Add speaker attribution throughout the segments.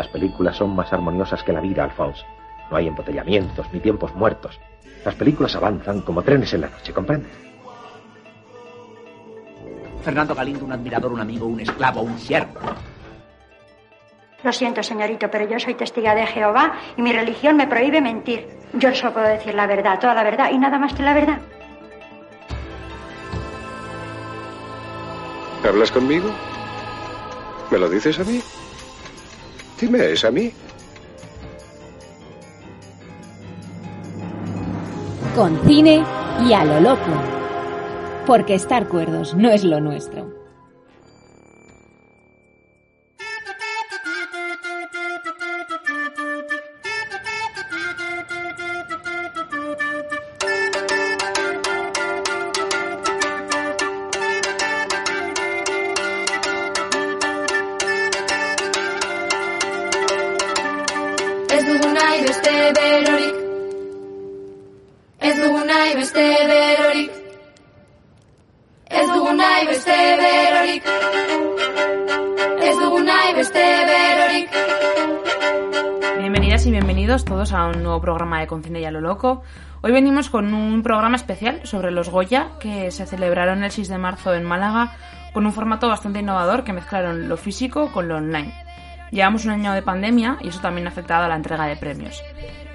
Speaker 1: Las películas son más armoniosas que la vida, Alphonse. No hay embotellamientos ni tiempos muertos. Las películas avanzan como trenes en la noche, ¿comprendes?
Speaker 2: Fernando Galindo, un admirador, un amigo, un esclavo, un siervo.
Speaker 3: Lo siento, señorito, pero yo soy testiga de Jehová y mi religión me prohíbe mentir. Yo solo puedo decir la verdad, toda la verdad y nada más que la verdad.
Speaker 4: ¿Hablas conmigo? ¿Me lo dices a mí? Dime, ¿es a mí?
Speaker 5: Con cine y a lo loco. Porque estar cuerdos no es lo nuestro.
Speaker 6: De Concine y a lo Loco. Hoy venimos con un programa especial sobre los Goya que se celebraron el 6 de marzo en Málaga con un formato bastante innovador que mezclaron lo físico con lo online. Llevamos un año de pandemia y eso también ha afectado a la entrega de premios.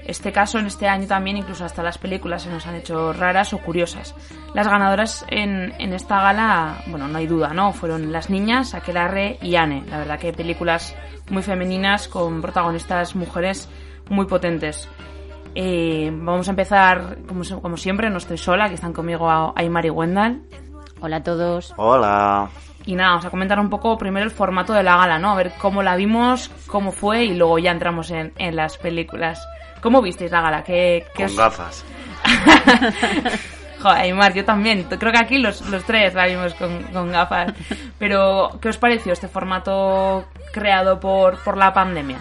Speaker 6: Este caso, en este año también, incluso hasta las películas se nos han hecho raras o curiosas. Las ganadoras en, en esta gala, bueno, no hay duda, ¿no? Fueron Las Niñas, Aquelarre y Anne. La verdad que películas muy femeninas con protagonistas mujeres muy potentes. Eh, vamos a empezar, como, como siempre, no estoy sola, que están conmigo Aymar y Wendell.
Speaker 5: Hola a todos.
Speaker 7: Hola.
Speaker 6: Y nada, vamos a comentar un poco primero el formato de la gala, ¿no? A ver cómo la vimos, cómo fue y luego ya entramos en, en las películas. ¿Cómo visteis la gala? ¿Qué, qué
Speaker 7: Con
Speaker 6: os-
Speaker 7: gafas.
Speaker 6: Joder, Aymar, yo también. Creo que aquí los, los tres la vimos con, con gafas. Pero, ¿qué os pareció este formato creado por, por la pandemia?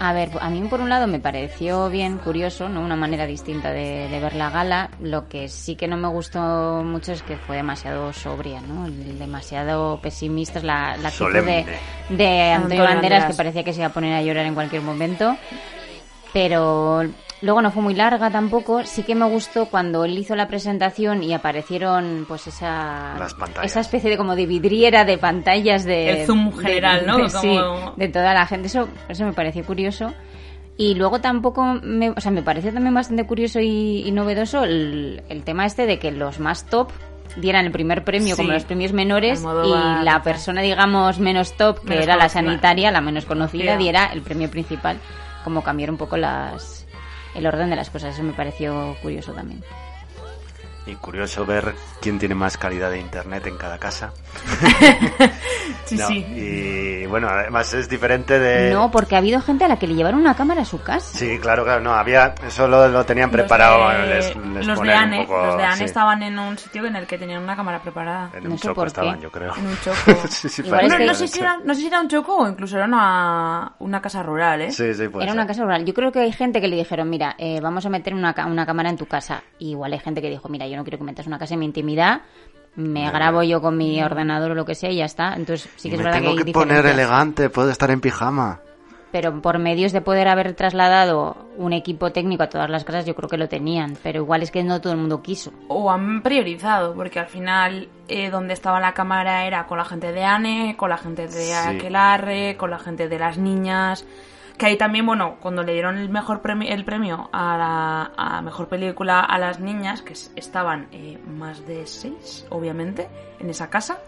Speaker 5: A ver, a mí por un lado me pareció bien curioso, ¿no? Una manera distinta de, de ver la gala. Lo que sí que no me gustó mucho es que fue demasiado sobria, ¿no? Demasiado pesimista es la, la actitud de, de Antonio
Speaker 6: Antonio
Speaker 5: Banderas,
Speaker 6: Banderas.
Speaker 5: que parecía que se iba a poner a llorar en cualquier momento. Pero luego no fue muy larga tampoco. Sí que me gustó cuando él hizo la presentación y aparecieron pues esa
Speaker 7: Las pantallas.
Speaker 5: esa especie de como de vidriera de pantallas de
Speaker 6: El zoom
Speaker 5: de-
Speaker 6: general, ¿no?
Speaker 5: de- sí, de toda la gente. Eso eso me pareció curioso. Y luego tampoco, me, o sea, me pareció también bastante curioso y, y novedoso el, el tema este de que los más top dieran el primer premio
Speaker 6: Sí.
Speaker 5: como los premios menores y la persona, digamos, menos top, que
Speaker 6: Menos
Speaker 5: era la sanitaria, la menos Conocida. diera el premio principal. Como cambiar un poco las el orden de las cosas. Eso me pareció curioso también.
Speaker 7: Y curioso ver quién tiene más calidad de internet en cada casa.
Speaker 6: Sí,
Speaker 7: No,
Speaker 6: sí.
Speaker 7: Y bueno, además es diferente de...
Speaker 5: No, porque ha habido gente a la que le llevaron una cámara a su casa.
Speaker 7: Sí, claro, claro, no, había, eso lo, lo tenían preparado,
Speaker 6: Los de,
Speaker 7: les, les
Speaker 6: los de
Speaker 7: poco,
Speaker 6: los
Speaker 7: sí,
Speaker 6: estaban en un sitio en el que tenían una cámara preparada.
Speaker 7: en
Speaker 5: no
Speaker 7: un
Speaker 5: sé
Speaker 7: choco
Speaker 5: por qué.
Speaker 7: estaban, yo creo.
Speaker 6: En un choco.
Speaker 7: sí, sí,
Speaker 5: Igual
Speaker 6: no, sé si era, no sé si era un choco o incluso era una, una casa rural, ¿eh?
Speaker 7: Sí, sí, puede
Speaker 5: Era
Speaker 7: ser.
Speaker 5: una casa rural. Yo creo que hay gente que le dijeron, mira, eh, vamos a meter una, una cámara en tu casa. Y igual hay gente que dijo, mira, yo no quiero que metas una casa en mi intimidad, me grabo yo con mi ordenador o lo que sea y ya está. Entonces sí que es
Speaker 7: Me
Speaker 5: verdad
Speaker 7: tengo
Speaker 5: que
Speaker 7: que
Speaker 5: hay
Speaker 7: poner
Speaker 5: diferencias.
Speaker 7: elegante, puedo estar en pijama.
Speaker 5: Pero por medios de poder haber trasladado un equipo técnico a todas las casas, yo creo que lo tenían. Pero igual es que no todo el mundo quiso.
Speaker 6: O han priorizado, porque al final eh, donde estaba la cámara era con la gente de Anne, con la gente de
Speaker 7: Sí.
Speaker 6: Aquelarre, con la gente de las niñas. Que ahí también, bueno, cuando le dieron el mejor premio, el premio a la a mejor película a las niñas, que es- estaban eh, más de seis, obviamente, en esa casa.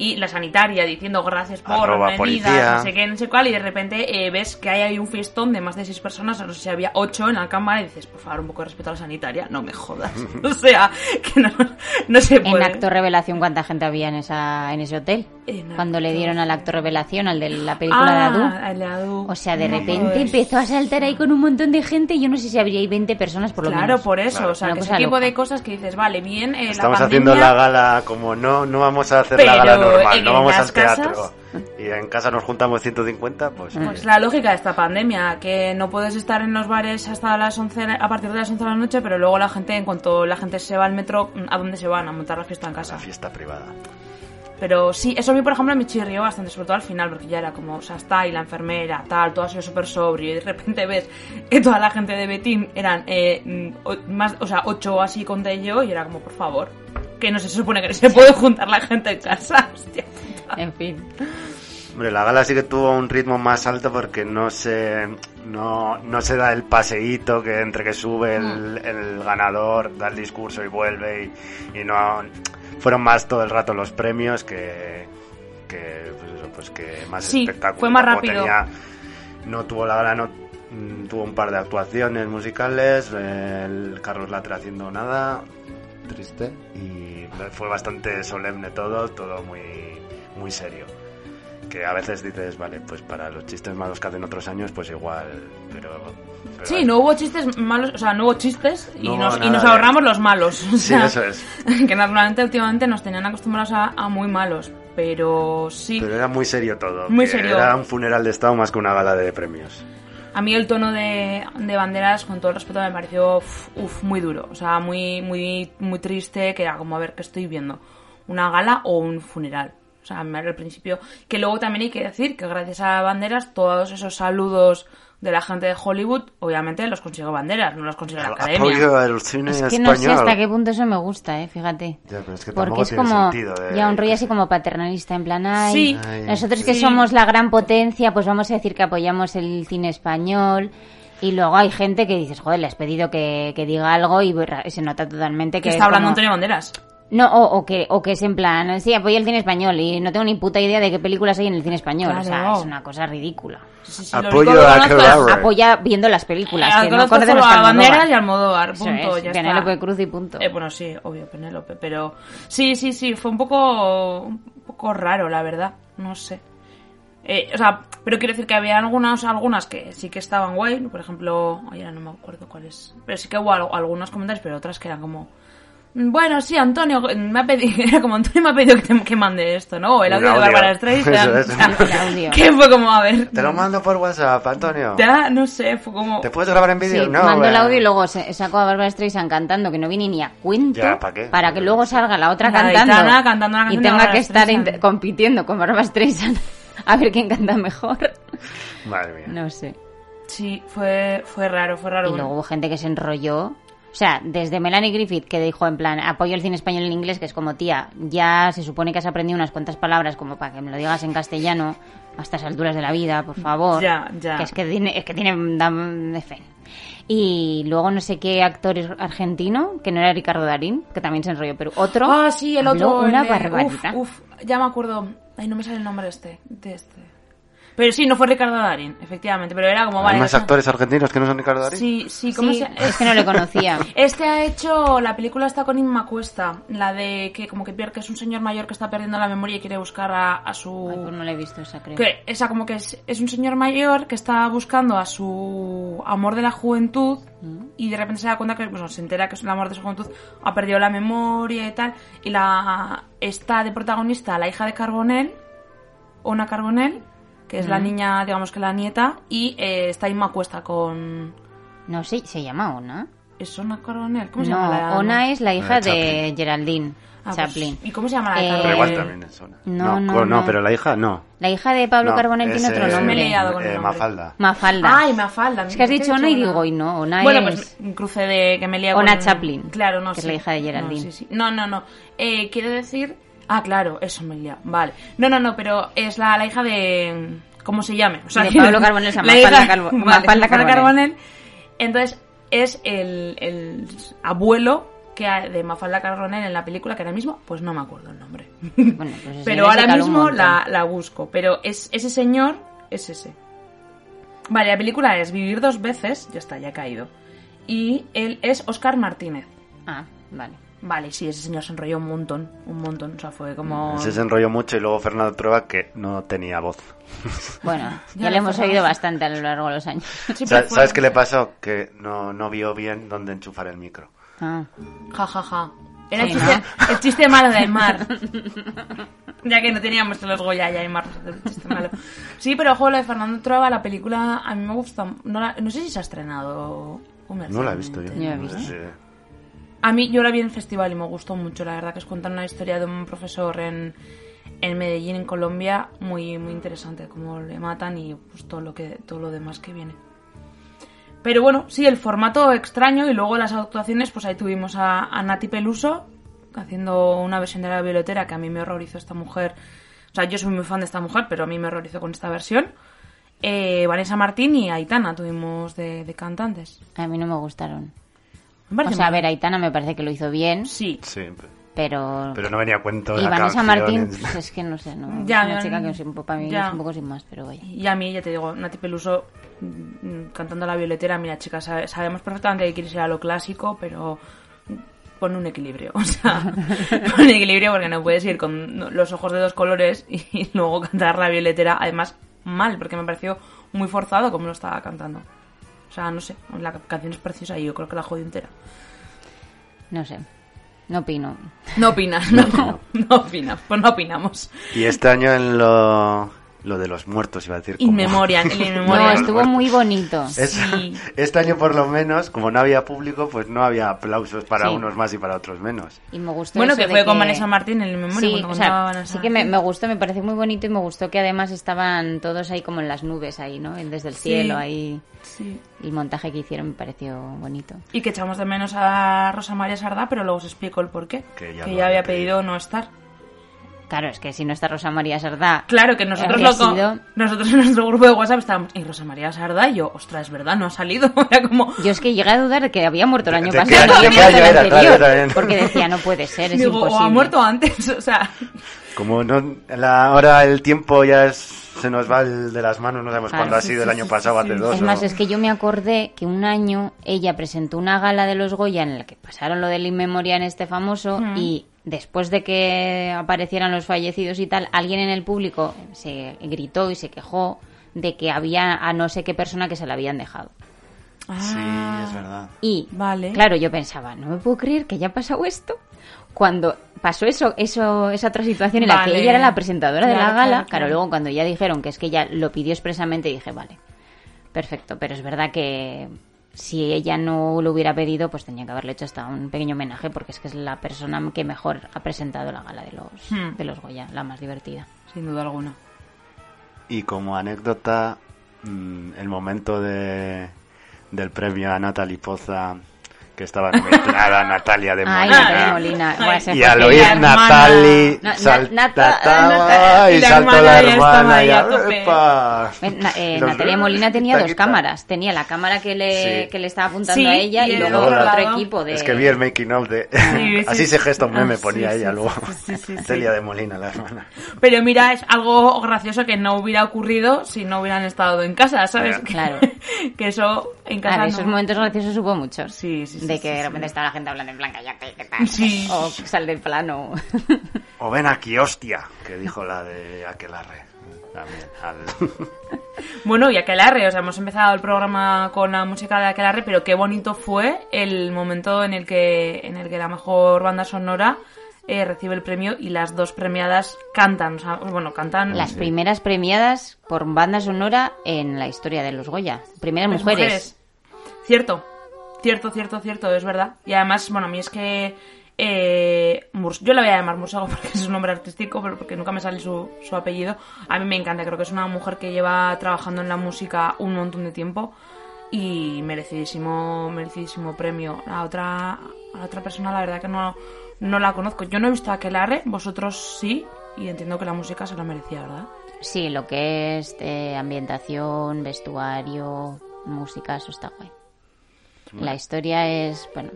Speaker 6: y la sanitaria diciendo gracias por
Speaker 7: Arroba
Speaker 6: medidas, no sé qué, no sé cuál, y de repente eh, ves que hay ahí un fiestón de más de seis personas, no sé si había ocho en la cámara, y dices, por favor, un poco de respeto a la sanitaria, no me jodas. o sea, que no, no se
Speaker 5: En
Speaker 6: puede.
Speaker 5: acto revelación, ¿cuánta gente había en esa en ese hotel?
Speaker 6: En
Speaker 5: Cuando le dieron al acto revelación, al de la película de Adu.
Speaker 6: Ah, de Adu.
Speaker 5: O sea, de
Speaker 6: No,
Speaker 5: repente
Speaker 6: pues-
Speaker 5: empezó a saltar ahí con un montón de gente y yo no sé si habría ahí 20 personas por lo
Speaker 6: Claro,
Speaker 5: menos.
Speaker 6: por eso,
Speaker 7: Claro.
Speaker 6: o sea, que ese
Speaker 5: cosa
Speaker 6: tipo
Speaker 5: loca.
Speaker 6: de cosas que dices, vale, bien, eh,
Speaker 7: Estamos
Speaker 6: la
Speaker 7: haciendo la gala como no, no vamos a hacer
Speaker 6: Pero
Speaker 7: la gala normal, no vamos al teatro.
Speaker 6: casas-
Speaker 7: Y en casa nos juntamos 150, pues...
Speaker 6: Pues la lógica de esta pandemia, que no puedes estar en los bares hasta las 11, a partir de las 11 de la noche, pero luego la gente, en cuanto la gente se va al metro, ¿a dónde se van? A montar la fiesta en casa.
Speaker 7: La fiesta privada.
Speaker 6: Pero sí, eso a mí, por ejemplo, me chirrió bastante, sobre todo al final, porque ya era como, o sea, está ahí la enfermera, tal, todo ha sido súper sobrio, y de repente ves que toda la gente de Betín eran eh, mm, o- más, o sea, ocho así conté yo, y era como, por favor, que no se supone que se puede juntar la gente en casa, hostia.
Speaker 5: En fin.
Speaker 7: Hombre, la gala sí que tuvo un ritmo más alto porque no se no, no se da el paseíto que entre que sube el, el ganador, da el discurso y vuelve y, y no fueron más todo el rato los premios que que pues eso, pues que más
Speaker 6: Sí,
Speaker 7: espectáculo.
Speaker 6: fue más rápido.
Speaker 7: tenía- no tuvo la gala, no mm, tuvo un par de actuaciones musicales, el Carlos Latre haciendo nada, triste y fue bastante solemne todo, todo muy muy serio que a veces dices, vale, pues para los chistes malos que hacen otros años, pues igual, pero... pero
Speaker 6: Sí, no hubo chistes malos, o sea, no hubo chistes y,
Speaker 7: No hubo
Speaker 6: nos, y nos
Speaker 7: de-
Speaker 6: ahorramos los malos. o
Speaker 7: Sí,
Speaker 6: sea,
Speaker 7: eso es.
Speaker 6: Que normalmente últimamente nos tenían acostumbrados a, a muy malos, pero sí.
Speaker 7: Pero era muy serio todo.
Speaker 6: Muy serio.
Speaker 7: Era un funeral de estado más que una gala de premios.
Speaker 6: A mí el tono de, de banderas, con todo el respeto, me pareció uf, muy duro. O sea, muy, muy, muy triste, que era como, a ver, ¿qué estoy viendo? ¿Una gala o un funeral? O sea, me- al principio... Que luego también hay que decir que gracias a banderas, todos esos saludos de la gente de Hollywood, obviamente los consiguió banderas, no los consiguió la academia.
Speaker 7: Apoyo al cine
Speaker 5: Es que
Speaker 7: español.
Speaker 5: no sé hasta qué punto eso me gusta, eh, fíjate.
Speaker 7: Ya, pero es que
Speaker 5: Porque es como
Speaker 7: sentido de-
Speaker 5: ya un rollo así como paternalista en plan, ay,
Speaker 6: Sí.
Speaker 7: Ay,
Speaker 5: nosotros
Speaker 7: sí.
Speaker 5: que somos la gran potencia, pues vamos a decir que apoyamos el cine español. Y luego hay gente que dices, joder, le has pedido que, que diga algo y se nota totalmente que,
Speaker 6: Que
Speaker 5: es
Speaker 6: está hablando
Speaker 5: como-
Speaker 6: Antonio Banderas.
Speaker 5: No, o, o que, o que es en plan, sí, apoyo el cine español y no tengo ni puta idea de qué películas hay en el cine español. O sea, es una cosa ridícula.
Speaker 6: Sí, sí, lo
Speaker 7: Apoyo
Speaker 6: único que
Speaker 7: a
Speaker 6: conozco.
Speaker 5: Apoya viendo las películas.
Speaker 6: Ah,
Speaker 5: que no
Speaker 6: conozco
Speaker 5: conoce
Speaker 6: a. Banderas y Almodóvar, punto,
Speaker 5: es,
Speaker 6: ya
Speaker 5: Penélope
Speaker 6: está.
Speaker 5: Cruz y punto.
Speaker 6: Eh, bueno, sí, obvio, Penélope, pero sí, sí, sí, fue un poco, un poco raro, la verdad, no sé. Eh, o sea, pero quiero decir que había algunas, algunas que sí que estaban guay, por ejemplo, ay, ahora no me acuerdo cuáles, pero sí que hubo al- algunos comentarios, pero otras que eran como, "Mm, bueno, sí, Antonio, me ha pedido, era como Antonio me ha pedido que, te- que mande esto, ¿no? O el audio de. Bárbara Streisand,
Speaker 7: Eso
Speaker 6: o sea, que fue como, a ver,
Speaker 7: Te lo mando por WhatsApp, Antonio.
Speaker 6: ya, no sé, fue como...
Speaker 7: ¿Te puedes grabar en
Speaker 5: Sí,
Speaker 7: vídeo? no,
Speaker 5: mandó el audio y luego se sacó a Barbara Streisand cantando que no viene ni a cuento
Speaker 7: Ya, ¿pa' qué?
Speaker 5: para que luego salga la otra
Speaker 6: La
Speaker 5: cantando,
Speaker 6: Aitana cantando una
Speaker 5: y tenga que estar compitiendo con Barbara Streisand a ver quién canta mejor.
Speaker 7: Madre mía.
Speaker 5: No sé.
Speaker 6: Sí, fue, fue raro, fue raro.
Speaker 5: Y luego hubo gente que se enrolló. O sea, desde Melanie Griffith, que dijo en plan, apoyo el cine español en inglés, que es como, tía, ya se supone que has aprendido unas cuantas palabras como para que me lo digas en castellano a estas alturas de la vida, por favor.
Speaker 6: Ya, ya.
Speaker 5: Que es que tiene, es que tiene, fe. Y luego no sé qué actor argentino, que no era Ricardo Darín, que también se enrolló, pero otro.
Speaker 6: Ah, sí, el otro.
Speaker 5: Una
Speaker 6: el
Speaker 5: barbaridad.
Speaker 6: Uf, uf, ya me acuerdo. Ay, no me sale el nombre este. De este. Pero sí, no fue Ricardo Darín, efectivamente. Pero era como,
Speaker 7: ¿Hay
Speaker 6: vale.
Speaker 7: más actores argentinos que no son Ricardo Darín?
Speaker 6: Sí, sí, ¿cómo
Speaker 5: Sí,
Speaker 6: se
Speaker 5: es que no le conocía.
Speaker 6: Este ha hecho la película está con Inma Cuesta, la de que como que pierde, que es un señor mayor que está perdiendo la memoria y quiere buscar a, a su
Speaker 5: Ay, pues no le he visto esa, creo.
Speaker 6: que esa como que es, es un señor mayor que está buscando a su amor de la juventud y de repente se da cuenta que bueno, se entera que es el amor de su juventud ha perdido la memoria y tal y la está de protagonista la hija de Carbonell una Carbonell que es la niña digamos que la nieta y eh, está Inma Cuesta con
Speaker 5: No sé, se llama Ona.
Speaker 6: ¿es Ona Carbonell? ¿cómo se
Speaker 5: No,
Speaker 6: llama la
Speaker 5: Ona es la hija
Speaker 7: de
Speaker 5: de Geraldine
Speaker 6: Ah, pues,
Speaker 5: Chaplin.
Speaker 6: ¿y cómo se llama la de
Speaker 5: Eh,
Speaker 7: Pero igual también es una.
Speaker 5: No, no,
Speaker 7: co-
Speaker 5: no.
Speaker 7: pero la hija no.
Speaker 5: La hija de Pablo
Speaker 7: No,
Speaker 5: Carbonell
Speaker 7: es,
Speaker 5: tiene otro
Speaker 7: eh,
Speaker 5: nombre.
Speaker 6: Me he liado con el
Speaker 7: eh,
Speaker 6: nombre.
Speaker 7: Mafalda.
Speaker 5: Mafalda.
Speaker 6: Ay, Mafalda.
Speaker 5: Es que has
Speaker 6: ¿Qué he
Speaker 5: dicho Ona y
Speaker 6: Ona?
Speaker 5: digo, y no, Ona
Speaker 6: bueno,
Speaker 5: es...
Speaker 6: pues un cruce de que me lía
Speaker 5: Ona
Speaker 6: con...
Speaker 5: Chaplin,
Speaker 6: Claro, no
Speaker 5: que es
Speaker 6: sí.
Speaker 5: la hija de Geraldine.
Speaker 6: No, sí, sí. no, no. no. Eh, quiero decir... Ah, claro, eso me lía. Vale. No, no, no, pero es la, la hija de... ¿Cómo se llame? O
Speaker 5: De Pablo Carbonell, sea,
Speaker 6: la
Speaker 5: Mafalda
Speaker 6: vale,
Speaker 5: Mafalda Carbonell.
Speaker 6: Entonces, es el, el abuelo que de Mafalda Carbonell en la película, que ahora mismo, pues no me acuerdo el nombre.
Speaker 5: Bueno, pues
Speaker 6: pero ahora mismo la, la busco. Pero es ese señor, es ese. Vale, la película es Vivir dos veces, ya está, ya ha caído. Y él es Oscar Martínez.
Speaker 5: Ah, vale.
Speaker 6: Vale, sí, ese señor se enrolló un montón, un montón. O sea, fue como...
Speaker 7: Ese se enrolló mucho y luego Fernando Trueba que no tenía voz.
Speaker 5: Bueno,
Speaker 6: Ya le
Speaker 5: hemos oído bastante a lo largo de los años.
Speaker 6: Sí,
Speaker 7: Sa-
Speaker 6: pero fue-
Speaker 7: ¿Sabes qué le pasó? Que no, no vio bien dónde enchufar el micro.
Speaker 5: Ah,
Speaker 6: Ja, ja, ja. Era el,
Speaker 5: Sí,
Speaker 6: chiste, el chiste malo de Aymar. ya que no teníamos los Goya y Aymar. el chiste malo. Sí, pero ojo, lo de Fernando Trueba, la película a mí me gusta. No, la- no sé si se ha estrenado.
Speaker 7: No la he visto yo.
Speaker 5: Yo la he
Speaker 7: No
Speaker 5: visto.
Speaker 7: sé.
Speaker 6: A mí yo la vi en el festival y me gustó mucho, la verdad que es contar una historia de un profesor en, en Medellín, en Colombia, muy muy interesante, cómo le matan y pues todo lo que todo lo demás que viene. Pero bueno, sí, el formato extraño y luego las actuaciones, pues ahí tuvimos a, Nati Peluso haciendo una versión de la bibliotera que a mí me horrorizó esta mujer. O sea, yo soy muy fan de esta mujer, pero a mí me horrorizó con esta versión. Eh, Vanessa Martín y Aitana tuvimos de, de cantantes.
Speaker 5: a mí no me gustaron. O sea, a ver, Aitana me parece que lo hizo bien,
Speaker 6: Sí,
Speaker 7: Sí,
Speaker 5: pero...
Speaker 7: pero no venía a cuento
Speaker 5: y
Speaker 7: la
Speaker 5: Vanessa
Speaker 7: canción
Speaker 5: Martín, pues es que no sé, no,
Speaker 6: Ya,
Speaker 5: es una chica que es un poco, para mí
Speaker 6: ya.
Speaker 5: es un poco sin más, pero vaya.
Speaker 6: Y a mí, ya te digo, Nati Peluso mm, cantando la violetera, mira chicas, sabe- sabemos perfectamente que quieres ir a lo clásico, pero pon un equilibrio, o sea, pon un equilibrio porque no puedes ir con los ojos de dos colores y luego cantar la violetera, además mal, porque me pareció muy forzado como lo estaba cantando. O sea, no sé, la canción es preciosa y yo creo que la jodí entera.
Speaker 5: No sé, no opino.
Speaker 6: No opinas, no, no, opinas, pues no opinamos.
Speaker 7: Y este año en lo, lo de los muertos, iba a decir.
Speaker 6: In
Speaker 7: como-
Speaker 6: memoriam, el in
Speaker 5: No,
Speaker 6: memoriam.
Speaker 5: estuvo muy bonito.
Speaker 7: Es-
Speaker 6: Sí.
Speaker 7: Este año por lo menos, como no había público, pues no había aplausos para
Speaker 5: Sí.
Speaker 7: unos más y para otros menos.
Speaker 5: Y me gustó
Speaker 6: Bueno, que fue con Vanessa Martín en el memoria
Speaker 5: Sí, o sea, sí que me, me gustó, me pareció muy bonito y me gustó que además estaban todos ahí como en las nubes ahí, ¿no? Desde el
Speaker 6: Sí.
Speaker 5: cielo ahí.
Speaker 6: Sí.
Speaker 5: El montaje que hicieron me pareció bonito.
Speaker 6: Y que echamos de menos a Rosa María Sardá, pero luego os explico el porqué.
Speaker 7: Que
Speaker 6: Que
Speaker 7: ya
Speaker 6: ya,
Speaker 7: lo
Speaker 6: había
Speaker 7: había
Speaker 6: pedido no estar.
Speaker 5: Claro, es que si no está Rosa María Sardá...
Speaker 6: Claro que nosotros lo
Speaker 5: sido-
Speaker 6: nosotros en nuestro grupo de WhatsApp estábamos, y Rosa María Sardá, y yo, ostras, es verdad, no ha salido. Era como,
Speaker 5: Yo es que llegué a dudar de que había muerto el año
Speaker 7: ¿De qué
Speaker 5: pasado,
Speaker 7: era?
Speaker 5: Anterior, porque decía, no puede ser, es
Speaker 6: digo, o
Speaker 5: imposible.
Speaker 6: ha muerto antes, o sea,
Speaker 7: Como no, la, ahora el tiempo ya es, se nos va el de las manos, no sabemos
Speaker 5: Claro,
Speaker 7: cuándo ha sido
Speaker 6: sí,
Speaker 7: el año
Speaker 6: sí,
Speaker 7: pasado,
Speaker 6: sí,
Speaker 7: hace dos.
Speaker 5: Es más,
Speaker 7: o-
Speaker 5: es que yo me acordé que un año ella presentó una gala de los Goya en la que pasaron lo del inmemoria en este famoso y después de que aparecieran los fallecidos y tal, alguien en el público se gritó y se quejó de que había a no sé qué persona que se la habían dejado.
Speaker 7: Sí, es verdad.
Speaker 5: Y,
Speaker 6: Vale.
Speaker 5: claro, yo pensaba, no me puedo creer que haya pasado esto. Cuando pasó eso, eso esa otra situación en la que ella era la presentadora de la gala,
Speaker 6: claro,
Speaker 5: claro,
Speaker 6: claro.
Speaker 5: luego cuando ya dijeron que es que ella lo pidió expresamente, dije, vale, perfecto, pero es verdad que si ella no lo hubiera pedido, pues tenía que haberle hecho hasta un pequeño homenaje, porque es que es la persona que mejor ha presentado la gala de los,
Speaker 6: Hmm.
Speaker 5: de los Goya, la más divertida.
Speaker 6: sin duda alguna.
Speaker 7: Y como anécdota, mm, el momento de, del premio a Natalie Poza, que estaba nominada Natalia de
Speaker 5: Ay,
Speaker 7: Molina.
Speaker 5: Natalia Molina.
Speaker 7: Y al oír
Speaker 6: la hermana-
Speaker 7: Natalie,
Speaker 5: Na- na-
Speaker 7: saltaba y saltó la hermana. y.
Speaker 5: Eh, eh, Natalia Molina tenía dos cámaras. Tenía la cámara que le,
Speaker 7: Sí.
Speaker 5: que le estaba apuntando
Speaker 6: Sí,
Speaker 5: a ella
Speaker 6: y
Speaker 5: y, luego
Speaker 7: otro
Speaker 6: lado-
Speaker 5: equipo de...
Speaker 7: Es que vi el making of de...
Speaker 6: Sí,
Speaker 7: Así
Speaker 6: sí.
Speaker 7: se gesta un meme,
Speaker 6: Ah,
Speaker 7: ponía
Speaker 6: sí,
Speaker 7: ella
Speaker 6: sí,
Speaker 7: luego.
Speaker 6: sí, sí, sí, sí.
Speaker 7: Celia de Molina, la hermana.
Speaker 6: Pero mira, es algo gracioso que no hubiera ocurrido si no hubieran estado en casa, ¿sabes?
Speaker 5: Claro.
Speaker 6: que eso en casa
Speaker 5: esos momentos graciosos hubo muchos.
Speaker 6: Sí, sí, sí,
Speaker 5: De
Speaker 6: sí,
Speaker 5: que de
Speaker 6: sí.
Speaker 5: repente estaba la gente hablando en plan, cállate, ¿qué tal?
Speaker 6: Sí.
Speaker 5: O sal del plano.
Speaker 7: O ven aquí, hostia, que dijo la de Aquelarre. También, al-
Speaker 6: Bueno, y Aquelarre, o sea, hemos empezado el programa con la música de Aquelarre, pero qué bonito fue el momento en el que, en el que la mejor banda sonora eh, recibe el premio y las dos premiadas cantan, o sea, bueno, cantan
Speaker 5: Las primeras premiadas por banda sonora en la historia de los Goya. Primeras mujeres.
Speaker 6: Cierto, cierto, cierto, cierto, es verdad. Y además, bueno, a mí es que eh, yo la voy a llamar Mursago porque es un nombre artístico, pero porque nunca me sale su, su apellido. A mí me encanta, creo que es una mujer que lleva trabajando en la música un montón de tiempo y merecidísimo, merecidísimo premio. A otra, la otra persona la verdad que no, no la conozco. Yo no he visto a Aquelarre, vosotros sí, y entiendo que la música se la merecía, ¿verdad?
Speaker 5: Sí, lo que es eh, ambientación, vestuario, música, eso está guay. La historia es, bueno,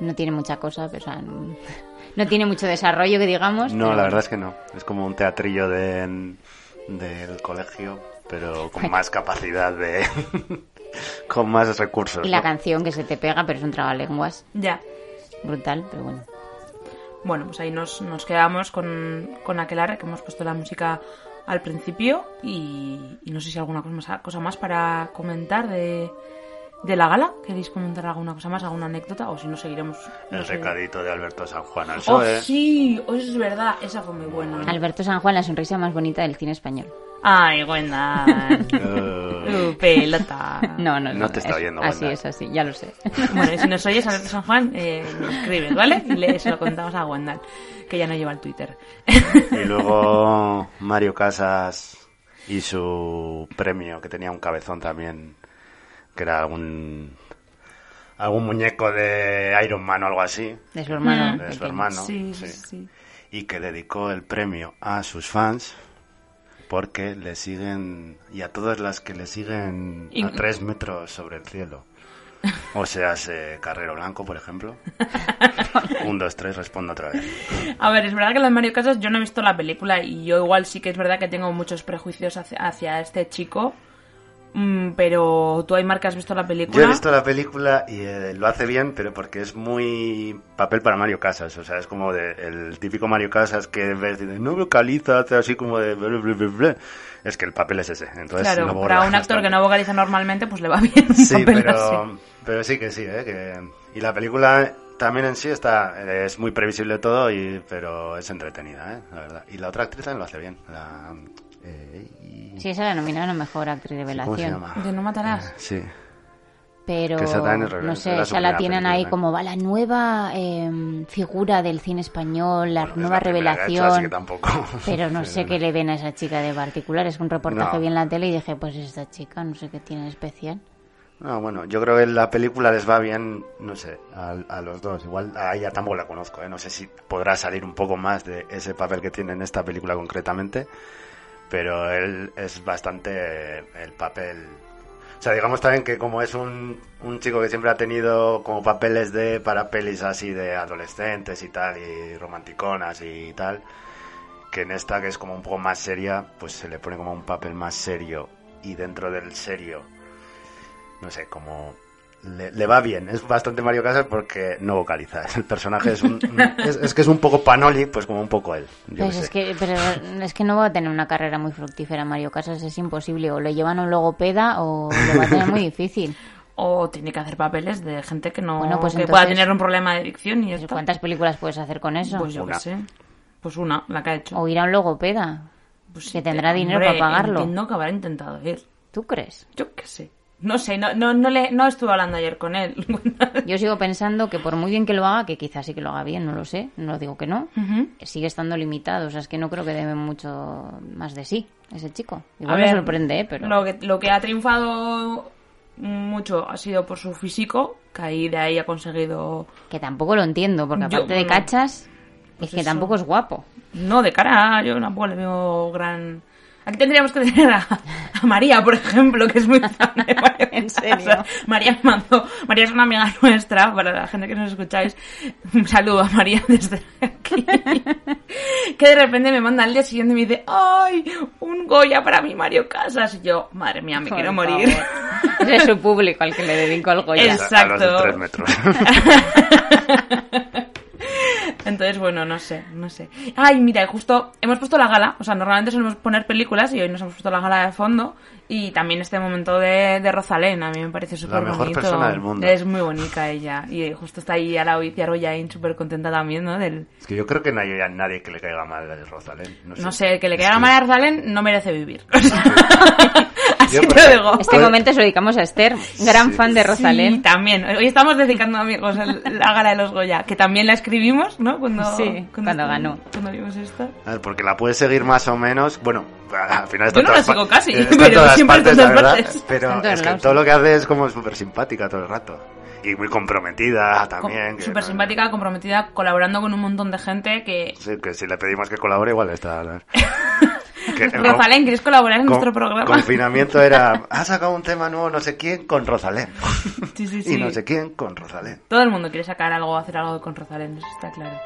Speaker 5: No tiene mucha cosa, pero o sea, no, no tiene mucho desarrollo que digamos.
Speaker 7: No,
Speaker 5: pero
Speaker 7: la verdad es que no. Es como un teatrillo de, del colegio, pero con más capacidad de... con más recursos.
Speaker 5: Y la
Speaker 7: ¿no?
Speaker 5: canción que se te pega, pero es un trabalenguas
Speaker 6: Ya.
Speaker 5: brutal, pero bueno.
Speaker 6: Bueno, pues ahí nos, nos quedamos con, con Aquelarre, que hemos puesto la música al principio. Y, y no sé si alguna cosa más, cosa más para comentar de, de la gala. ¿Queréis comentar alguna cosa más, alguna anécdota? O si no, seguiremos. no
Speaker 7: El
Speaker 6: sé.
Speaker 7: recadito de Alberto San Juan al
Speaker 6: ¡Oh,
Speaker 7: PSOE.
Speaker 6: sí! Oh, eso es verdad. Esa fue muy buena.
Speaker 5: Alberto San Juan, la sonrisa más bonita del cine español.
Speaker 6: ¡Ay, buena! ¡Uh, pelota!
Speaker 5: No, no,
Speaker 7: No te está
Speaker 5: es-
Speaker 7: oyendo,
Speaker 5: Así
Speaker 7: Wanda.
Speaker 5: es, así, ya lo sé.
Speaker 6: Bueno, y si nos oyes, Alberto San Juan, eh, nos escribes, ¿vale? Y le, se lo contamos a Wendal, que ya no lleva el Twitter.
Speaker 7: Y luego Mario Casas y su premio, que tenía un cabezón también, que era algún algún muñeco de Iron Man o algo así,
Speaker 5: De su hermano.
Speaker 7: de su hermano,
Speaker 6: Sí,
Speaker 7: sí.
Speaker 6: sí,
Speaker 7: y que dedicó el premio a sus fans porque le siguen, y a todas las que le siguen a tres metros sobre el cielo. O sea, ese Carrero Blanco, por ejemplo. Un, dos, tres, respondo otra vez.
Speaker 6: A ver, es verdad que la de Mario Casas yo no he visto la película y yo igual sí que es verdad que tengo muchos prejuicios hacia, hacia este chico. Mm, pero tú, Aymar, que has visto la película.
Speaker 7: Yo he visto la película y eh, lo hace bien, pero porque es muy papel para Mario Casas. O sea, es como de, el típico Mario Casas que ves y dices, no vocaliza, hace así como de... ble, ble, ble, ble". Es que el papel es ese. Entonces,
Speaker 6: Claro,
Speaker 7: no
Speaker 6: para un actor que no vocaliza normalmente, pues le va bien
Speaker 7: Sí,
Speaker 6: papel así.
Speaker 7: pero, pero sí que sí, ¿eh? Que, y la película también en sí está es muy previsible todo, y, pero es entretenida, ¿eh? La verdad. Y la otra actriz también lo hace bien. La, eh, y-
Speaker 5: Sí, esa la nominaron a mejor actriz de
Speaker 7: ¿Cómo se
Speaker 5: revelación.
Speaker 7: llama?
Speaker 6: De no matarás.
Speaker 7: Sí.
Speaker 5: Pero no sé,
Speaker 7: la
Speaker 5: esa la tienen
Speaker 7: película,
Speaker 5: ahí
Speaker 7: ¿eh?
Speaker 5: como va la nueva eh, figura del cine español, la
Speaker 7: Bueno, es
Speaker 5: nueva
Speaker 7: la hecho,
Speaker 5: revelación.
Speaker 7: así que tampoco.
Speaker 5: Pero no
Speaker 7: Sí,
Speaker 5: sé qué le ven a esa chica de particular. Es un reportaje
Speaker 7: No.
Speaker 5: vi en la tele y dije, pues esta chica, no sé qué tiene de especial.
Speaker 7: No, bueno, yo creo que la película les va bien, no sé, a, a los dos. Igual a ella tampoco la conozco, ¿eh? no sé si podrá salir un poco más de ese papel que tiene en esta película concretamente, pero él es bastante eh, el papel. O sea, digamos también que como es un, un chico que siempre ha tenido como papeles de para pelis así de adolescentes y tal, y romanticonas y tal, que en esta que es como un poco más seria, pues se le pone como un papel más serio y dentro del serio no sé, como le, le va bien. Es bastante Mario Casas porque no vocaliza. El personaje es un, es, es que es un poco Panoli, pues como un poco él. Yo
Speaker 5: Pues es
Speaker 7: sé.
Speaker 5: que, pero es que no va a tener una carrera muy fructífera Mario Casas, es imposible. O le llevan a un logopeda o lo va a tener muy difícil.
Speaker 6: O tiene que hacer papeles de gente que no
Speaker 5: Bueno, pues
Speaker 6: que
Speaker 5: entonces-
Speaker 6: pueda tener un problema de adicción y esto.
Speaker 5: ¿Cuántas películas puedes hacer con eso?
Speaker 6: Pues yo
Speaker 7: Una.
Speaker 6: qué sé. Pues una, la que ha hecho.
Speaker 5: O ir a un logopeda.
Speaker 6: Pues
Speaker 5: que
Speaker 6: sí,
Speaker 5: tendrá dinero
Speaker 6: hombre,
Speaker 5: para pagarlo.
Speaker 6: Entiendo que habrá intentado ir.
Speaker 5: ¿Tú crees?
Speaker 6: Yo qué sé. No sé, no, no, no, le, no estuve hablando ayer con él.
Speaker 5: Yo sigo pensando que por muy bien que lo haga, que quizás sí que lo haga bien, no lo sé, no digo que no, sigue estando limitado. O sea, es que no creo que debe mucho más de sí, ese chico.
Speaker 6: A
Speaker 5: Igual me
Speaker 6: ver,
Speaker 5: sorprende, ¿eh? pero...
Speaker 6: Lo que, lo que ha triunfado mucho ha sido por su físico, que ahí de ahí ha conseguido...
Speaker 5: Que tampoco lo entiendo, porque
Speaker 6: Yo,
Speaker 5: aparte de cachas,
Speaker 6: pues
Speaker 5: es que
Speaker 6: eso.
Speaker 5: tampoco es guapo.
Speaker 6: No, de cara, yo tampoco le veo gran... Aquí tendríamos que tener a, a María, por ejemplo, que es muy fan de Mario
Speaker 5: ¿En serio?
Speaker 6: María mandó, María es una amiga nuestra, para la gente que nos escucháis, un saludo a María desde aquí, que de repente me manda al día siguiente y me dice, ¡ay, un Goya para mi Mario Casas! Y yo, madre mía, me
Speaker 5: Por
Speaker 6: quiero morir.
Speaker 5: Ese es su público al que le dedico el Goya.
Speaker 6: Es-
Speaker 7: A los de
Speaker 6: exacto.
Speaker 7: tres metros.
Speaker 6: Entonces, bueno, no sé, no sé. Ay, mira, justo hemos puesto la gala, o sea, normalmente solemos poner películas y hoy nos hemos puesto la gala de fondo y también este momento de, de Rosalén, a mí me parece súper bonito.
Speaker 7: mejor persona del mundo.
Speaker 6: Es muy bonita ella y justo está ahí a la Iciar Boyain súper contenta también, ¿no? Del,
Speaker 7: es que yo creo que no hay nadie que le caiga mal a Rosalén. No sé,
Speaker 6: no sé, que le
Speaker 7: Es
Speaker 6: quede mal a Rosalén no merece vivir. Así te lo digo.
Speaker 5: Este momento se lo dedicamos a Esther, gran
Speaker 7: Sí.
Speaker 5: fan de
Speaker 6: Sí,
Speaker 5: Rosalén.
Speaker 6: también. Hoy estamos dedicando, amigos, el- la gala de los Goya, que también la escribimos, ¿no? Cuando,
Speaker 5: Sí, cuando ganó.
Speaker 6: Cuando vimos esto.
Speaker 7: A ver, porque la puedes seguir más o menos. Bueno, al final está
Speaker 6: Yo no la sigo casi, pero
Speaker 7: todas
Speaker 6: siempre
Speaker 7: partes,
Speaker 6: todas
Speaker 7: la verdad,
Speaker 6: partes.
Speaker 7: Pero es que
Speaker 5: lados,
Speaker 7: todo
Speaker 5: sí.
Speaker 7: lo que hace es como súper simpática todo el rato. Y muy comprometida también.
Speaker 6: Súper
Speaker 7: no-
Speaker 6: simpática, comprometida, colaborando con un montón de gente que...
Speaker 7: Sí, que si le pedimos que colabore, igual está. Que-
Speaker 6: Rosalén, ¿quieres colaborar en
Speaker 7: con-
Speaker 6: nuestro programa?
Speaker 7: Confinamiento era, ha sacado un tema nuevo no sé quién con Rosalén.
Speaker 6: Sí, sí,
Speaker 7: Y
Speaker 6: sí.
Speaker 7: no sé quién con Rosalén.
Speaker 6: Todo el mundo quiere sacar algo, hacer algo con Rosalén, eso está claro.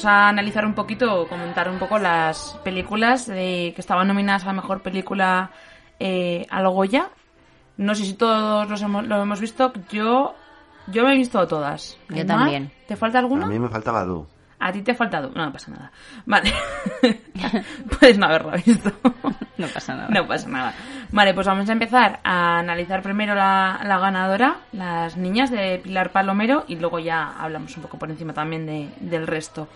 Speaker 6: Vamos a analizar un poquito, comentar un poco las películas de- que estaban nominadas a Mejor Película eh, al Goya. No sé si todos los hemos, lo hemos visto. Yo yo me he visto todas.
Speaker 5: Yo también.
Speaker 6: ¿Te falta alguno?
Speaker 7: A mí me faltaba Du.
Speaker 6: A ti te ha faltado. No, no pasa nada. Vale. Puedes no haberla visto.
Speaker 5: No pasa nada.
Speaker 6: No pasa nada. Vale, pues vamos a empezar a analizar primero la, la ganadora, las niñas de Pilar Palomero, y luego ya hablamos un poco por encima también de, del resto.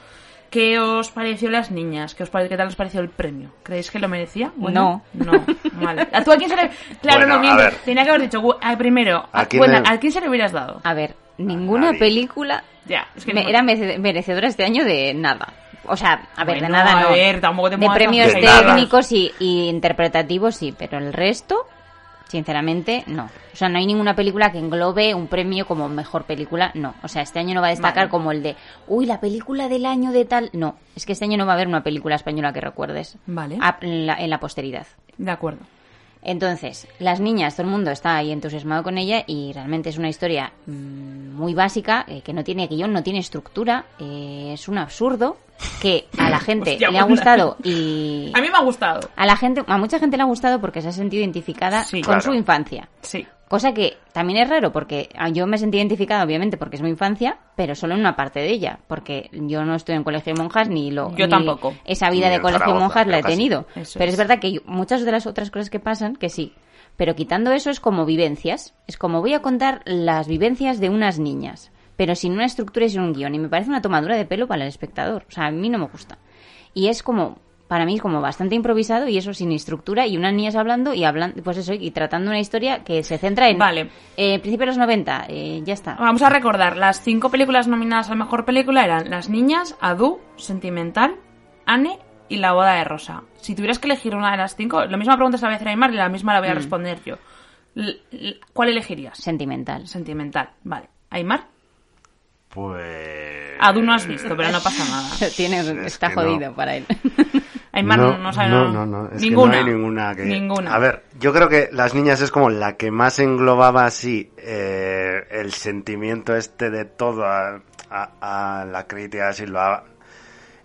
Speaker 6: ¿Qué os pareció las niñas? ¿Qué, os pare- ¿Qué tal os pareció el premio? ¿Creéis que lo merecía?
Speaker 5: No.
Speaker 6: No, vale. ¿A tú a quién se le...? Claro,
Speaker 7: Bueno,
Speaker 6: no mientes. Tenía que haber dicho, primero,
Speaker 7: ¿A
Speaker 6: a,
Speaker 7: quién
Speaker 6: bueno,
Speaker 7: le-
Speaker 6: ¿a quién se le hubieras dado?
Speaker 5: A ver, ninguna película
Speaker 6: Ya, es que
Speaker 5: me-
Speaker 6: no-
Speaker 5: era merece- merecedora este año de nada. O sea, a ver, de nada no.
Speaker 6: ver, tampoco te
Speaker 5: de premios técnicos y, y interpretativos sí, pero el resto, sinceramente, no. O sea, no hay ninguna película que englobe un premio como mejor película, no. O sea, este año no va a destacar
Speaker 6: Vale.
Speaker 5: como el de, uy, la película del año de tal. No, es que este año no va a haber una película española que recuerdes
Speaker 6: Vale.
Speaker 5: a- en la- en la posteridad.
Speaker 6: De acuerdo.
Speaker 5: Entonces, las niñas, todo el mundo está ahí entusiasmado con ella y realmente es una historia mm, muy básica, eh, que no tiene guion, no tiene estructura, eh, es un absurdo que a la gente
Speaker 6: Hostia,
Speaker 5: le ha
Speaker 6: buena.
Speaker 5: gustado y
Speaker 6: A mí me ha gustado.
Speaker 5: a la gente, a mucha gente le ha gustado porque se ha sentido identificada
Speaker 6: Sí,
Speaker 5: con
Speaker 7: claro.
Speaker 5: su infancia.
Speaker 6: Sí.
Speaker 5: Cosa que también es raro porque ah, yo me sentí identificada obviamente porque es mi infancia, pero solo en una parte de ella, porque yo no estoy en colegio de monjas ni lo
Speaker 6: Yo
Speaker 5: ni
Speaker 6: tampoco.
Speaker 5: esa vida
Speaker 7: Ni
Speaker 5: de colegio de monjas la he
Speaker 7: casi.
Speaker 5: tenido.
Speaker 6: Eso
Speaker 5: pero
Speaker 6: es.
Speaker 5: es verdad que muchas de las otras cosas que pasan que sí, pero quitando eso es como vivencias, es como voy a contar las vivencias de unas niñas, pero sin una estructura y sin un guion y me parece una tomadura de pelo para el espectador, o sea, a mí no me gusta. Y es como para mí es como bastante improvisado y eso sin estructura y unas niñas hablando y hablando pues eso y tratando una historia que se centra en
Speaker 6: Vale.
Speaker 5: eh, principios de los 90 eh, ya está
Speaker 6: Vamos a recordar, las cinco películas nominadas a Mejor Película eran Las Niñas, Adu, Sentimental, Anne y La Boda de Rosa. Si tuvieras que elegir una de las cinco, la misma pregunta se la voy a hacer a Aymar y la misma la
Speaker 5: Mm.
Speaker 6: voy a responder yo. ¿Cuál elegirías?
Speaker 5: sentimental
Speaker 6: Sentimental. Vale. ¿Aymar?
Speaker 7: Pues...
Speaker 6: Adu no has visto, pero no pasa nada.
Speaker 5: tiene
Speaker 7: Es
Speaker 5: está
Speaker 7: no.
Speaker 5: jodido para él
Speaker 6: Aymar no, no sabe
Speaker 7: no,
Speaker 6: nada.
Speaker 7: no, no, es que
Speaker 6: ninguna.
Speaker 7: no hay ninguna que...
Speaker 6: Ninguna.
Speaker 7: A ver, yo creo que Las Niñas es como la que más englobaba así eh, el sentimiento este de todo a, a- a la crítica, así lo ha,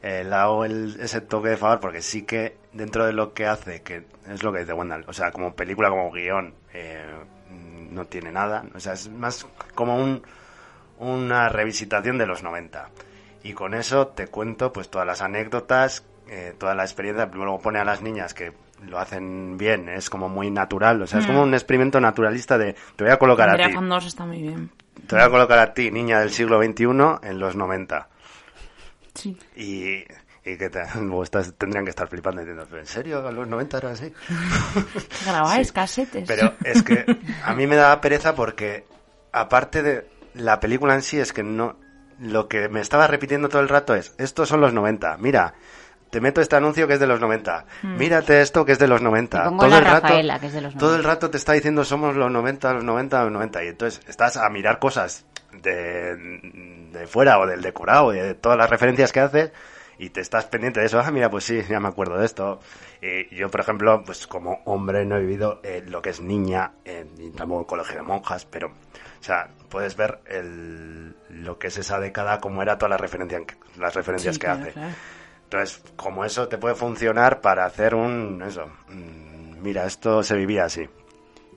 Speaker 7: eh, le hago el- ese toque de favor porque sí que dentro de lo que hace, que es lo que dice Wendell, o sea, como película, como guion, eh, no tiene nada, o sea, es más como un, una revisitación de los 90. Y con eso te cuento pues todas las anécdotas, eh, toda la experiencia. Luego pone a las niñas que lo hacen bien, es como muy natural, o sea, es como un experimento naturalista de te voy a colocar a ti,
Speaker 6: está muy bien.
Speaker 7: te voy a colocar a ti, niña del siglo XXI, en los 90.
Speaker 6: Sí.
Speaker 7: Y, y que te- estás- tendrían que estar flipando diciendo, ¿pero en serio? ¿A los 90 era así?
Speaker 6: Grabáis casetes.
Speaker 7: Pero es que a mí me daba pereza porque, aparte de la película en sí, es que no. Lo que me estaba repitiendo todo el rato es: estos son los 90. Mira, te meto este anuncio que es de los 90. Mírate esto que es de los 90.
Speaker 5: Te pongo
Speaker 7: todo
Speaker 5: la
Speaker 7: el rato,
Speaker 5: Rafaela, que es de los
Speaker 7: Todo el
Speaker 5: 90.
Speaker 7: rato te está diciendo: somos los 90, los 90, los 90. Y entonces estás a mirar cosas de, de fuera o del decorado, y de todas las referencias que haces y te estás pendiente de eso, ah, mira, pues sí, ya me acuerdo de esto. Y yo, por ejemplo, pues como hombre no he vivido eh, lo que es niña, eh, ni tampoco en colegio de monjas, pero, o sea, puedes ver el, lo que es esa década, cómo era todas las referencias, las referencias
Speaker 6: Sí,
Speaker 7: que
Speaker 6: claro,
Speaker 7: hace.
Speaker 6: claro.
Speaker 7: Entonces, como eso te puede funcionar para hacer un, eso, mm, mira, esto se vivía así.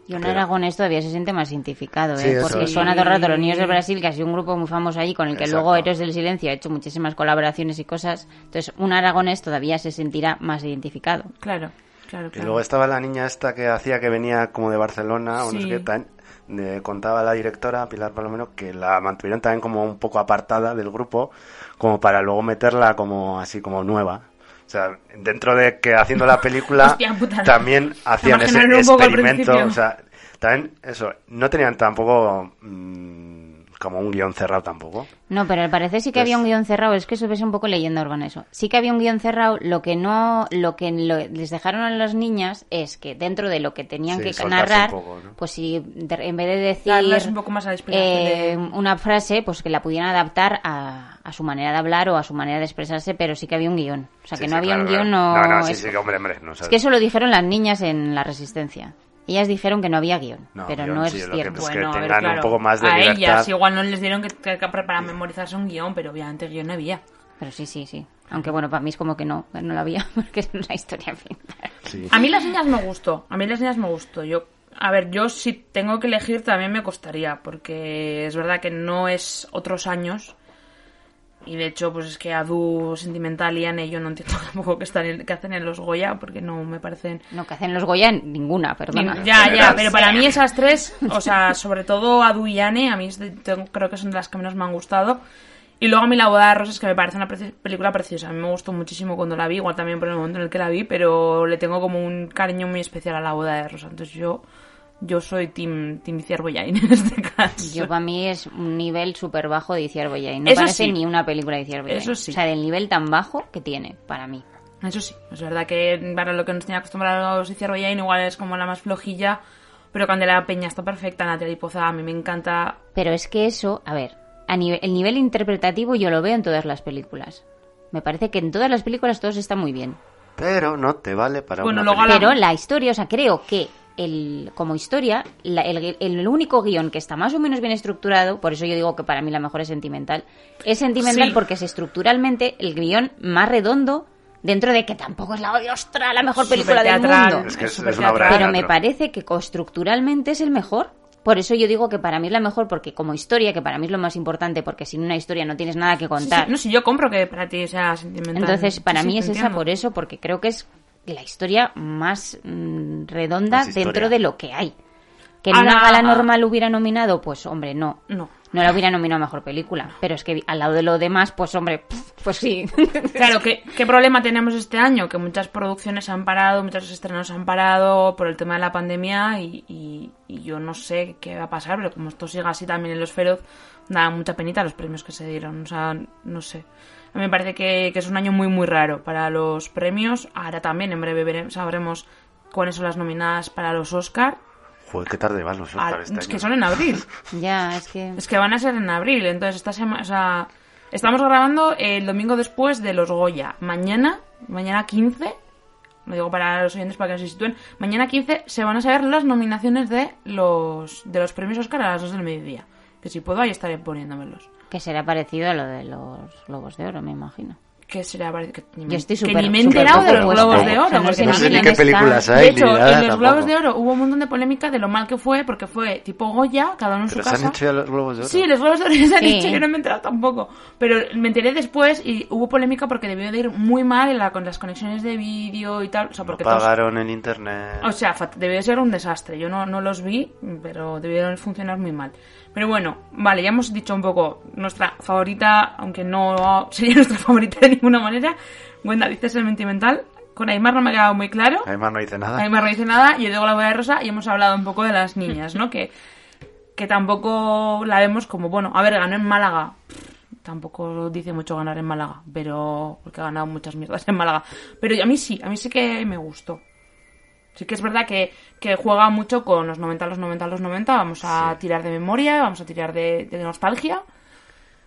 Speaker 5: y un
Speaker 7: Pero-
Speaker 5: aragonés todavía se siente más identificado
Speaker 7: Sí,
Speaker 5: ¿eh?
Speaker 7: eso
Speaker 5: porque
Speaker 7: es.
Speaker 5: suena todo el rato los niños del Brasil que ha sido un grupo muy famoso allí con el que
Speaker 7: Exacto.
Speaker 5: luego Héroes del Silencio ha hecho muchísimas colaboraciones y cosas entonces un aragonés todavía se sentirá más identificado
Speaker 6: Claro, claro,
Speaker 7: Y
Speaker 6: claro.
Speaker 7: luego estaba la niña esta que hacía que venía como de Barcelona, o no
Speaker 6: Sí.
Speaker 7: sé qué, tan- eh, contaba la directora Pilar Palomero que la mantuvieron también como un poco apartada del grupo, como para luego meterla como así como nueva. O sea, dentro de que haciendo la película
Speaker 6: Hostia
Speaker 7: también hacían ese experimento, o sea, también eso, no tenían tampoco mm, como un guion cerrado tampoco.
Speaker 5: No, pero al parecer sí que
Speaker 7: Pues-
Speaker 5: había un guion cerrado. Es que eso es un poco leyenda urbana eso. Sí que había un guion cerrado. Lo que no, lo que lo- les dejaron a las niñas es que dentro de lo que tenían
Speaker 7: Sí,
Speaker 5: que narrar,
Speaker 7: un poco, ¿no?
Speaker 5: pues si de- en vez de decir
Speaker 6: Darles un poco más a la inspiración
Speaker 5: eh,
Speaker 6: de-
Speaker 5: una frase, pues que la pudieran adaptar a, a su manera de hablar o a su manera de expresarse, pero sí que había un guion. O sea,
Speaker 7: Sí,
Speaker 5: que
Speaker 7: sí,
Speaker 5: no había
Speaker 7: claro,
Speaker 5: un guion,
Speaker 7: claro.
Speaker 5: no.
Speaker 7: No, no, sí,
Speaker 5: es-
Speaker 7: sí, hombre, hombre. No,
Speaker 5: es que eso lo dijeron las niñas en la Resistencia. Ellas dijeron que no había guion,
Speaker 7: No,
Speaker 5: pero
Speaker 7: guion
Speaker 5: no es
Speaker 7: sí, lo que
Speaker 5: cierto.
Speaker 7: Es que
Speaker 6: Bueno, a ver,
Speaker 7: tengan un poco más de
Speaker 6: a
Speaker 7: libertad.
Speaker 6: ellas igual no les dieron que, que- que para memorizarse un guion, pero obviamente guion no había.
Speaker 5: Pero sí, sí, sí. Aunque bueno, para mí es como que no, no la había, porque es una historia.
Speaker 7: Sí.
Speaker 6: A mí las niñas me gustó, a mí las niñas me gustó. Yo, a ver, yo si tengo que elegir también me costaría, porque es verdad que no es otros años. Y de hecho, pues es que Adu, Sentimental y Anne yo no entiendo tampoco qué, están en- qué hacen en los Goya, porque no me parecen...
Speaker 5: No, que hacen los Goya ninguna, perdona.
Speaker 6: Ya, ya, pero para mí esas tres, o sea, sobre todo Adu y Anne, a mí tengo- creo que son de las que menos me han gustado. Y luego a mí La boda de rosas, que me parece una preci- película preciosa. A mí me gustó muchísimo cuando la vi, igual también por el momento en el que la vi, pero le tengo como un cariño muy especial a La boda de rosas. Entonces yo, yo soy Team, team Iciar Boyain en este caso.
Speaker 5: Yo para mí es un nivel súper bajo de Iciar Boyain. No
Speaker 6: Eso
Speaker 5: parece
Speaker 6: sí.
Speaker 5: ni una película de Iciar Boyain.
Speaker 6: Eso sí.
Speaker 5: O sea, del nivel tan bajo que tiene, para mí.
Speaker 6: Eso sí, es verdad que para lo que nos tenía acostumbrados Iciar Boyain igual es como la más flojilla, pero Candela Peña está perfecta, Natalia Poza a mí me encanta.
Speaker 5: Pero es que eso, a ver, a nivel, el nivel interpretativo yo lo veo en todas las películas. Me parece que en todas las películas todos está muy bien.
Speaker 7: Pero no te vale para
Speaker 6: Bueno,
Speaker 7: una
Speaker 6: luego.
Speaker 5: Pero la historia, o sea, creo que el, como historia, la- el, gui- el único guion que está más o menos bien estructurado, por eso yo digo que para mí la mejor es sentimental, es sentimental
Speaker 6: Sí.
Speaker 5: porque es estructuralmente el guion más redondo, dentro de que tampoco es la, la mejor película del mundo.
Speaker 7: Es que es,
Speaker 6: Súper
Speaker 7: es una obra de
Speaker 5: Pero me parece que estructuralmente es el mejor. Por eso yo digo que para mí es la mejor, porque como historia, que para mí es lo más importante, porque sin una historia no tienes nada que contar.
Speaker 6: sí, No, si yo compro que para ti sea sentimental.
Speaker 5: Entonces, para mí es esa
Speaker 6: entiendo.
Speaker 5: por eso, porque creo que es la historia más mm, redonda
Speaker 7: Más
Speaker 5: dentro de lo que hay. Que en
Speaker 6: Ahora-
Speaker 5: una gala normal hubiera nominado, pues hombre, no.
Speaker 6: No.
Speaker 5: No la hubiera nominado a mejor película. Pero es que al lado de lo demás, pues hombre, pues sí.
Speaker 6: Claro, ¿qué, ¿qué problema tenemos este año? Que muchas producciones han parado, muchos estrenos han parado por el tema de la pandemia y, y- y yo no sé qué va a pasar, pero como esto siga así también en los Feroz, da mucha penita los premios que se dieron. O sea, no sé. A mí me parece que, que es un año muy, muy raro para los premios. Ahora también, en breve veremos, sabremos cuáles son las nominadas para los Oscar.
Speaker 7: Joder, qué tarde van los
Speaker 6: Ah,
Speaker 7: Oscar este
Speaker 6: es que son en abril.
Speaker 5: ya, es que...
Speaker 6: Es que van a ser en abril, entonces esta semana, o sea, estamos grabando el domingo después de los Goya. Mañana, mañana 15, lo digo para los oyentes para que se sitúen, mañana 15 se van a saber las nominaciones de los de los premios Oscar a las 2 del mediodía. Que si puedo ahí estaré poniéndomelos.
Speaker 5: Que será parecido a lo de los Globos de Oro, me imagino.
Speaker 6: Que será que, ni
Speaker 5: Yo
Speaker 6: me-
Speaker 5: estoy
Speaker 6: que
Speaker 5: súper-
Speaker 6: ni me he enterado de los Globos de
Speaker 5: O
Speaker 6: Oro.
Speaker 5: sea, no
Speaker 6: porque
Speaker 5: sé
Speaker 7: No
Speaker 5: ni
Speaker 7: sé ni
Speaker 5: quién
Speaker 7: qué películas hay,
Speaker 6: de
Speaker 7: ni
Speaker 6: hecho,
Speaker 7: nada
Speaker 6: en los
Speaker 7: tampoco.
Speaker 6: Globos de Oro hubo un montón de polémica de lo mal que fue, porque fue tipo Goya, cada uno en
Speaker 7: Pero
Speaker 6: su
Speaker 7: se
Speaker 6: casa.
Speaker 7: han hecho ya los globos de oro.
Speaker 6: Sí, los globos de oro se han
Speaker 5: Sí.
Speaker 6: dicho, yo no me he enterado tampoco. Pero me enteré después y hubo polémica porque debió de ir muy mal en la- con las conexiones de vídeo y tal. O sea,
Speaker 7: No
Speaker 6: porque todos-
Speaker 7: pagaron en internet.
Speaker 6: o sea, debió de ser un desastre. Yo no, no los vi, pero debieron funcionar muy mal. Pero bueno, vale, ya hemos dicho un poco nuestra favorita, aunque no sería nuestra favorita de ninguna manera. Wenda dice sentimental. Con Aymar no me ha quedado muy claro.
Speaker 7: Además no dice nada.
Speaker 6: Aymar no dice nada. Yo digo la boda de rosa y hemos hablado un poco de las niñas, ¿no? Que, que tampoco la vemos como, bueno, a ver, ganó en Málaga. Tampoco dice mucho ganar en Málaga, pero porque ha ganado muchas mierdas en Málaga. Pero a mí sí, a mí sí que me gustó. Sí que es verdad que, que juega mucho con los 90, los 90, los 90. Vamos a tirar de memoria, vamos a tirar de, de nostalgia.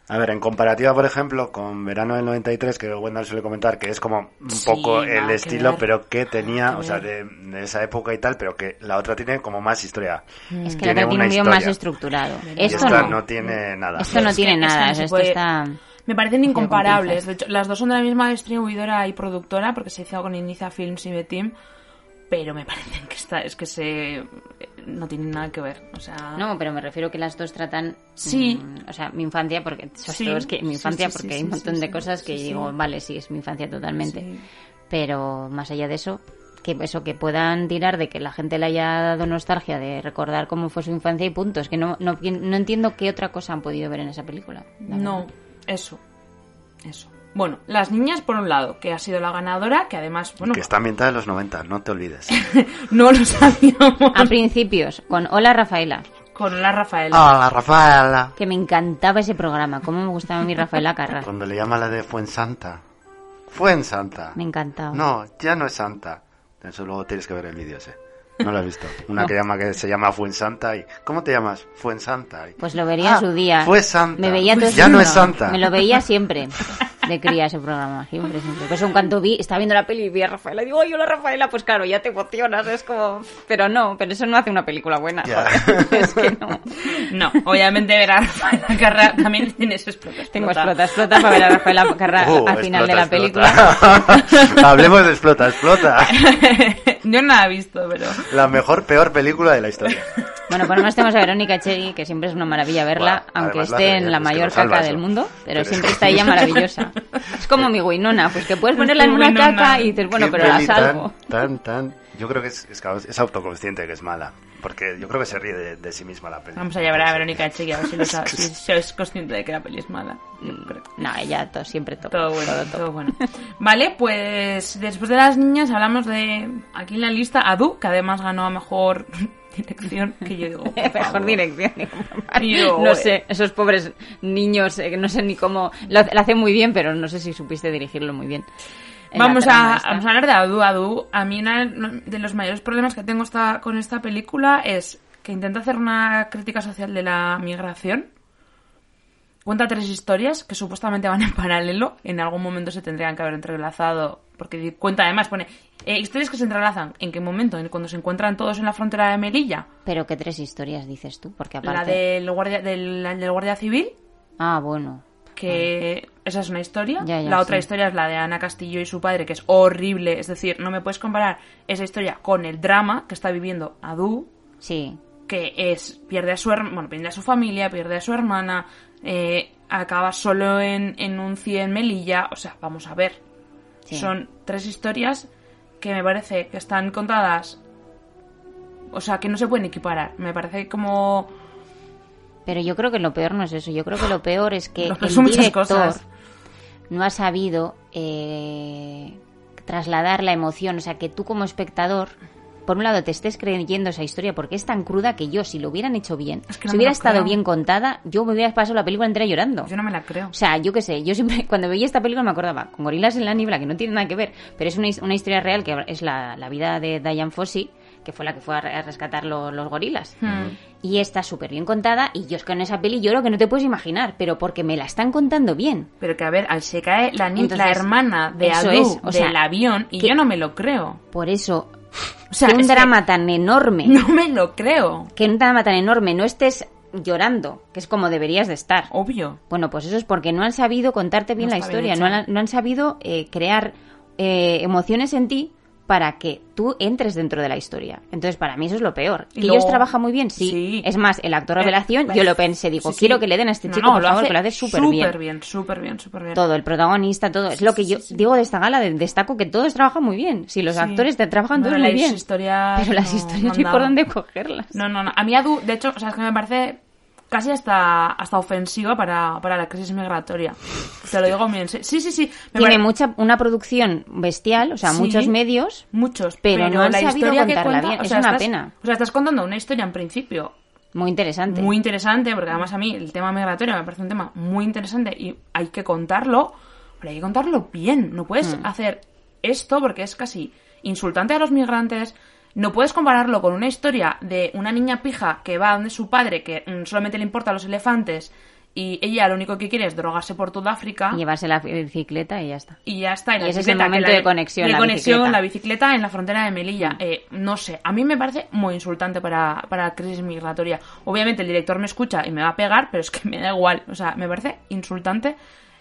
Speaker 7: A ver, en comparativa, por ejemplo, con Verano del 93, que Wendell suele comentar que es como un
Speaker 6: Sí,
Speaker 7: poco el estilo,
Speaker 6: ver.
Speaker 7: pero que tenía,
Speaker 6: que
Speaker 7: o sea, de, de esa época y tal, pero que la otra tiene como más historia.
Speaker 5: Es que
Speaker 7: Tiene
Speaker 5: la otra tiene un guion más estructurado. Esto
Speaker 7: esta
Speaker 5: no.
Speaker 7: no tiene nada.
Speaker 5: Esto no tiene
Speaker 6: que- es que
Speaker 5: nada. esto
Speaker 6: puede-
Speaker 5: está...
Speaker 6: Me parecen incomparables. De hecho, las dos son de la misma distribuidora y productora, porque se hizo con Inicia Films y Betim. Pero me parecen que está, es que se no tienen nada que ver. O sea,
Speaker 5: No, pero me refiero que las dos tratan.
Speaker 6: Sí.
Speaker 5: mm, o sea, mi infancia, porque. sobre
Speaker 6: Sí,
Speaker 5: todo es que mi infancia,
Speaker 6: sí, sí,
Speaker 5: porque hay un montón de cosas que digo, vale, sí, es mi infancia totalmente. Pero más allá de eso, que eso, que puedan tirar de que la gente le haya dado nostalgia de recordar cómo fue su infancia y punto. Es que no, no, no entiendo qué otra cosa han podido ver en esa película. la
Speaker 6: No,
Speaker 5: verdad.
Speaker 6: eso. Eso. Bueno, las niñas por un lado, que ha sido la ganadora, que además, bueno,
Speaker 7: Que está ambientada en los 90, no te olvides.
Speaker 6: no lo sabíamos.
Speaker 5: A principios, con Hola Rafaela,
Speaker 6: Con la Rafaela.
Speaker 7: Hola, Rafaela.
Speaker 5: que me encantaba ese programa, cómo me gustaba a mí Rafaela Carrà.
Speaker 7: Cuando le llama la de Fuensanta. Fuensanta.
Speaker 5: Me encantaba.
Speaker 7: No, ya no es Santa. Eso luego tienes que ver el vídeo ese. No lo has visto. Una que llama que se llama Fuensanta y ¿cómo te llamas? Fuensanta. Y...
Speaker 5: Pues lo vería
Speaker 7: Ah,
Speaker 5: en su día.
Speaker 7: Fue Santa.
Speaker 5: Me veía todo
Speaker 7: Ya no es Santa.
Speaker 5: Me lo veía siempre. De cría ese programa, siempre, siempre. Pues en cuanto vi, estaba viendo la peli y vi a Rafaela y digo, ¡ay, hola Rafaela! Pues claro, ya te emocionas, es como... Pero no, pero eso no hace una película buena. Joder. es que no.
Speaker 6: No, obviamente ver a Rafaela Carrà también tiene su explota.
Speaker 5: Tengo explota, explota para ver a Rafaela Carrà
Speaker 7: Uh,
Speaker 5: al final de la película.
Speaker 7: Hablemos de explota, explota.
Speaker 6: Yo no la he visto, pero...
Speaker 7: La mejor, peor película de la historia.
Speaker 5: Bueno, por lo menos tenemos a Verónica Chegui, que siempre es una maravilla verla,
Speaker 7: Buah,
Speaker 5: aunque esté en la
Speaker 7: es que
Speaker 5: mayor caca del mundo, pero, siempre está ella maravillosa. Es como mi Winona, pues que puedes ponerla en una caca y dices, bueno, pero la salvo.
Speaker 7: Tan, tan, tan. Yo creo que es, es, es autoconsciente que es mala. Porque yo creo que se ríe de, de sí misma la peli.
Speaker 6: Vamos a llevar a Verónica Echegui a ver si, lo sabe, si, si es consciente de que la peli es mala. Creo.
Speaker 5: No, ella todo, siempre top.
Speaker 6: Todo bueno,
Speaker 5: todo
Speaker 6: bueno. Vale, pues después de las niñas hablamos de aquí en la lista Adu, que además ganó a mejor dirección, que yo digo.
Speaker 5: Mejor dirección.
Speaker 6: Y yo,
Speaker 5: no sé, esos pobres niños, eh, que no sé ni cómo. Lo, lo hacen muy bien, pero no sé si supiste dirigirlo muy bien.
Speaker 6: Vamos a, vamos a hablar de Adu. Adu, a mí una de los mayores problemas que tengo esta, con esta película es que intenta hacer una crítica social de la migración. Cuenta tres historias que supuestamente van en paralelo. En algún momento se tendrían que haber entrelazado. Porque cuenta además, pone eh, historias que se entrelazan. ¿En qué momento? En cuando se encuentran todos en la frontera de Melilla.
Speaker 5: Pero qué tres historias dices tú, porque aparte.
Speaker 6: La del guardia, del, del guardia civil,
Speaker 5: Ah, bueno.
Speaker 6: que esa es una historia.
Speaker 5: Ya, ya,
Speaker 6: la otra
Speaker 5: sí.
Speaker 6: historia es la de Ana Castillo y su padre, que es horrible. Es decir, no me puedes comparar esa historia con el drama que está viviendo Adu,
Speaker 5: Sí.
Speaker 6: que es pierde a su bueno, pierde a su familia, pierde a su hermana, eh, acaba solo en, en un CIE en Melilla. O sea, vamos a ver.
Speaker 5: Sí.
Speaker 6: Son tres historias que me parece que están contadas. O sea, que no se pueden equiparar. Me parece como.
Speaker 5: Pero yo creo que lo peor no es eso. Yo creo que lo peor es que el
Speaker 6: son muchas
Speaker 5: director
Speaker 6: cosas.
Speaker 5: No ha sabido eh, trasladar la emoción. O sea, que tú como espectador, por un lado, te estés creyendo esa historia porque es tan cruda que yo, si lo hubieran hecho bien,
Speaker 6: Es que no
Speaker 5: si hubiera estado
Speaker 6: creo.
Speaker 5: bien contada, yo me hubiera pasado la película entera llorando.
Speaker 6: Yo no me la creo.
Speaker 5: O sea, yo qué sé, yo siempre, cuando veía esta película me acordaba, con Gorilas en la niebla, que no tiene nada que ver, pero es una, una historia real que es la, la vida de Diane Fossey, que fue la que fue a, re- a rescatar lo- los gorilas.
Speaker 6: Hmm.
Speaker 5: Y está súper bien contada, y yo es que en esa peli lloro que no te puedes imaginar, pero porque me la están contando bien.
Speaker 6: Pero que a ver, al se cae la, ni-
Speaker 5: Entonces,
Speaker 6: la hermana de
Speaker 5: eso
Speaker 6: Adu
Speaker 5: es, o sea,
Speaker 6: del avión y
Speaker 5: que-
Speaker 6: yo no me lo creo.
Speaker 5: Por eso,
Speaker 6: O sea,
Speaker 5: que un
Speaker 6: que
Speaker 5: drama tan enorme,
Speaker 6: no me lo creo.
Speaker 5: que en un drama tan enorme no estés llorando, que es como deberías de estar.
Speaker 6: Obvio.
Speaker 5: Bueno, pues eso es porque no han sabido contarte bien
Speaker 6: No
Speaker 5: la
Speaker 6: bien
Speaker 5: historia, no
Speaker 6: hecha.
Speaker 5: han, no han sabido eh, crear eh, emociones en ti para que tú entres dentro de la historia. Entonces, para mí eso es lo peor.
Speaker 6: Y
Speaker 5: ¿Que
Speaker 6: luego-
Speaker 5: ellos trabajan muy bien? Sí.
Speaker 6: Sí.
Speaker 5: Es más, el actor
Speaker 6: Eh,
Speaker 5: revelación,
Speaker 6: pues,
Speaker 5: yo lo pensé, digo,
Speaker 6: sí, sí.
Speaker 5: quiero que le den a este chico,
Speaker 6: no,
Speaker 5: por
Speaker 6: lo
Speaker 5: favor,
Speaker 6: hace
Speaker 5: que lo hace súper bien.
Speaker 6: Súper bien, súper bien, súper bien.
Speaker 5: Todo, el protagonista, todo. Es lo que yo digo de esta gala, de- destaco que todos trabajan muy bien. Si los actores te trabajan
Speaker 6: No,
Speaker 5: todos muy bien.
Speaker 6: historias
Speaker 5: Pero las historias
Speaker 6: no
Speaker 5: hay por dónde cogerlas.
Speaker 6: No, no, no. A mí Adu, de hecho, o sea, es que me parece casi hasta, hasta ofensiva para, para la crisis migratoria. Te lo digo bien. Sí, sí, sí. Me
Speaker 5: Tiene
Speaker 6: pare-
Speaker 5: mucha, una producción bestial, o sea,
Speaker 6: Sí.
Speaker 5: muchos medios,
Speaker 6: Muchos,
Speaker 5: pero no han
Speaker 6: la
Speaker 5: sabido
Speaker 6: historia que
Speaker 5: contarla
Speaker 6: cuenta,
Speaker 5: bien.
Speaker 6: o
Speaker 5: Es una
Speaker 6: estás-
Speaker 5: pena.
Speaker 6: O sea, estás contando una historia en principio
Speaker 5: muy interesante.
Speaker 6: muy interesante, porque además a mí el tema migratorio me parece un tema muy interesante y hay que contarlo, pero hay que contarlo bien. No puedes
Speaker 5: Hmm.
Speaker 6: hacer esto porque es casi insultante a los migrantes. No puedes compararlo con una historia de una niña pija que va donde su padre, que mm, solamente le importan los elefantes, y ella lo único que quiere es drogarse por toda África.
Speaker 5: Y llevarse la bicicleta y ya está.
Speaker 6: Y ya está. Y, la
Speaker 5: Y ese es el momento
Speaker 6: la
Speaker 5: de conexión,
Speaker 6: De
Speaker 5: la
Speaker 6: conexión,
Speaker 5: bicicleta.
Speaker 6: la bicicleta en la frontera de Melilla. Eh, no sé, a mí me parece muy insultante para, para la crisis migratoria. Obviamente el director me escucha y me va a pegar, pero es que me da igual. O sea, me parece insultante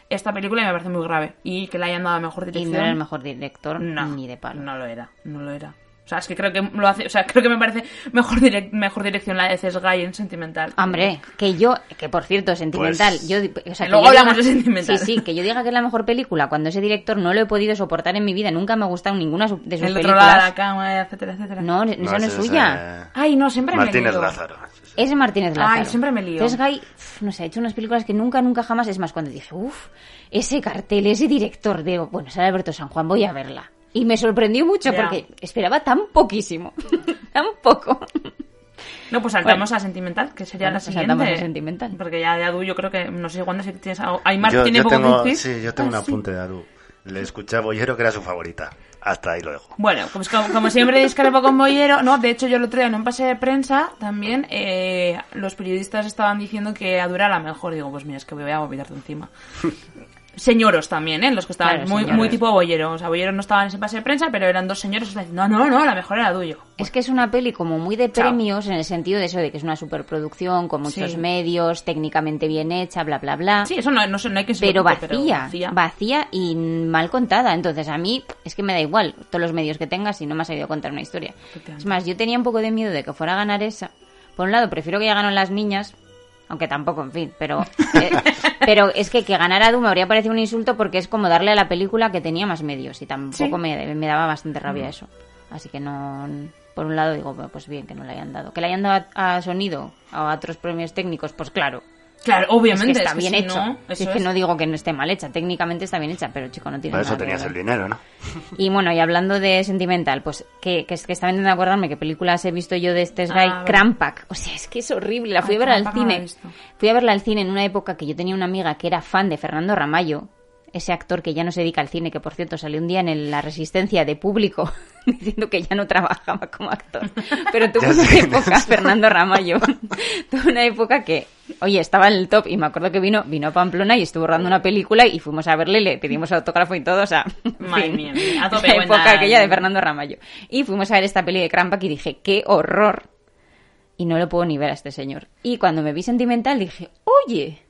Speaker 6: esta película y me parece muy grave. Y que le hayan dado mejor
Speaker 5: Y
Speaker 6: dirección.
Speaker 5: no era el mejor director
Speaker 6: No,
Speaker 5: ni de palo.
Speaker 6: No lo era, no lo era. O sea, es que creo que lo hace, o sea, creo que me parece mejor direc- mejor dirección la de Cesgay en Sentimental.
Speaker 5: Hombre, que yo, que por cierto, sentimental,
Speaker 6: Pues,
Speaker 5: yo, o sea, que
Speaker 6: luego
Speaker 5: yo
Speaker 6: hablamos de Sentimental.
Speaker 5: Sí, sí, que yo diga que es la mejor película cuando ese director no lo he podido soportar en mi vida, nunca me ha gustado ninguna de sus
Speaker 6: El otro lado de
Speaker 5: películas.
Speaker 6: la cama, etcétera, etcétera.
Speaker 5: No, esa no, es suya.
Speaker 6: Ay, no, siempre me
Speaker 7: Martínez
Speaker 6: lío.
Speaker 7: Lázaro.
Speaker 5: Es Martínez Lázaro.
Speaker 6: Ay, siempre me lío.
Speaker 5: Cesgay, pf, no sé, ha hecho unas películas que nunca, nunca jamás. Es más, cuando dije, uff, ese cartel, ese director, digo, bueno, sale Alberto San Juan, voy a verla. Y me sorprendió mucho
Speaker 6: Ya.
Speaker 5: porque esperaba tan poquísimo. tan poco.
Speaker 6: No, pues saltamos
Speaker 5: Bueno.
Speaker 6: a Sentimental, que sería
Speaker 5: Bueno,
Speaker 6: la
Speaker 5: pues
Speaker 6: siguiente.
Speaker 5: saltamos a Sentimental.
Speaker 6: Porque ya de Adu yo creo que, no sé cuándo si tienes algo... Aymar
Speaker 7: Yo,
Speaker 6: tiene
Speaker 7: yo
Speaker 6: poco
Speaker 7: tengo,
Speaker 6: que decir.
Speaker 7: sí, yo tengo
Speaker 6: Ah,
Speaker 7: un
Speaker 6: sí.
Speaker 7: apunte de Aru. Le escuché a Bollero que era su favorita. Hasta ahí lo dejo.
Speaker 6: Bueno, pues como, como siempre discrepo con Bollero, no, de hecho yo el otro día en un pase de prensa también eh, los periodistas estaban diciendo que Adura la mejor. Digo, pues mira, es que voy a vomitarte encima. Señoros también, ¿eh? Los que estaban
Speaker 5: Claro,
Speaker 6: muy, muy tipo Bollero. O sea, Bollero no estaba en ese pase de prensa, pero eran dos señores que estaban no, no, no, la mejor era Duyo.
Speaker 5: Es que es una peli como muy de
Speaker 6: Chao.
Speaker 5: premios en el sentido de eso de que es una superproducción con muchos
Speaker 6: Sí.
Speaker 5: medios, técnicamente bien hecha, bla, bla, bla.
Speaker 6: Sí, eso no, no, no hay que
Speaker 5: pero
Speaker 6: lo quite,
Speaker 5: vacía,
Speaker 6: vacía.
Speaker 5: vacía y mal contada. Entonces a mí es que me da igual todos los medios que tengas si no me has sabido contar una historia. Es más, yo tenía un poco de miedo de que fuera a ganar esa. Por un lado, prefiero que ya ganen las niñas, aunque tampoco, en fin, pero eh, pero es que que ganara Doom me habría parecido un insulto porque es como darle a la película que tenía más medios y tampoco
Speaker 6: Sí.
Speaker 5: me, me daba bastante
Speaker 6: Mm.
Speaker 5: rabia eso. Así que no, por un lado digo, pues bien que no le hayan dado. Que le hayan dado a, a sonido o a otros premios técnicos, pues claro.
Speaker 6: Claro, obviamente.
Speaker 5: es que está
Speaker 6: es que
Speaker 5: bien
Speaker 6: si
Speaker 5: hecho.
Speaker 6: no,
Speaker 5: Si
Speaker 6: eso
Speaker 5: es que no digo que no esté mal hecha, técnicamente está bien hecha, pero chico, no tiene
Speaker 7: Para eso tenías el dinero, ¿no?
Speaker 5: Y bueno, y hablando de sentimental, pues que, que es que estaba intentando acordarme qué películas he visto yo de este guy,
Speaker 6: Ah, vale.
Speaker 5: Crampack. O sea, es que es horrible. La fui
Speaker 6: Ay,
Speaker 5: a ver al
Speaker 6: Crampack
Speaker 5: cine. Fui a verla al cine en una época que yo tenía una amiga que era fan de Fernando Ramallo, ese actor que ya no se dedica al cine, que por cierto salió un día en el- la resistencia de público diciendo que ya no trabajaba como actor. Pero tuvo
Speaker 7: Ya
Speaker 5: una época, Fernando Ramallo, tuvo una época que, oye, estaba en el top y me acuerdo que vino, vino a Pamplona y estuvo rodando una película y fuimos a verle, le pedimos autógrafo y todo, o sea, en fin,
Speaker 6: mía, a tope,
Speaker 5: la
Speaker 6: buena-
Speaker 5: época aquella de Fernando Ramallo. Y fuimos a ver esta peli de Crampack y dije, qué horror. Y no lo puedo ni ver a este señor. Y cuando me vi sentimental dije, oye,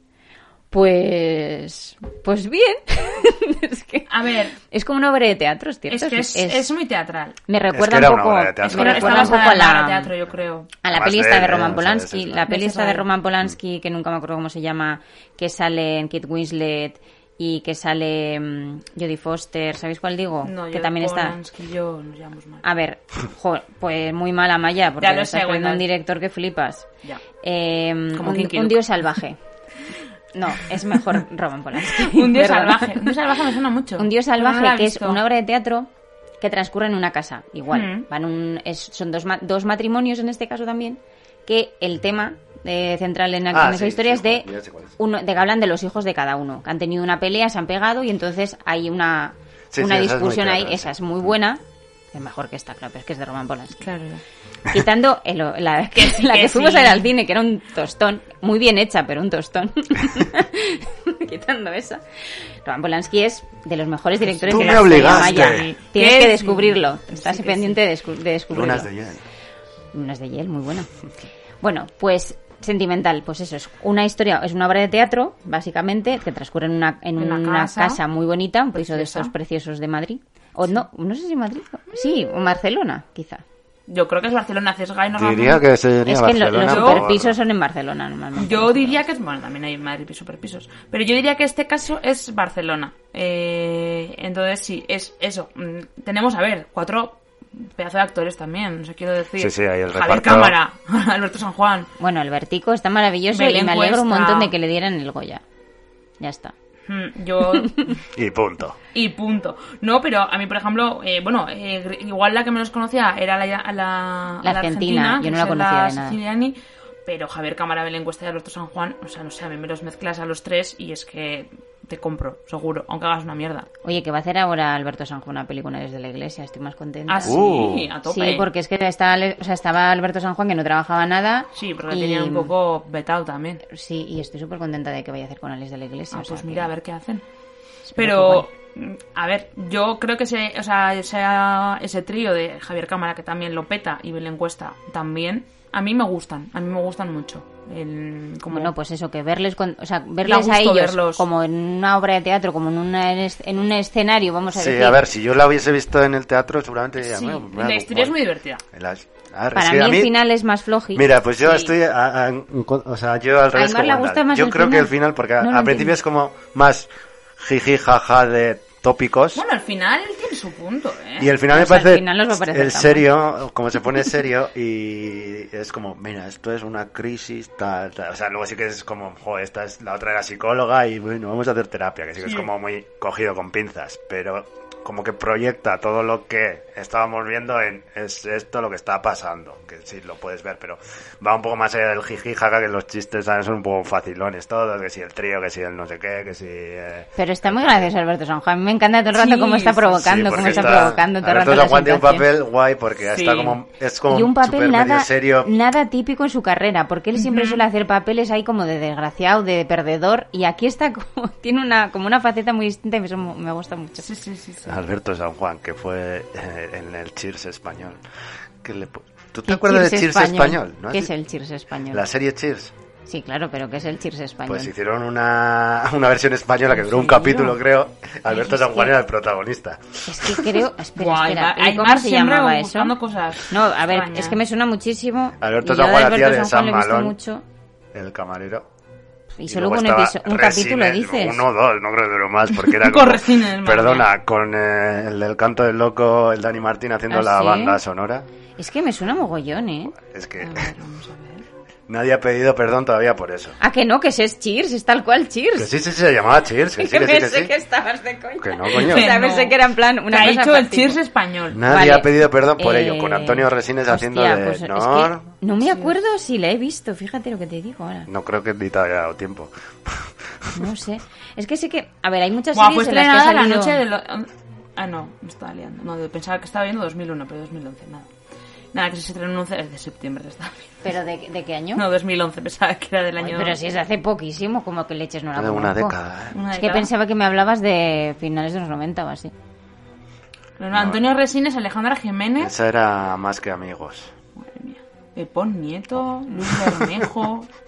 Speaker 5: pues, pues bien. es que
Speaker 6: A ver,
Speaker 5: es como una obra de teatro, es cierto.
Speaker 6: es que es, es muy teatral.
Speaker 5: me recuerda
Speaker 7: era
Speaker 5: un poco.
Speaker 6: Es que está
Speaker 5: recuerda un poco a
Speaker 6: la teatro, yo creo.
Speaker 5: a la peli
Speaker 7: de
Speaker 5: esta de
Speaker 7: él.
Speaker 5: Roman Polanski, la
Speaker 7: la-
Speaker 5: peli
Speaker 6: Ese
Speaker 5: esta
Speaker 6: es
Speaker 5: de Roman Polanski, que nunca me acuerdo cómo se llama, que sale en Kate Winslet y que sale mm, Jodie Foster, ¿sabéis cuál digo?
Speaker 6: No,
Speaker 5: que
Speaker 6: yo
Speaker 5: también está...
Speaker 6: Polanski y yo nos llevamos mal.
Speaker 5: A ver, jo, pues muy mala Maya, porque
Speaker 6: Ya lo
Speaker 5: estás
Speaker 6: sé,
Speaker 5: un director que flipas.
Speaker 6: Ya.
Speaker 5: Eh,
Speaker 6: Como
Speaker 5: un, dios salvaje. No, es mejor Roman Polanski.
Speaker 6: Un dios salvaje. Un dios salvaje me suena mucho.
Speaker 5: Un dios
Speaker 6: no
Speaker 5: salvaje, que es una obra de teatro que transcurre en una casa, igual.
Speaker 6: Mm.
Speaker 5: Van un, es- son dos, ma- dos matrimonios en este caso también, que el tema eh, central en,
Speaker 7: Ah,
Speaker 5: en esa
Speaker 7: sí,
Speaker 5: historia
Speaker 7: sí,
Speaker 5: es de,
Speaker 7: es.
Speaker 5: uno, que hablan de los hijos de cada uno, que han tenido una pelea, se han pegado y entonces hay una,
Speaker 7: Sí,
Speaker 5: una
Speaker 7: sí, esa es muy
Speaker 5: discusión ahí, esa
Speaker 7: sí.
Speaker 5: es muy buena, es mejor que esta, claro, pero es que es de Roman Polanski.
Speaker 6: Claro.
Speaker 5: Quitando el- la que,
Speaker 6: sí,
Speaker 5: la
Speaker 6: que
Speaker 5: que fuimos
Speaker 6: sí.
Speaker 5: a ver al cine, que era un tostón, muy bien hecha, pero un tostón. Quitando esa. Roman Polanski es de los mejores directores
Speaker 7: Tú
Speaker 5: de
Speaker 7: me
Speaker 5: la. Maya. Tienes
Speaker 6: Que
Speaker 5: que descubrirlo.
Speaker 6: Que
Speaker 5: Estás
Speaker 6: sí, que
Speaker 5: pendiente de, descu- de descubrirlo.
Speaker 7: Lunas de hiel.
Speaker 5: Lunas de hiel, muy buena. Bueno, pues sentimental, pues eso es una historia, es una obra de teatro, básicamente, que transcurre en una, en
Speaker 6: una
Speaker 5: una
Speaker 6: casa.
Speaker 5: casa. muy bonita, un piso de estos preciosos de Madrid. O no, no sé si Madrid, sí, o Barcelona, quizá.
Speaker 6: Yo creo que es Barcelona, Cesgay normalmente.
Speaker 7: Diría que sería
Speaker 5: Es que lo-
Speaker 7: Barcelona.
Speaker 5: los
Speaker 6: por-
Speaker 5: superpisos son en Barcelona normalmente.
Speaker 6: Yo diría que es, bueno, también hay en Madrid y superpisos, pero yo diría que este caso es Barcelona. Eh, entonces sí, es eso. Mm, Tenemos, a ver, cuatro pedazos de actores también, no sé, quiero decir.
Speaker 7: Sí, sí, ahí el
Speaker 6: Javier
Speaker 7: reparto.
Speaker 6: Cámara, Alberto San Juan.
Speaker 5: Bueno, el Vertico está maravilloso
Speaker 6: Belén
Speaker 5: y me alegro un montón de que le dieran el Goya. Ya está.
Speaker 6: Mm, Yo
Speaker 7: Y punto.
Speaker 6: y punto. No, pero a mí, por ejemplo, eh, bueno, eh, igual la que menos conocía era la, la,
Speaker 5: La
Speaker 6: la
Speaker 5: argentina, yo no la conocía de nada.
Speaker 6: Siciliani, pero Javier Cámara, Belén Cuesta y Alberto San Juan, o sea, no sé, a mí me los mezclas a los tres y es que te compro, seguro, aunque hagas una mierda.
Speaker 5: Oye, que va a hacer ahora Alberto Sanjo una película desde la iglesia, estoy más contenta.
Speaker 6: Ah, sí,
Speaker 7: Uh.
Speaker 6: a tope.
Speaker 5: Sí, porque es que está, o sea, estaba Alberto San Juan que no trabajaba nada.
Speaker 6: Sí, porque
Speaker 5: y-
Speaker 6: tenían un poco vetado también.
Speaker 5: Sí, y estoy súper contenta de que vaya a hacer con Alex de la iglesia.
Speaker 6: Ah,
Speaker 5: o sea
Speaker 6: pues
Speaker 5: que-
Speaker 6: mira, a ver qué hacen. Pero,
Speaker 5: que
Speaker 6: mm, a ver, yo creo que ese, o sea, ese, ese trío de Javier Cámara, que también lo peta, y Belén Cuesta también, a mí me gustan, a mí me gustan mucho. El, como
Speaker 5: Bueno, pues eso, que verles, con- o sea, verles a ellos
Speaker 6: verlos.
Speaker 5: como en una obra de teatro, como en, una, en un escenario, vamos a
Speaker 7: Sí,
Speaker 5: decir.
Speaker 7: a ver, si yo la hubiese visto en el teatro, seguramente diría,
Speaker 6: Sí,
Speaker 7: "Bueno,
Speaker 6: la
Speaker 7: bueno,
Speaker 6: historia es muy
Speaker 7: bueno".
Speaker 6: divertida.
Speaker 7: Las- ver,
Speaker 5: Para
Speaker 7: es
Speaker 5: mí
Speaker 7: que a
Speaker 5: el final es más floji.
Speaker 7: Mira, pues yo
Speaker 5: Sí.
Speaker 7: estoy, a- a- o sea, yo al revés. Que Yo creo que
Speaker 5: final.
Speaker 7: el final, porque
Speaker 5: No
Speaker 7: al principio
Speaker 5: entiendo.
Speaker 7: es como más jiji jaja de tópicos.
Speaker 6: Bueno, al final tiene su punto, ¿eh?
Speaker 7: Y el final
Speaker 5: O
Speaker 7: me
Speaker 5: al
Speaker 7: parece
Speaker 5: final va
Speaker 7: el serio, como se pone serio y es como, mira, esto es una crisis, tal, tal. O sea, luego sí que es como, joder, esta es la otra era psicóloga y bueno, vamos a hacer terapia, que sí que es como muy cogido con pinzas, pero como que proyecta todo lo que estábamos viendo en es esto lo que está pasando, que sí lo puedes ver, pero va un poco más allá del jiji que los chistes ¿sabes? son un poco facilones todos, que si el trío, que si el no sé qué, que si... eh,
Speaker 5: Pero está muy gracioso Alberto San Juan. Me encanta todo el rato
Speaker 6: Sí,
Speaker 5: cómo está provocando,
Speaker 7: Sí,
Speaker 5: cómo está, provocando todo rato
Speaker 7: Alberto San Juan tiene un papel guay porque
Speaker 6: Sí.
Speaker 7: está como es como
Speaker 5: y un papel nada,
Speaker 7: serio.
Speaker 5: nada típico en su carrera, porque él siempre suele hacer papeles ahí como de desgraciado, de perdedor, y aquí está como, tiene una, como una faceta muy distinta y eso me me gusta mucho.
Speaker 6: Sí, sí, sí. sí.
Speaker 7: Alberto San Juan, que fue eh, en el Cheers español. Que le ¿Tú te
Speaker 5: ¿Qué
Speaker 7: acuerdas de Cheers español? ¿no?
Speaker 5: ¿Qué es el Cheers español?
Speaker 7: La serie Cheers.
Speaker 5: Sí, claro, pero ¿qué es el Cheers español?
Speaker 7: Pues hicieron una, una versión española que duró un capítulo, creo. Alberto San Juan
Speaker 5: que-
Speaker 7: era el protagonista.
Speaker 5: Es que creo... Espera, espera.
Speaker 6: va-
Speaker 5: ¿y ¿Cómo se llamaba eso?
Speaker 6: cosas
Speaker 5: No, a ver, es que me suena muchísimo.
Speaker 7: Alberto San Juan hacía
Speaker 5: Alberto
Speaker 7: de
Speaker 5: San
Speaker 7: Malón.
Speaker 5: mucho.
Speaker 7: El camarero.
Speaker 5: Y solo
Speaker 7: luego
Speaker 5: hubo un, un capítulo, dices.
Speaker 7: Uno o dos, no creo que duró más, porque era como... Perdona, con eh, el del canto del loco, el Dani Martín haciendo
Speaker 5: ¿Ah,
Speaker 7: la
Speaker 5: sí?
Speaker 7: banda sonora.
Speaker 5: Es que me suena mogollón, ¿eh?
Speaker 7: Es que
Speaker 6: A ver, vamos a ver.
Speaker 7: Nadie ha pedido perdón todavía por eso.
Speaker 5: Ah, que no, que ese es Cheers, es tal cual Cheers.
Speaker 7: Que sí, sí, se llamaba Cheers, que sí, que sí, que
Speaker 5: pensé
Speaker 7: sí.
Speaker 5: que estabas de coña.
Speaker 7: Que no, coño.
Speaker 5: O sea,
Speaker 6: Que
Speaker 5: pensé
Speaker 6: no.
Speaker 5: que era en plan una
Speaker 6: Que ha
Speaker 5: cosa
Speaker 6: dicho el. Cheers español.
Speaker 7: Nadie
Speaker 5: Vale.
Speaker 7: ha pedido perdón por ello,
Speaker 5: Eh,
Speaker 7: con Antonio Resines haciendo
Speaker 5: hostia,
Speaker 7: de
Speaker 5: pues es que no me acuerdo si la he visto, fíjate lo que te digo ahora.
Speaker 7: No creo que ni te haya dado tiempo.
Speaker 5: No sé. Es que sé que, a ver, hay muchas
Speaker 6: Buah,
Speaker 5: series
Speaker 6: fue
Speaker 5: en las que ha
Speaker 6: estrenada la
Speaker 5: salido...
Speaker 6: noche de... lo- Ah, no, me estaba liando. No, pensaba que estaba viendo 2001, pero 2011, nada. Nada, que se estrenó el 11 de septiembre. Viendo.
Speaker 5: ¿Pero de, de qué año?
Speaker 6: No, 2011, pensaba que era del
Speaker 5: Ay,
Speaker 6: año...
Speaker 5: pero si es de hace poquísimo, como que leches no la
Speaker 7: De una década, ¿eh?
Speaker 6: Una
Speaker 5: Es que pensaba que me hablabas de finales de los 90 o así.
Speaker 6: No, no, Antonio Resines, Alejandra Jiménez...
Speaker 7: Esa era más que amigos.
Speaker 6: Madre mía. Pepón Nieto, Luis Bermejo...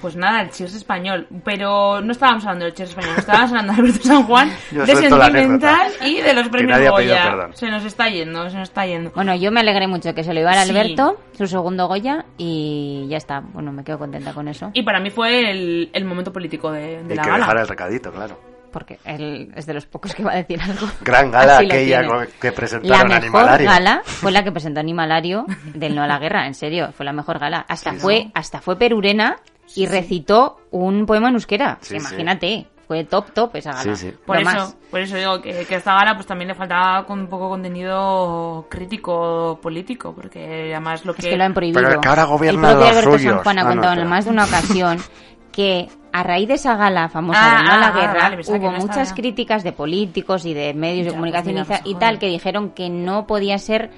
Speaker 6: Pues nada, el Cheers español. Pero no estábamos hablando del Cheers español, estábamos hablando de Alberto San Juan, de
Speaker 7: la
Speaker 6: Sentimental y de los premios
Speaker 7: nadie ha pedido
Speaker 6: Goya. Se nos está yendo, se nos está yendo.
Speaker 5: Bueno, yo me alegré mucho que se lo llevara
Speaker 6: Sí.
Speaker 5: Alberto, su segundo Goya, y ya está. Bueno, me quedo contenta con eso.
Speaker 6: Y para mí fue el, el momento político de, de
Speaker 7: Y
Speaker 6: la
Speaker 7: que
Speaker 6: gala.
Speaker 7: dejara el recadito, claro.
Speaker 5: Porque él es de los pocos que va a decir algo.
Speaker 7: Gran gala aquella que
Speaker 5: La
Speaker 7: presentaron
Speaker 5: mejor
Speaker 7: Animalario.
Speaker 5: gala fue la que presentó Animalario del No a la Guerra, en serio, fue la mejor gala. Hasta
Speaker 7: Sí,
Speaker 5: fue
Speaker 7: sí.
Speaker 5: hasta fue perurena y recitó un poema en euskera.
Speaker 7: Sí,
Speaker 5: Imagínate, fue top top esa gala.
Speaker 7: Sí, sí.
Speaker 6: Por
Speaker 5: Lo
Speaker 6: eso,
Speaker 5: más.
Speaker 6: por eso digo que, que a esta gala pues también le faltaba con un poco contenido crítico político, porque además lo que...
Speaker 5: Es que lo han prohibido.
Speaker 7: Pero que ahora gobiernan
Speaker 5: El propio Alberto. San Juan ha
Speaker 7: Ah, no,
Speaker 5: contado en
Speaker 7: espera.
Speaker 5: más de una ocasión que a raíz de esa gala famosa
Speaker 6: Ah,
Speaker 5: de No a la
Speaker 6: ah,
Speaker 5: Guerra
Speaker 6: vale,
Speaker 5: hubo
Speaker 6: no
Speaker 5: muchas críticas de políticos y de medios de
Speaker 6: Ya,
Speaker 5: comunicación
Speaker 6: pues
Speaker 5: y
Speaker 6: mira, pues,
Speaker 5: y tal que dijeron que no podía ser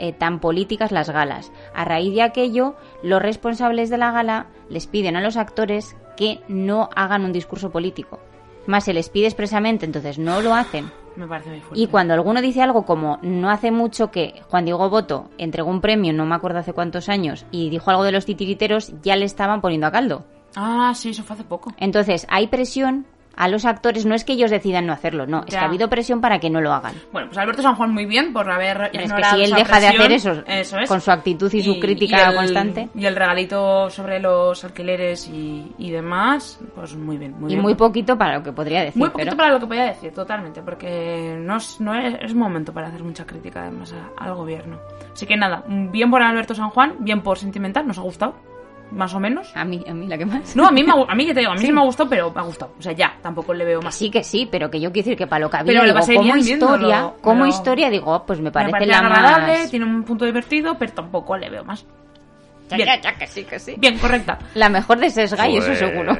Speaker 5: eh, tan políticas las galas. A raíz de aquello, los responsables de la gala les piden a los actores que no hagan un discurso político. Más se les pide expresamente, entonces no lo hacen.
Speaker 6: Me parece muy fuerte.
Speaker 5: Y cuando alguno dice algo como no hace mucho que Juan Diego Boto entregó un premio, no me acuerdo hace cuántos años, y dijo algo de los titiriteros, ya le estaban poniendo a caldo.
Speaker 6: Ah, sí, eso fue hace poco.
Speaker 5: Entonces hay presión a los actores, no es que ellos decidan no hacerlo, no, es que ha habido presión para que no lo hagan.
Speaker 6: Bueno, pues Alberto San Juan muy bien por haber
Speaker 5: es que si él deja de hacer eso,
Speaker 6: eso es.
Speaker 5: con su actitud y su crítica
Speaker 6: y el-
Speaker 5: constante.
Speaker 6: Y el regalito sobre los alquileres y, y demás, pues muy bien. Muy
Speaker 5: y
Speaker 6: bien.
Speaker 5: muy poquito para lo que podría decir.
Speaker 6: Muy poquito
Speaker 5: pero-
Speaker 6: para lo que podía decir, totalmente, porque no es, no es, es momento para hacer mucha crítica además a- al gobierno. Así que nada, bien por Alberto San Juan, bien por Sentimental, nos ha gustado, más o menos.
Speaker 5: A mí, a mí la que más.
Speaker 6: No, a mí, me, a mí, que te digo, a mí sí.
Speaker 5: Sí.
Speaker 6: me ha gustado, pero me ha gustado. O sea, ya, tampoco le veo
Speaker 5: Que
Speaker 6: más.
Speaker 5: sí, que sí, pero que yo quiero decir que para lo que había,
Speaker 6: Pero
Speaker 5: digo, como historia, como
Speaker 6: pero-
Speaker 5: historia, digo, oh, pues me parece,
Speaker 6: me parece
Speaker 5: la
Speaker 6: agradable,
Speaker 5: más...
Speaker 6: tiene un punto divertido, pero tampoco le veo más.
Speaker 5: Ya,
Speaker 6: Bien.
Speaker 5: ya, ya, que sí, que sí.
Speaker 6: Bien, correcta.
Speaker 5: La mejor de Sesgay, eso
Speaker 7: Joder.
Speaker 5: seguro.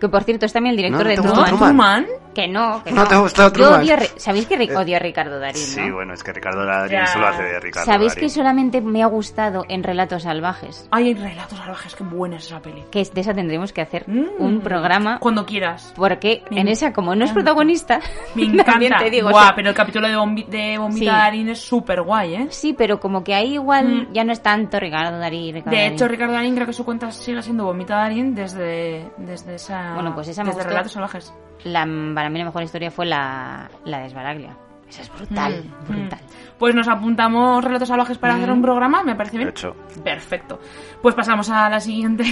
Speaker 5: Que por cierto es también el director
Speaker 7: ¿No
Speaker 5: de
Speaker 7: te gustó
Speaker 5: Truman.
Speaker 7: Truman?
Speaker 6: Truman,
Speaker 5: Que no, que
Speaker 7: No
Speaker 5: no.
Speaker 7: te gusta
Speaker 5: Yo
Speaker 7: Truman.
Speaker 5: odio Ri- ¿Sabéis que Ri- odio a Ricardo Darín,
Speaker 7: Sí,
Speaker 5: no?
Speaker 7: bueno, es que Ricardo Darín
Speaker 6: Ya.
Speaker 7: solo hace de Ricardo
Speaker 5: ¿Sabéis
Speaker 7: Darín.
Speaker 5: que solamente me ha gustado en Relatos Salvajes?
Speaker 6: Ay, relatos salvajes, qué buena es esa peli.
Speaker 5: Que de esa tendremos que hacer
Speaker 6: Mm.
Speaker 5: un programa.
Speaker 6: Cuando quieras.
Speaker 5: Porque
Speaker 6: Me
Speaker 5: en esa, como no es protagonista,
Speaker 6: Me encanta.
Speaker 5: te digo,
Speaker 6: Guau,
Speaker 5: o sea,
Speaker 6: pero el capítulo de, Bombi de Bombita
Speaker 5: Sí.
Speaker 6: Darín es súper guay, ¿eh?
Speaker 5: Sí, pero como que ahí igual
Speaker 6: Mm.
Speaker 5: ya no es tanto Ricardo Darín. Ricardo
Speaker 6: De
Speaker 5: Darín.
Speaker 6: hecho, Ricardo Darín creo que su cuenta sigue siendo Bombita Darín desde, desde esa...
Speaker 5: Bueno, pues esa me
Speaker 6: desde
Speaker 5: gustó.
Speaker 6: Relatos Salvajes.
Speaker 5: la, para mí la mejor historia fue la, la de Esbaraglia. Esa es brutal,
Speaker 6: Mm,
Speaker 5: brutal.
Speaker 6: Pues nos apuntamos Relatos Salvajes para hacer un programa, me parece bien.
Speaker 7: Hecho.
Speaker 6: Perfecto. Pues pasamos a la siguiente.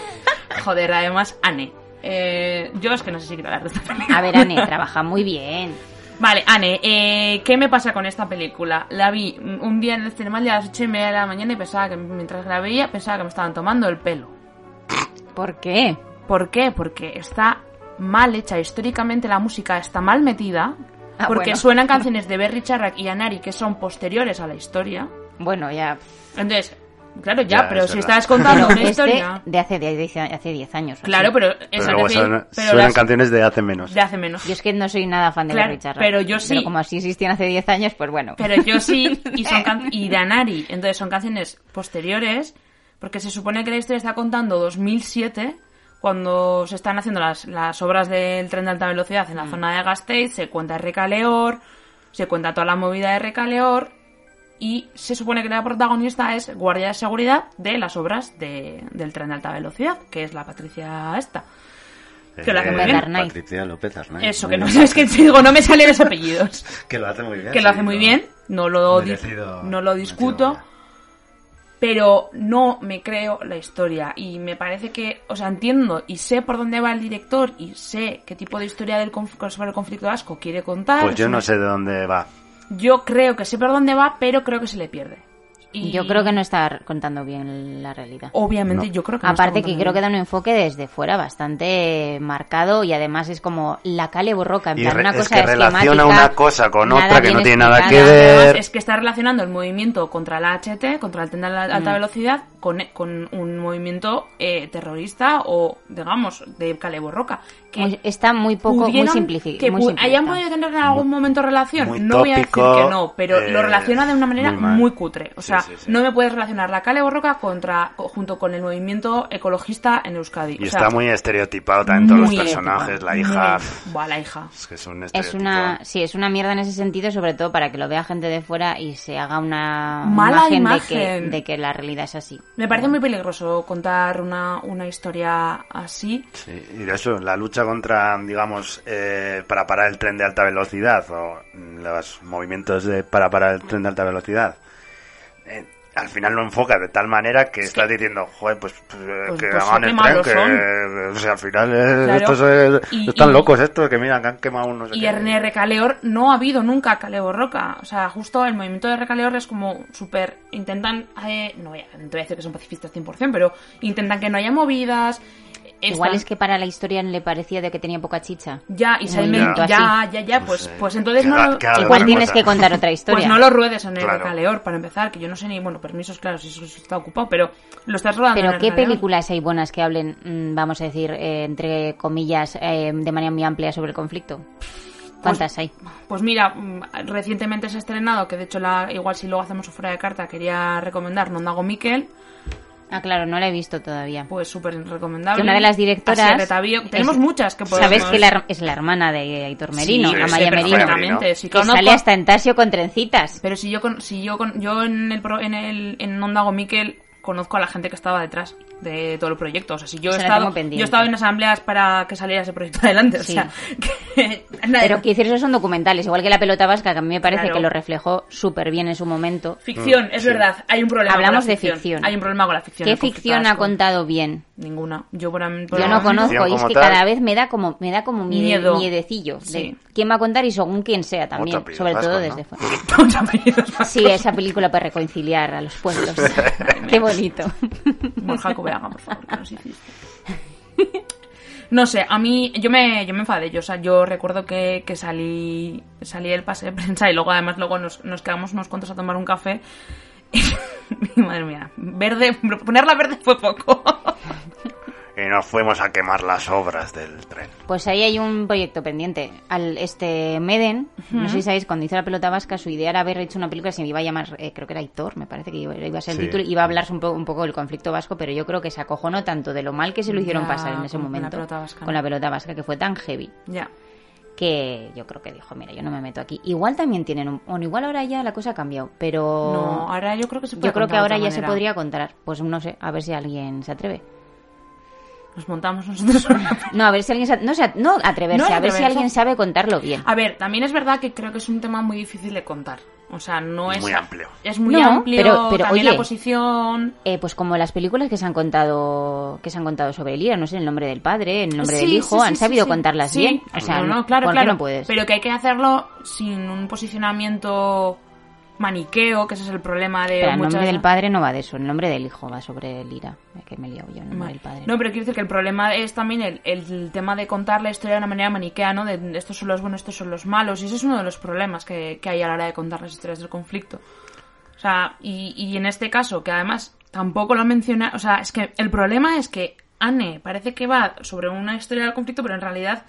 Speaker 6: Joder, además, Anne. Eh, yo es que no sé si quiero hablar de esta película.
Speaker 5: A ver, Anne, trabaja muy bien.
Speaker 6: Vale, Anne, eh, ¿qué me pasa con esta película? La vi mm, un día en el cinema a las ocho y media de la mañana y pensaba que mientras la veía pensaba que me estaban tomando el pelo.
Speaker 5: ¿Por qué?
Speaker 6: ¿Por qué? Porque está mal hecha. Históricamente la música está mal metida.
Speaker 5: Ah,
Speaker 6: porque
Speaker 5: bueno.
Speaker 6: suenan canciones de Berry Charrack y Anari que son posteriores a la historia.
Speaker 5: Bueno, ya.
Speaker 6: Entonces, claro, ya,
Speaker 7: Ya,
Speaker 6: pero si
Speaker 7: verdad.
Speaker 6: estás contando
Speaker 5: Pero
Speaker 6: una
Speaker 5: este
Speaker 6: historia.
Speaker 5: de hace 10 hace 10 años.
Speaker 6: Claro,
Speaker 5: así.
Speaker 6: pero
Speaker 7: Pero luego suenan,
Speaker 6: pero
Speaker 7: suenan
Speaker 6: las-
Speaker 7: canciones de hace menos.
Speaker 6: de hace menos.
Speaker 5: Yo es que no soy nada fan de
Speaker 6: Claro,
Speaker 5: Berry Charrac.
Speaker 6: pero yo sí.
Speaker 5: Pero como así existían hace 10 años, pues bueno.
Speaker 6: Pero yo sí, y, son can- y de Anari. Entonces son canciones posteriores, porque se supone que la historia está contando 2007, cuando se están haciendo las, las obras del tren de alta velocidad en la zona de Gasteiz, se cuenta Recaleor, se cuenta toda la movida de Recaleor, y se supone que la protagonista es guardia de seguridad de las obras de- del tren de alta velocidad, que es la Patricia esta. Que lo hace muy
Speaker 5: bien.
Speaker 7: Eh, Patricia López Arnaiz.
Speaker 6: Eso,
Speaker 7: Muy
Speaker 6: que no
Speaker 7: bien.
Speaker 6: sabes que te digo, no me salen los apellidos.
Speaker 7: Que lo hace muy bien.
Speaker 6: que lo
Speaker 7: sí,
Speaker 6: hace muy bien, no lo, di-
Speaker 7: merecido-
Speaker 6: no lo discuto,
Speaker 7: merecido
Speaker 6: pero no me creo la historia y me parece que, o sea, entiendo y sé por dónde va el director y sé qué tipo de historia del sobre el conflicto vasco quiere contar.
Speaker 7: Pues
Speaker 6: Es
Speaker 7: yo no sé de dónde va.
Speaker 6: Yo creo que sé por dónde va, pero creo que se le pierde. Y
Speaker 5: Yo creo que no está contando bien la realidad.
Speaker 6: Obviamente,
Speaker 7: No.
Speaker 6: yo creo que no está
Speaker 5: Aparte que creo que da un enfoque desde fuera bastante marcado y además es como la cale borroca. En
Speaker 7: Y
Speaker 5: plan, una
Speaker 7: es
Speaker 5: cosa
Speaker 7: que relaciona una cosa con otra que no tiene nada que ver.
Speaker 6: Además, es que está relacionando el movimiento contra la HT, contra el tren de la alta
Speaker 5: Mm.
Speaker 6: velocidad, con, con un movimiento eh, terrorista o, digamos, de Caleborroca. Que
Speaker 5: Muy- está muy poco, muy simplificado.
Speaker 6: que hayan podido tener en algún momento relación.
Speaker 7: muy
Speaker 6: no voy a decir que no, pero
Speaker 7: eh,
Speaker 6: lo relaciona de una manera
Speaker 7: muy
Speaker 6: cutre. O sea,
Speaker 7: sí, sí.
Speaker 6: no me puedes relacionar la Cale Borroca contra, junto con el movimiento ecologista en Euskadi.
Speaker 7: Y
Speaker 6: O sea,
Speaker 7: está muy estereotipado también todos los personajes. La hija.
Speaker 6: Buah, la hija.
Speaker 7: Es que es un
Speaker 5: Es
Speaker 7: estereotipo.
Speaker 5: una, sí, es una mierda en ese sentido, sobre todo para que lo vea gente de fuera y se haga una
Speaker 6: Mala
Speaker 5: imagen,
Speaker 6: imagen.
Speaker 5: De, que, de que la realidad es así.
Speaker 6: Me parece muy peligroso contar una, una historia así.
Speaker 7: Sí, y de eso, la lucha contra, digamos, eh, para parar el tren de alta velocidad o los movimientos de, para parar el tren de alta velocidad, eh, al final lo enfoca de tal manera que estás diciendo, joder, pues, pues, eh,
Speaker 6: Pues-
Speaker 7: que
Speaker 6: pues
Speaker 7: hagan el tren, que,
Speaker 6: son.
Speaker 7: o sea, al final eh,
Speaker 6: Claro.
Speaker 7: estos eh,
Speaker 6: Y-
Speaker 7: están
Speaker 6: y-
Speaker 7: locos estos, que mira, que han quemado unos...
Speaker 6: Y en Recaleor no ha habido nunca Caleo Roca. O sea, justo el movimiento de Recaleor es como súper. Intentan. eh, no, voy a, no voy a decir que son pacifistas 100%, pero intentan que no haya movidas.
Speaker 5: Igual
Speaker 6: están-
Speaker 5: es que para la historia le parecía de que tenía poca chicha.
Speaker 6: Ya, y se
Speaker 5: movimiento
Speaker 6: ya,
Speaker 5: así.
Speaker 6: ya, ya,
Speaker 7: Pues,
Speaker 6: pues,
Speaker 7: eh,
Speaker 6: pues entonces no lo,
Speaker 5: Igual tienes
Speaker 7: cosa.
Speaker 5: que contar otra historia.
Speaker 6: pues no lo ruedes en el
Speaker 7: Claro.
Speaker 6: Recaleor, para empezar, que yo no sé ni, bueno, permisos, claro, si eso está ocupado, pero lo estás rodando en
Speaker 5: Pero
Speaker 6: el
Speaker 5: ¿qué películas hay buenas que hablen, mm, vamos a decir, eh, entre comillas, eh, de manera muy amplia sobre el conflicto? ¿Cuántas hay?
Speaker 6: Pues mira, mm, recientemente se ha estrenado, que de hecho la, igual si luego hacemos fuera de carta, quería recomendar Nondago Miquel,
Speaker 5: Ah, claro, no la he visto todavía.
Speaker 6: pues súper recomendable.
Speaker 5: Que una de las directoras es-
Speaker 6: Tenemos muchas que podemos...
Speaker 5: Sabes que la es la hermana de Aitor Merino,
Speaker 6: Sí,
Speaker 5: Amaya Merino,
Speaker 6: sí,
Speaker 5: que
Speaker 6: conozco-
Speaker 5: sale hasta en Tasio con trencitas.
Speaker 6: Pero si yo con, si yo con, yo en el pro- en el en Ondago Miquel conozco a la gente que estaba detrás de todo el proyecto. O sea, si yo he estado yo he estado en asambleas para que saliera ese proyecto adelante,
Speaker 5: Sí.
Speaker 6: o sea, que, nada,
Speaker 5: Pero que esos son documentales, igual que la pelota vasca, que a mí me parece
Speaker 6: Claro.
Speaker 5: que lo reflejó súper bien en su momento.
Speaker 6: ficción, es
Speaker 7: Sí.
Speaker 6: verdad, hay un problema
Speaker 5: Hablamos
Speaker 6: con la
Speaker 5: de ficción.
Speaker 6: Hay un problema con la ficción.
Speaker 5: ¿Qué ficción ha contado bien?
Speaker 6: Ninguna. Yo por, por
Speaker 5: Yo no conozco y es que
Speaker 7: tal.
Speaker 5: cada vez me da como me da como
Speaker 6: Miedo.
Speaker 5: miedecillo de
Speaker 6: Sí.
Speaker 5: quién va a contar y según quién sea también,
Speaker 7: apellidos
Speaker 5: sobre todo desde
Speaker 7: ¿no?
Speaker 5: fuera. Sí, esa película para reconciliar a los pueblos. Qué bonito.
Speaker 6: Borja Por favor, que nos hiciste. No sé, a mí, yo me, yo me enfadé, yo, o sea, yo recuerdo que, que salí, salí del pase de prensa y luego además luego nos, nos quedamos unos cuantos a tomar un café. Madre mía, verde, ponerla verde fue poco.
Speaker 7: Y nos fuimos a quemar las obras del tren.
Speaker 5: Pues ahí hay un proyecto pendiente. Al este Meden, no sé si sabéis, cuando hizo la pelota vasca, su idea era haber hecho una película que se iba a llamar, eh, creo que era Hitor, me parece que iba, iba a ser el
Speaker 7: Sí.
Speaker 5: título, iba a hablarse un, po- un poco del conflicto vasco, pero yo creo que se acojonó tanto de lo mal que se lo hicieron
Speaker 6: Ya,
Speaker 5: pasar en ese
Speaker 6: con la
Speaker 5: momento
Speaker 6: pelota vasca,
Speaker 5: con la pelota vasca, que fue tan heavy,
Speaker 6: Ya.
Speaker 5: que yo creo que dijo, mira, yo no me meto aquí. Igual también tienen un... Bueno, igual ahora ya la cosa ha cambiado, pero...
Speaker 6: No, ahora yo creo que se puede
Speaker 5: Yo creo que ahora ya se podría contar. Pues no sé, a ver si alguien se atreve.
Speaker 6: Nos montamos nosotros.
Speaker 5: No, a ver si alguien se... No, se- no atreverse,
Speaker 6: No
Speaker 5: a ver si alguien sabe contarlo bien.
Speaker 6: A ver, también es verdad que creo que es un tema muy difícil de contar. O sea, no es...
Speaker 7: Muy amplio.
Speaker 6: Es muy
Speaker 5: No,
Speaker 6: amplio,
Speaker 5: pero- pero,
Speaker 6: también
Speaker 5: oye,
Speaker 6: la posición...
Speaker 5: Eh, pues como las películas que se han contado que se han contado sobre el IRA, no sé, el nombre del padre, el nombre
Speaker 6: Sí,
Speaker 5: del hijo,
Speaker 6: sí,
Speaker 5: han
Speaker 6: sí,
Speaker 5: sabido
Speaker 6: sí,
Speaker 5: contarlas
Speaker 6: sí.
Speaker 5: bien. O sea,
Speaker 6: no, no, claro,
Speaker 5: ¿por qué
Speaker 6: claro.
Speaker 5: no puedes?
Speaker 6: Pero que hay que hacerlo sin un posicionamiento maniqueo, que ese es el problema de
Speaker 5: Pero el
Speaker 6: muchas...
Speaker 5: nombre del padre no va de eso, el nombre del hijo va sobre el IRA. Es que me he liado yo, el nombre
Speaker 6: Vale.
Speaker 5: del padre.
Speaker 6: No, pero quiero decir que el problema es también el, el tema de contar la historia de una manera maniquea, ¿no? De estos son los buenos, estos son los malos. Y ese es uno de los problemas que, que hay a la hora de contar las historias del conflicto. O sea, y, y en este caso, que además tampoco lo menciona... O sea, es que el problema es que Anne parece que va sobre una historia del conflicto, pero en realidad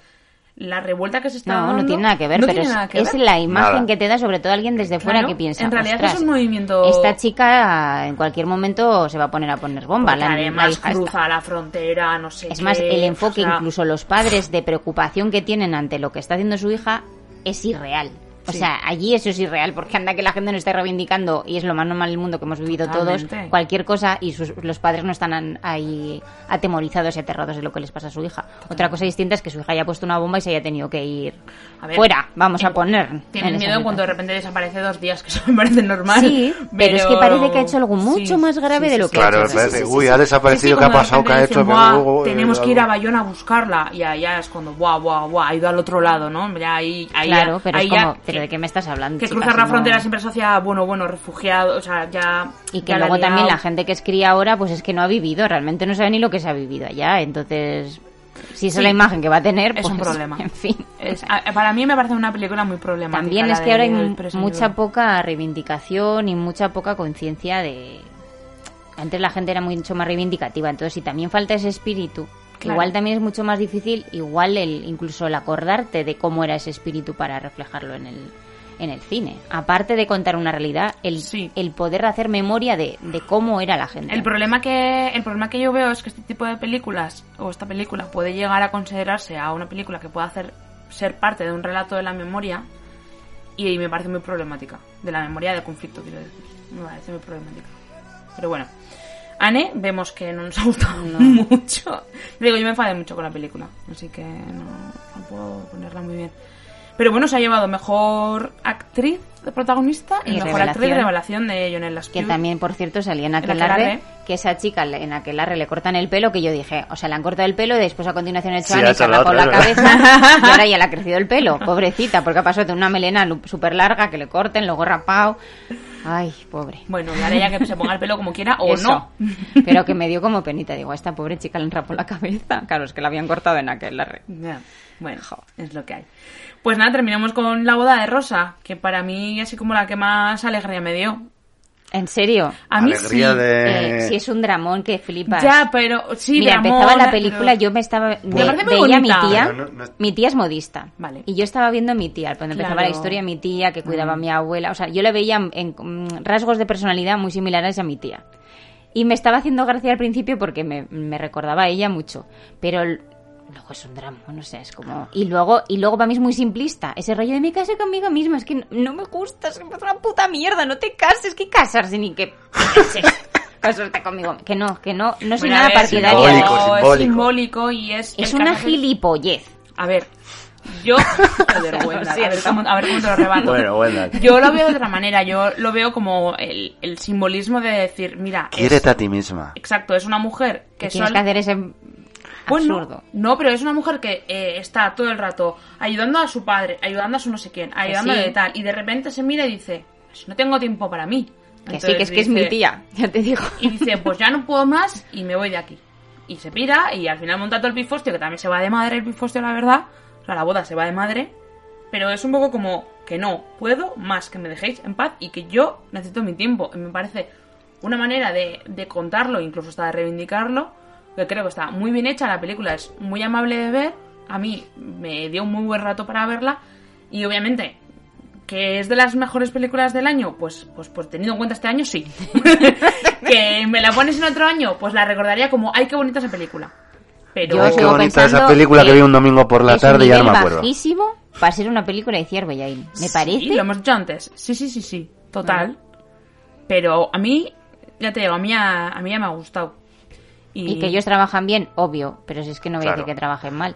Speaker 6: la revuelta que se está
Speaker 5: No,
Speaker 6: dando...
Speaker 5: no tiene nada que ver,
Speaker 6: no
Speaker 5: pero es,
Speaker 6: nada que
Speaker 5: es
Speaker 6: ver.
Speaker 5: la imagen
Speaker 7: Nada.
Speaker 5: que te da sobre todo alguien desde fuera
Speaker 6: Claro,
Speaker 5: que piensa.
Speaker 6: en realidad
Speaker 5: "Ostras,
Speaker 6: es un movimiento-
Speaker 5: Esta chica en cualquier momento se va a poner a poner bomba.
Speaker 6: Porque
Speaker 5: La,
Speaker 6: además
Speaker 5: hija esta".
Speaker 6: cruza la frontera, no sé
Speaker 5: Es
Speaker 6: qué,
Speaker 5: más, el enfoque,
Speaker 6: o sea,
Speaker 5: incluso los padres de preocupación que tienen ante lo que está haciendo su hija, es irreal. O
Speaker 6: Sí.
Speaker 5: sea, allí eso es irreal, porque anda que la gente no está reivindicando, y es lo más normal del mundo que hemos vivido todos,
Speaker 6: Totalmente.
Speaker 5: cualquier cosa, y sus- los padres no están ahí atemorizados y aterrados de lo que les pasa a su hija. Otra cosa distinta es que su hija haya puesto una bomba y se haya tenido que ir
Speaker 6: A ver,
Speaker 5: fuera, vamos a
Speaker 6: en-
Speaker 5: poner.
Speaker 6: Tienen miedo en cuanto de repente desaparece dos días, que eso me parece normal.
Speaker 5: Sí, pero es que parece que ha hecho algo mucho más grave de lo que ha
Speaker 7: Claro,
Speaker 5: hecho.
Speaker 7: me parece, uy, ha desaparecido, ¿qué ha pasado? ¿Qué ha hecho? Eh,
Speaker 6: tenemos que ir a
Speaker 7: algo-
Speaker 6: Bayona a buscarla. Y allá es cuando, buah, buah, buah, ha ido al otro lado, ¿no? Ya ahí, ahí
Speaker 5: Claro, pero
Speaker 6: ahí
Speaker 5: es como, ¿pero de qué me estás hablando?
Speaker 6: que cruzar la
Speaker 5: no-
Speaker 6: frontera siempre asocia, bueno, bueno, refugiado, o sea, ya...
Speaker 5: Y que
Speaker 6: ya
Speaker 5: luego también la gente que escribe ahora, pues es que no ha vivido, realmente no sabe ni lo que se ha vivido allá. Entonces, si esa
Speaker 6: Sí.
Speaker 5: es la imagen que va a tener,
Speaker 6: Es
Speaker 5: pues,
Speaker 6: un problema.
Speaker 5: En fin.
Speaker 6: Es- para mí me parece una película muy problemática.
Speaker 5: También es que ahora hay mucha poca reivindicación y mucha poca conciencia de... Antes la gente era mucho más reivindicativa, entonces si también falta ese espíritu,
Speaker 6: Claro.
Speaker 5: igual también es mucho más difícil, igual el incluso el acordarte de cómo era ese espíritu para reflejarlo en el, en el cine. Aparte de contar una realidad, el,
Speaker 6: Sí.
Speaker 5: el poder hacer memoria de, de cómo era la gente.
Speaker 6: El problema que el problema que yo veo es que este tipo de películas o esta película puede llegar a considerarse a una película que pueda hacer ser parte de un relato de la memoria y me parece muy problemática de la memoria del conflicto quiero decir me parece muy problemática pero bueno Anne vemos que no nos ha gustado mucho. Digo yo me enfadé mucho con la película así que no, no puedo ponerla muy bien. Pero bueno se ha llevado mejor actriz de protagonista y,
Speaker 5: Y
Speaker 6: mejor actriz de
Speaker 5: revelación.
Speaker 6: de Jonel
Speaker 5: que
Speaker 6: Lascaux
Speaker 5: también, por cierto, salía en Aquelarre, que esa chica en Aquelarre le cortan el pelo, que yo dije, o sea, le han cortado el pelo y después a continuación el
Speaker 7: Sí,
Speaker 5: chaval
Speaker 7: ha
Speaker 5: y se
Speaker 7: la
Speaker 5: la cabeza y ahora ya le ha crecido el pelo, pobrecita, porque ha pasado de una melena súper larga que le corten, luego rapado. Ay, pobre.
Speaker 6: Bueno, ahora ya que se ponga el pelo como quiera o
Speaker 5: Eso.
Speaker 6: no.
Speaker 5: Pero que me dio como penita. Digo, a esta pobre chica le rapado la cabeza. Claro, es que la habían cortado en Aquelarre.
Speaker 6: Ya, Bueno, es lo que hay. Pues nada, terminamos con la boda de Rosa, que para mí así como la que más alegría me dio.
Speaker 5: ¿En serio?
Speaker 6: A mí
Speaker 7: Alegría
Speaker 6: sí.
Speaker 7: de...
Speaker 5: Eh, sí, es un dramón que flipas.
Speaker 6: Ya, pero sí,
Speaker 5: Mira,
Speaker 6: Dramón,
Speaker 5: empezaba la
Speaker 6: pero-
Speaker 5: película, yo me estaba...
Speaker 6: Me muy
Speaker 5: veía a mi tía,
Speaker 7: no- no
Speaker 5: mi tía es modista.
Speaker 6: Vale.
Speaker 5: Y yo estaba viendo a mi tía, cuando empezaba
Speaker 6: Claro.
Speaker 5: la historia, mi tía que cuidaba a
Speaker 6: Mm.
Speaker 5: mi abuela. O sea, yo le veía en, en, mm, rasgos de personalidad muy similares a mi tía. Y me estaba haciendo gracia al principio porque me, me recordaba a ella mucho. Pero luego es un drama, no sé, es como... Y luego, y luego para mí es muy simplista. Ese rollo de me casé conmigo misma, es que no, no me gusta, es que es una puta mierda, no te cases, que casarse ni que... Casarte conmigo. Que no, que no, no soy
Speaker 6: Bueno,
Speaker 5: nada partidaria.
Speaker 7: Simbólico, simbólico.
Speaker 6: Es simbólico y es...
Speaker 5: Es una gilipollez.
Speaker 6: A ver, yo... Joder, Wendell, a, ver cómo, a ver cómo te lo rebato.
Speaker 7: Bueno, bueno.
Speaker 6: Yo lo veo de otra manera, yo lo veo como el, el simbolismo de decir, mira... es-
Speaker 7: Quiérete a ti misma.
Speaker 6: Exacto, es una mujer
Speaker 5: Que
Speaker 6: que
Speaker 5: tienes
Speaker 6: sol-
Speaker 5: que hacer ese
Speaker 6: Pues no,
Speaker 5: absurdo.
Speaker 6: no, pero es una mujer que eh, está todo el rato ayudando a su padre, ayudando a su no sé quién, ayudándole
Speaker 5: sí.
Speaker 6: de tal, y de repente se mira y dice, pues no tengo tiempo para mí.
Speaker 5: Que sí, que es que es
Speaker 6: dice-
Speaker 5: mi tía, ya te digo.
Speaker 6: Y dice, pues ya no puedo más y me voy de aquí. Y se pira y al final monta todo el pifostio, que también se va de madre el pifostio, la verdad. O sea, la boda se va de madre. Pero es un poco como que no puedo más, que me dejéis en paz y que yo necesito mi tiempo. Y me parece una manera de, de contarlo, incluso hasta de reivindicarlo, que creo que está muy bien hecha, la película es muy amable de ver, a mí me dio un muy buen rato para verla y obviamente que es de las mejores películas del año, pues pues pues teniendo en cuenta este año sí. que me la pones en otro año, pues la recordaría como ay qué bonita esa película. Pero
Speaker 5: Yo
Speaker 7: Ay, qué bonita esa película que vi un domingo por la tarde y ya no me acuerdo.
Speaker 5: bajísimo para ser una película de Ciervo Yain. Me
Speaker 6: Sí,
Speaker 5: parece.
Speaker 6: lo hemos dicho antes. Sí, sí, sí, sí. Total. Pero a mí, ya te digo, a mí, a, a mí ya me ha gustado. Y,
Speaker 5: Y que ellos trabajan bien, obvio, pero si es que no voy a
Speaker 7: Claro.
Speaker 5: decir que trabajen mal.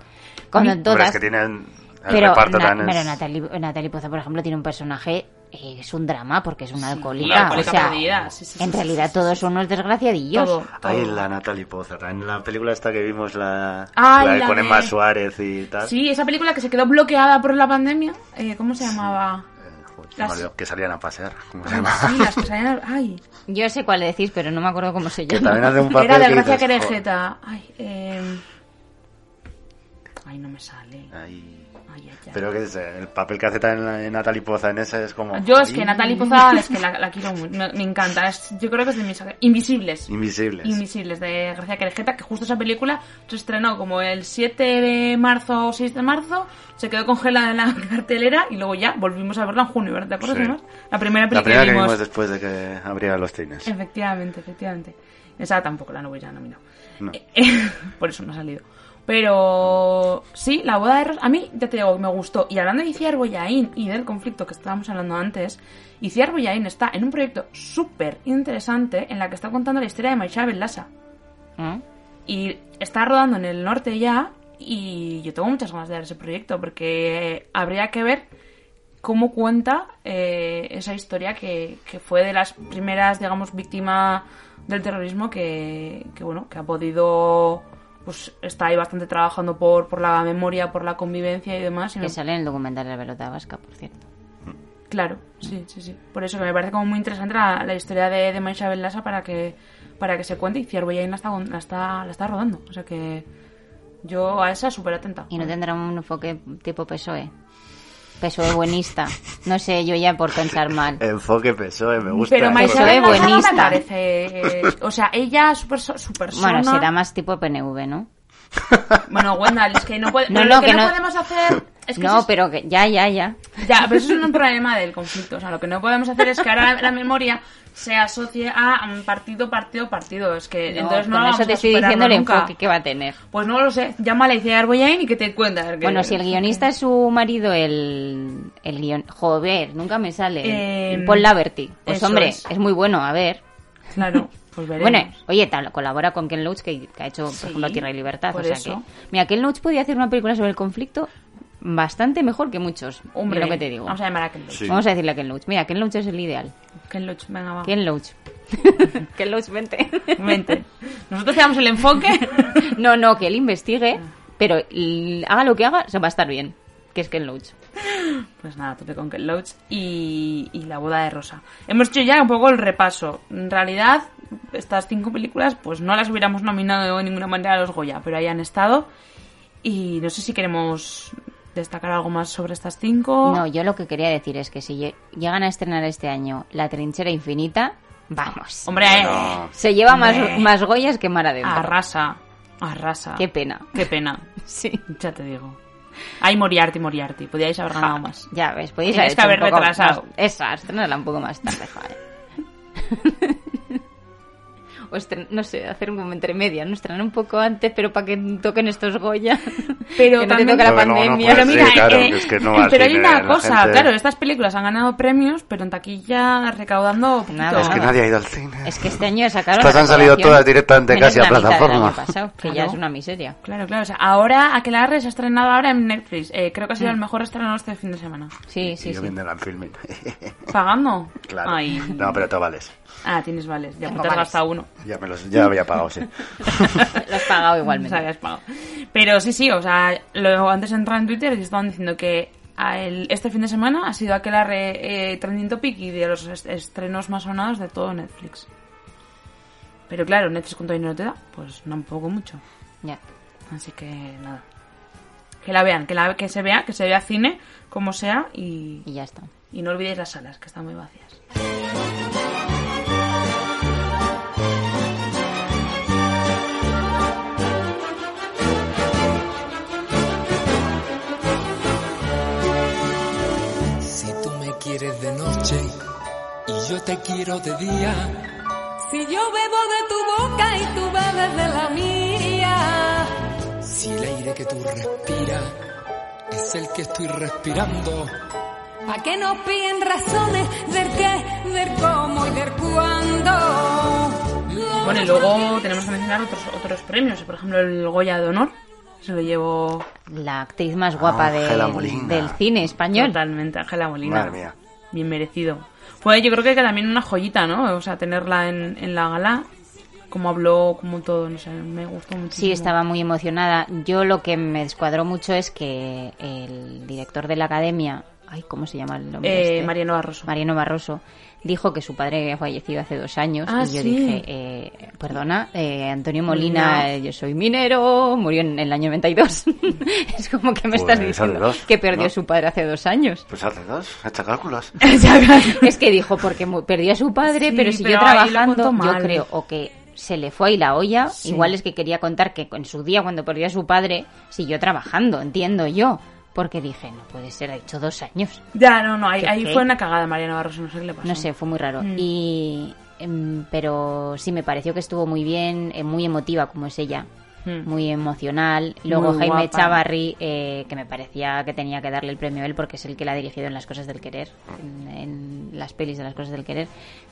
Speaker 5: Cuando
Speaker 6: A
Speaker 5: todas,
Speaker 7: Hombre, es que tienen el
Speaker 5: pero, Na-
Speaker 7: es-
Speaker 5: pero Natalie, Natalie Poza, por ejemplo, tiene un personaje, eh, es un drama porque es una
Speaker 6: Sí,
Speaker 5: alcohólica.
Speaker 6: una alcohólica
Speaker 5: o sea,
Speaker 6: sí, sí,
Speaker 5: en
Speaker 6: sí,
Speaker 5: realidad todos
Speaker 6: sí.
Speaker 5: son unos desgraciadillos.
Speaker 6: todo, todo.
Speaker 7: Ay, la Natalie Poza, en la película esta que vimos, la,
Speaker 6: Ay,
Speaker 7: la de
Speaker 6: la
Speaker 7: con
Speaker 6: de-
Speaker 7: Emma Suárez y tal.
Speaker 6: Sí, esa película que se quedó bloqueada por la pandemia. eh, ¿Cómo se llamaba? Las-
Speaker 7: que salían a pasear. ¿cómo se
Speaker 6: Ay,
Speaker 7: llama?
Speaker 6: sí, las que salían. Ay,
Speaker 5: Yo sé cuál decís, pero no me acuerdo cómo se
Speaker 7: Que
Speaker 5: llama.
Speaker 7: también hace un papel
Speaker 6: era de
Speaker 7: que
Speaker 6: Gracia Querejeta. Ay, eh... Ay, no me sale.
Speaker 7: ay. Pero que es eh, el papel que hace también Natalie Poza en ese es como...
Speaker 6: Yo es que Natalie Poza es que la, la quiero mucho, me, me encanta. Es- yo creo que es de mis invisibles.
Speaker 7: Invisibles.
Speaker 6: Invisibles de Gracia Querejeta, que justo esa película se estrenó como el 7 de marzo o 6 de marzo, se quedó congelada en la cartelera y luego ya volvimos a verla en junio, ¿verdad? ¿Te acuerdas
Speaker 7: Sí.
Speaker 6: La primera película
Speaker 7: La primera que
Speaker 6: vimos.
Speaker 7: vimos después de que abrieran los cines.
Speaker 6: Efectivamente, efectivamente. Esa tampoco la no ya nominado.
Speaker 7: No.
Speaker 6: Por eso no ha salido. Pero sí, la boda de Rosa, a mí ya te digo, me gustó. Y hablando de Iciar Boyain y del conflicto que estábamos hablando antes, Iciar Boyain está en un proyecto súper interesante en la que está contando la historia de Maisha Lassa.
Speaker 5: ¿Mm?
Speaker 6: Y está rodando en el norte ya y yo tengo muchas ganas de ver ese proyecto porque habría que ver cómo cuenta eh, esa historia que, que fue de las primeras, digamos, víctimas del terrorismo que, que, bueno, que ha podido, pues está ahí bastante trabajando por, por la memoria, por la convivencia y demás. y
Speaker 5: Que sale en el documental de la pelota vasca, por cierto.
Speaker 6: Claro, sí, sí, sí. Por eso que me parece como muy interesante la, la historia de, de Maisha Belasa para que, para que se cuente y Ciervoyain la está, la, está, la está rodando. O sea que yo a esa súper atenta.
Speaker 5: Y no tendrá un enfoque tipo PSOE. PSOE E buenista. No sé, yo ya por pensar mal.
Speaker 7: Enfoque PSOE, me gusta.
Speaker 6: Pero
Speaker 5: de
Speaker 6: Belasa no me
Speaker 5: buenista.
Speaker 6: parece... eh, o sea, ella, su, perso- su persona...
Speaker 5: Bueno, será más tipo PNV, ¿no?
Speaker 6: Bueno, Wendell, es que no, puede,
Speaker 5: No, no,
Speaker 6: lo que,
Speaker 5: que
Speaker 6: no,
Speaker 5: no-
Speaker 6: podemos hacer... Es que
Speaker 5: no,
Speaker 6: es-
Speaker 5: pero que ya, ya, ya.
Speaker 6: Ya, pero eso es un problema del conflicto. O sea, lo que no podemos hacer es que ahora la, la memoria se asocie a un partido, partido, partido. Es que entonces no
Speaker 5: con
Speaker 6: vamos
Speaker 5: eso te
Speaker 6: a
Speaker 5: estoy diciendo el
Speaker 6: nunca.
Speaker 5: enfoque que va a tener.
Speaker 6: Pues no lo sé. Llámale a Iciar Boyain y que te cuenta. a ver qué-
Speaker 5: Bueno, si el guionista es su marido, el, el guion... Joder, nunca me sale.
Speaker 6: Eh,
Speaker 5: Paul Laverty. Pues hombre,
Speaker 6: es.
Speaker 5: es. muy bueno, a ver.
Speaker 6: Claro, pues.
Speaker 5: Bueno, oye, tal, colabora con Ken Loach, que, que ha hecho, por
Speaker 6: Sí,
Speaker 5: ejemplo, Tierra y Libertad. o sea
Speaker 6: eso.
Speaker 5: que... Mira, Ken Loach podía hacer una película sobre el conflicto bastante mejor que muchos.
Speaker 6: Hombre,
Speaker 5: lo que te digo.
Speaker 6: Vamos a llamar a Ken Loach.
Speaker 7: Sí.
Speaker 5: Vamos a decirle a Ken Loach. Mira, Ken Loach es el ideal.
Speaker 6: Ken Loach, venga, va.
Speaker 5: Ken Loach. Ken Loach, vente.
Speaker 6: Vente. Nosotros te damos el enfoque.
Speaker 5: No, no, que él investigue, pero haga lo que haga, se va a estar bien. Que es Ken Loach.
Speaker 6: Pues nada, tope con Ken Loach y, y la boda de Rosa. Hemos hecho ya un poco el repaso. En realidad, estas cinco películas, pues no las hubiéramos nominado de ninguna manera a los Goya, pero ahí han estado. Y no sé si queremos destacar algo más sobre estas cinco.
Speaker 5: No, yo lo que quería decir es que si lle- llegan a estrenar este año La Trinchera Infinita, vamos.
Speaker 6: Hombre,
Speaker 7: Bueno.
Speaker 5: Se lleva más,
Speaker 6: Hombre.
Speaker 5: más Goyas que Mar adentro.
Speaker 6: arrasa. Arrasa.
Speaker 5: Qué pena.
Speaker 6: Qué pena.
Speaker 5: Sí.
Speaker 6: Ya te digo. Ay, Moriarty, Moriarty. Podíais haber ganado más.
Speaker 5: Ya ves,
Speaker 6: Tienes
Speaker 5: haber
Speaker 6: que retrasado.
Speaker 5: más- Esa, estrenarla un poco más tarde, joder. O estren- no sé, hacer un como entre media, ¿no? Estrenar un poco antes, pero para que toquen estos Goya.
Speaker 6: Pero
Speaker 5: que no
Speaker 6: también-
Speaker 5: toque la
Speaker 7: no, no
Speaker 5: pandemia.
Speaker 7: puede
Speaker 6: Pero mira,
Speaker 7: Sí,
Speaker 6: eh, pero hay una
Speaker 7: la
Speaker 6: cosa,
Speaker 7: gente-
Speaker 6: claro, estas películas han ganado premios, pero en taquilla recaudando.
Speaker 5: Nada,
Speaker 7: Es que nadie ha ido al cine.
Speaker 5: Es que este año sacaron.
Speaker 7: Estas
Speaker 5: la
Speaker 7: han salido todas directamente casi a
Speaker 5: la
Speaker 7: plataforma.
Speaker 5: pasado, que ya
Speaker 6: Claro.
Speaker 5: es una miseria.
Speaker 6: Claro, claro. O sea, ahora Aquelarre se ha estrenado ahora en Netflix. Eh, creo que ha sido el mejor estreno este fin de semana.
Speaker 5: Sí, sí,
Speaker 7: y yo
Speaker 5: sí.
Speaker 7: viendo el filming.
Speaker 6: ¿Pagando?
Speaker 7: claro.
Speaker 6: Ay.
Speaker 7: No, pero te vales.
Speaker 6: Ah, tienes vales. Ya te has gastado uno.
Speaker 7: Ya me los ya había pagado, sí.
Speaker 5: Lo has pagado
Speaker 6: O
Speaker 5: igualmente.
Speaker 6: sea, ya has pagado. Pero sí, sí, o sea, luego antes de entrar en Twitter estaban diciendo que a el- este fin de semana ha sido Aquelarre eh, trending topic y de los est- estrenos más sonados de todo Netflix. Pero claro, Netflix con todo dinero te da, pues tampoco mucho.
Speaker 5: Ya.
Speaker 6: Así que nada que la vean, que, la, que se vea, que se vea cine, como sea, y,
Speaker 5: y ya está.
Speaker 6: Y no olvidéis las salas, que están muy vacías.
Speaker 8: Si tú me quieres de noche y yo te quiero de día.
Speaker 9: Si yo bebo de tu boca y tú bebes de la mía
Speaker 8: si el aire que tú respiras es el que estoy respirando.
Speaker 9: ¿A qué nos piden razones del qué, del cómo y del cuándo?
Speaker 6: Bueno, y luego tenemos que mencionar otros, otros premios. Por ejemplo, el Goya de Honor. Se lo llevó
Speaker 5: La actriz más guapa de- del cine español.
Speaker 6: totalmente Ángela Molina.
Speaker 7: Madre mía.
Speaker 6: Bien merecido. Fue yo creo que también una joyita, ¿no? O sea, tenerla en, en la gala. Como habló, como todo, no sé, me gustó muchísimo.
Speaker 5: Sí, estaba muy emocionada. Yo lo que me descuadró mucho es que el director de la academia, ay, ¿cómo se llama el nombre?
Speaker 6: Eh,
Speaker 5: este?
Speaker 6: Mariano Barroso.
Speaker 5: Mariano Barroso dijo que su padre había fallecido hace dos años
Speaker 6: Ah,
Speaker 5: y yo
Speaker 6: sí.
Speaker 5: dije, eh, perdona, eh, Antonio Molina,
Speaker 6: Molina.
Speaker 5: eh, yo soy minero, murió en el año 92. es como que me estás
Speaker 7: Pues,
Speaker 5: diciendo
Speaker 7: hace dos,
Speaker 5: que perdió
Speaker 7: ¿no?
Speaker 5: a su padre hace dos años.
Speaker 7: Pues hace dos, echa cálculos.
Speaker 5: es que dijo, porque perdió a su padre,
Speaker 6: Sí,
Speaker 5: pero siguió
Speaker 6: pero
Speaker 5: trabajando, yo creo, o que se le fue ahí la olla,
Speaker 6: Sí.
Speaker 5: igual es que quería contar que en su día cuando perdió a su padre siguió trabajando, entiendo yo, porque dije, no puede ser, ha hecho dos años.
Speaker 6: Ya, no, no, ahí, fue una cagada Mariano Barroso, no sé qué le pasó.
Speaker 5: No sé, fue muy raro.
Speaker 6: Mm.
Speaker 5: Y em, pero sí me pareció que estuvo muy bien, eh, muy emotiva como es ella,
Speaker 6: Mm.
Speaker 5: muy emocional. Luego
Speaker 6: Muy
Speaker 5: Jaime
Speaker 6: guapa.
Speaker 5: Chavarri, eh, que me parecía que tenía que darle el premio a él porque es el que la ha dirigido en las cosas del querer, en, en las pelis de las cosas del querer.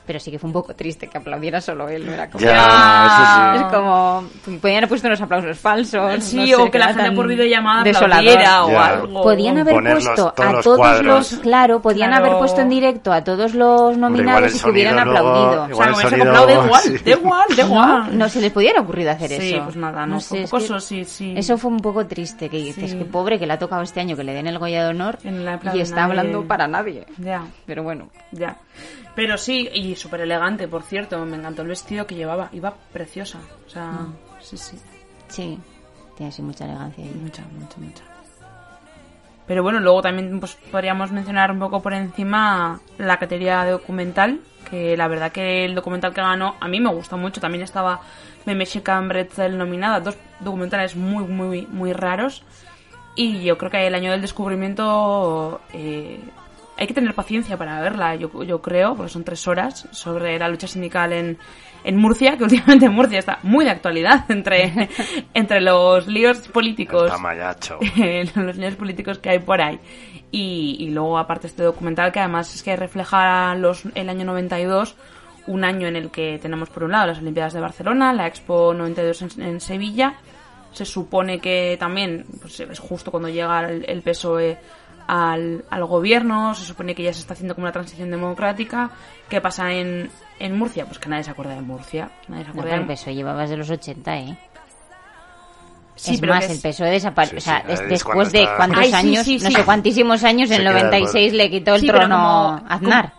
Speaker 5: Pero sí que fue un poco triste que aplaudiera solo él, no era como...
Speaker 7: Ya, eso sí.
Speaker 5: Es como, podían haber puesto unos aplausos falsos.
Speaker 6: Sí,
Speaker 5: no sé,
Speaker 6: o que la
Speaker 5: era
Speaker 6: gente por videollamada aplaudiera o
Speaker 7: Ya.
Speaker 6: algo.
Speaker 5: Podían haber
Speaker 7: Ponerlos
Speaker 5: puesto
Speaker 7: todos
Speaker 5: a todos
Speaker 7: cuadros.
Speaker 5: los, claro, podían
Speaker 6: Claro.
Speaker 5: haber puesto en directo a todos los nominados y que hubieran
Speaker 7: sonido luego-
Speaker 5: aplaudido.
Speaker 6: O sea, aplaude igual,
Speaker 7: sí.
Speaker 6: da igual, da
Speaker 5: No,
Speaker 6: igual.
Speaker 5: no se les pudiera ocurrido hacer
Speaker 6: Sí,
Speaker 5: eso.
Speaker 6: pues nada, no, fue un
Speaker 5: es
Speaker 6: poco
Speaker 5: que
Speaker 6: eso, sí, sí.
Speaker 5: Eso fue un poco triste, que dices
Speaker 6: Sí.
Speaker 5: que pobre que le ha tocado este año que le den el Goya de Honor y está
Speaker 6: nadie-
Speaker 5: hablando para nadie.
Speaker 6: Ya,
Speaker 5: Pero bueno,
Speaker 6: ya. Pero sí, y súper elegante, por cierto. Me encantó el vestido que llevaba. Iba preciosa. O sea,
Speaker 5: Mm.
Speaker 6: sí, sí.
Speaker 5: sí, tiene así mucha elegancia. ahí.
Speaker 6: Mucha, mucha, mucha. Pero bueno, luego también pues, podríamos mencionar un poco por encima la categoría documental, que la verdad que el documental que ganó a mí me gustó mucho. También estaba Memexican Bretzel nominada, dos documentales muy, muy, muy raros. Y yo creo que el año del descubrimiento eh, hay que tener paciencia para verla, yo, yo creo, porque son tres horas sobre la lucha sindical en, en Murcia, que últimamente Murcia está muy de actualidad entre, entre los líos políticos. Los líos políticos que hay por ahí. Y, y luego, aparte, este documental que además es que refleja los, el año 92, un año en el que tenemos por un lado las Olimpiadas de Barcelona, la Expo 92 en, en Sevilla. Se supone que también pues, es justo cuando llega el, el PSOE al, al gobierno, se supone que ya se está haciendo como una transición democrática. ¿Qué pasa en, en Murcia? Pues que nadie se acuerda de Murcia. Nadie se
Speaker 5: No,
Speaker 6: acuerda
Speaker 5: pero el
Speaker 6: de
Speaker 5: PSOE llevaba desde los 80, ¿eh?
Speaker 6: Sí,
Speaker 5: es más, el PSOE desapareció.
Speaker 7: Sí,
Speaker 5: o sea,
Speaker 7: sí,
Speaker 5: es
Speaker 7: es
Speaker 5: después de cuántos
Speaker 6: Ay, sí,
Speaker 5: años,
Speaker 6: sí,
Speaker 5: no
Speaker 6: sí.
Speaker 5: sé cuantísimos años, en
Speaker 7: queda
Speaker 5: 96 le quitó el
Speaker 6: Sí,
Speaker 5: trono
Speaker 6: como-
Speaker 5: a Aznar.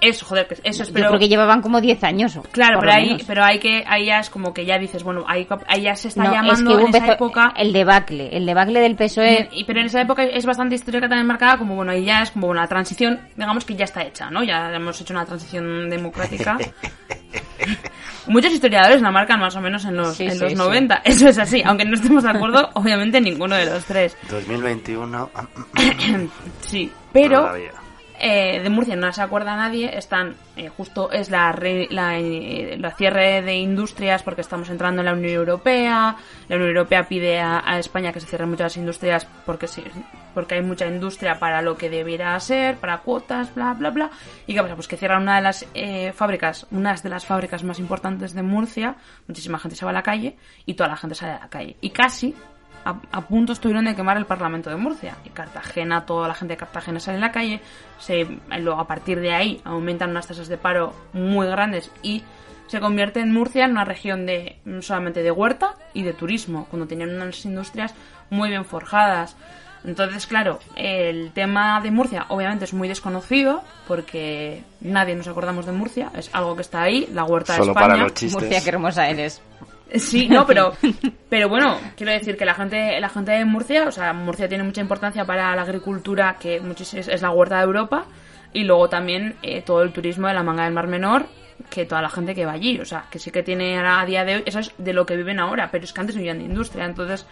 Speaker 6: Eso, joder, eso es
Speaker 5: Yo
Speaker 6: pero-
Speaker 5: creo que llevaban como 10 años.
Speaker 6: Claro, pero ahí, pero hay que, ahí ya es como que ya dices, bueno, ahí, ahí ya se está
Speaker 5: No,
Speaker 6: llamando
Speaker 5: es que hubo
Speaker 6: en esa época.
Speaker 5: el debacle, el debacle del PSOE.
Speaker 6: Y, pero en esa época es bastante histórica también marcada, como bueno, ahí ya es como bueno, la transición, digamos que ya está hecha, ¿no? Ya hemos hecho una transición democrática. Muchos historiadores la marcan más o menos en los,
Speaker 5: Sí,
Speaker 6: en
Speaker 5: sí,
Speaker 6: los
Speaker 5: sí.
Speaker 6: 90. Eso es así, aunque no estemos de acuerdo, obviamente ninguno de los tres.
Speaker 7: 2021.
Speaker 6: Sí, pero
Speaker 7: Todavía.
Speaker 6: Eh, de Murcia no se acuerda nadie. Están eh, justo es la, re- la, eh, la cierre de industrias porque estamos entrando en la Unión Europea. La Unión Europea pide a, España que se cierren muchas industrias porque sí, porque hay mucha industria para lo que debiera ser, para cuotas, bla bla bla. ¿Y qué pasa? Pues que cierran una de las eh, fábricas, una de las fábricas más importantes de Murcia. Muchísima gente se va a la calle y toda la gente sale a la calle. Y casi a, a punto estuvieron de quemar el Parlamento de Murcia. Y Cartagena, toda la gente de Cartagena sale en la calle. Se, luego, a partir de ahí, aumentan unas tasas de paro muy grandes y se convierte en Murcia en una región de no solamente de huerta y de turismo, cuando tenían unas industrias muy bien forjadas. Entonces, claro, el tema de Murcia obviamente es muy desconocido porque nadie nos acordamos de Murcia, es algo que está ahí, la huerta
Speaker 7: Solo
Speaker 6: de España.
Speaker 7: para los chistes.
Speaker 5: Murcia, qué hermosa eres.
Speaker 6: Sí, no, pero, pero bueno, quiero decir que la gente, la gente de Murcia, o sea, Murcia tiene mucha importancia para la agricultura, que es, la huerta de Europa, y luego también eh, todo el turismo de la manga del Mar Menor, que toda la gente que va allí, o sea, que sí que tiene a día de hoy, eso es de lo que viven ahora, pero es que antes vivían de industria, entonces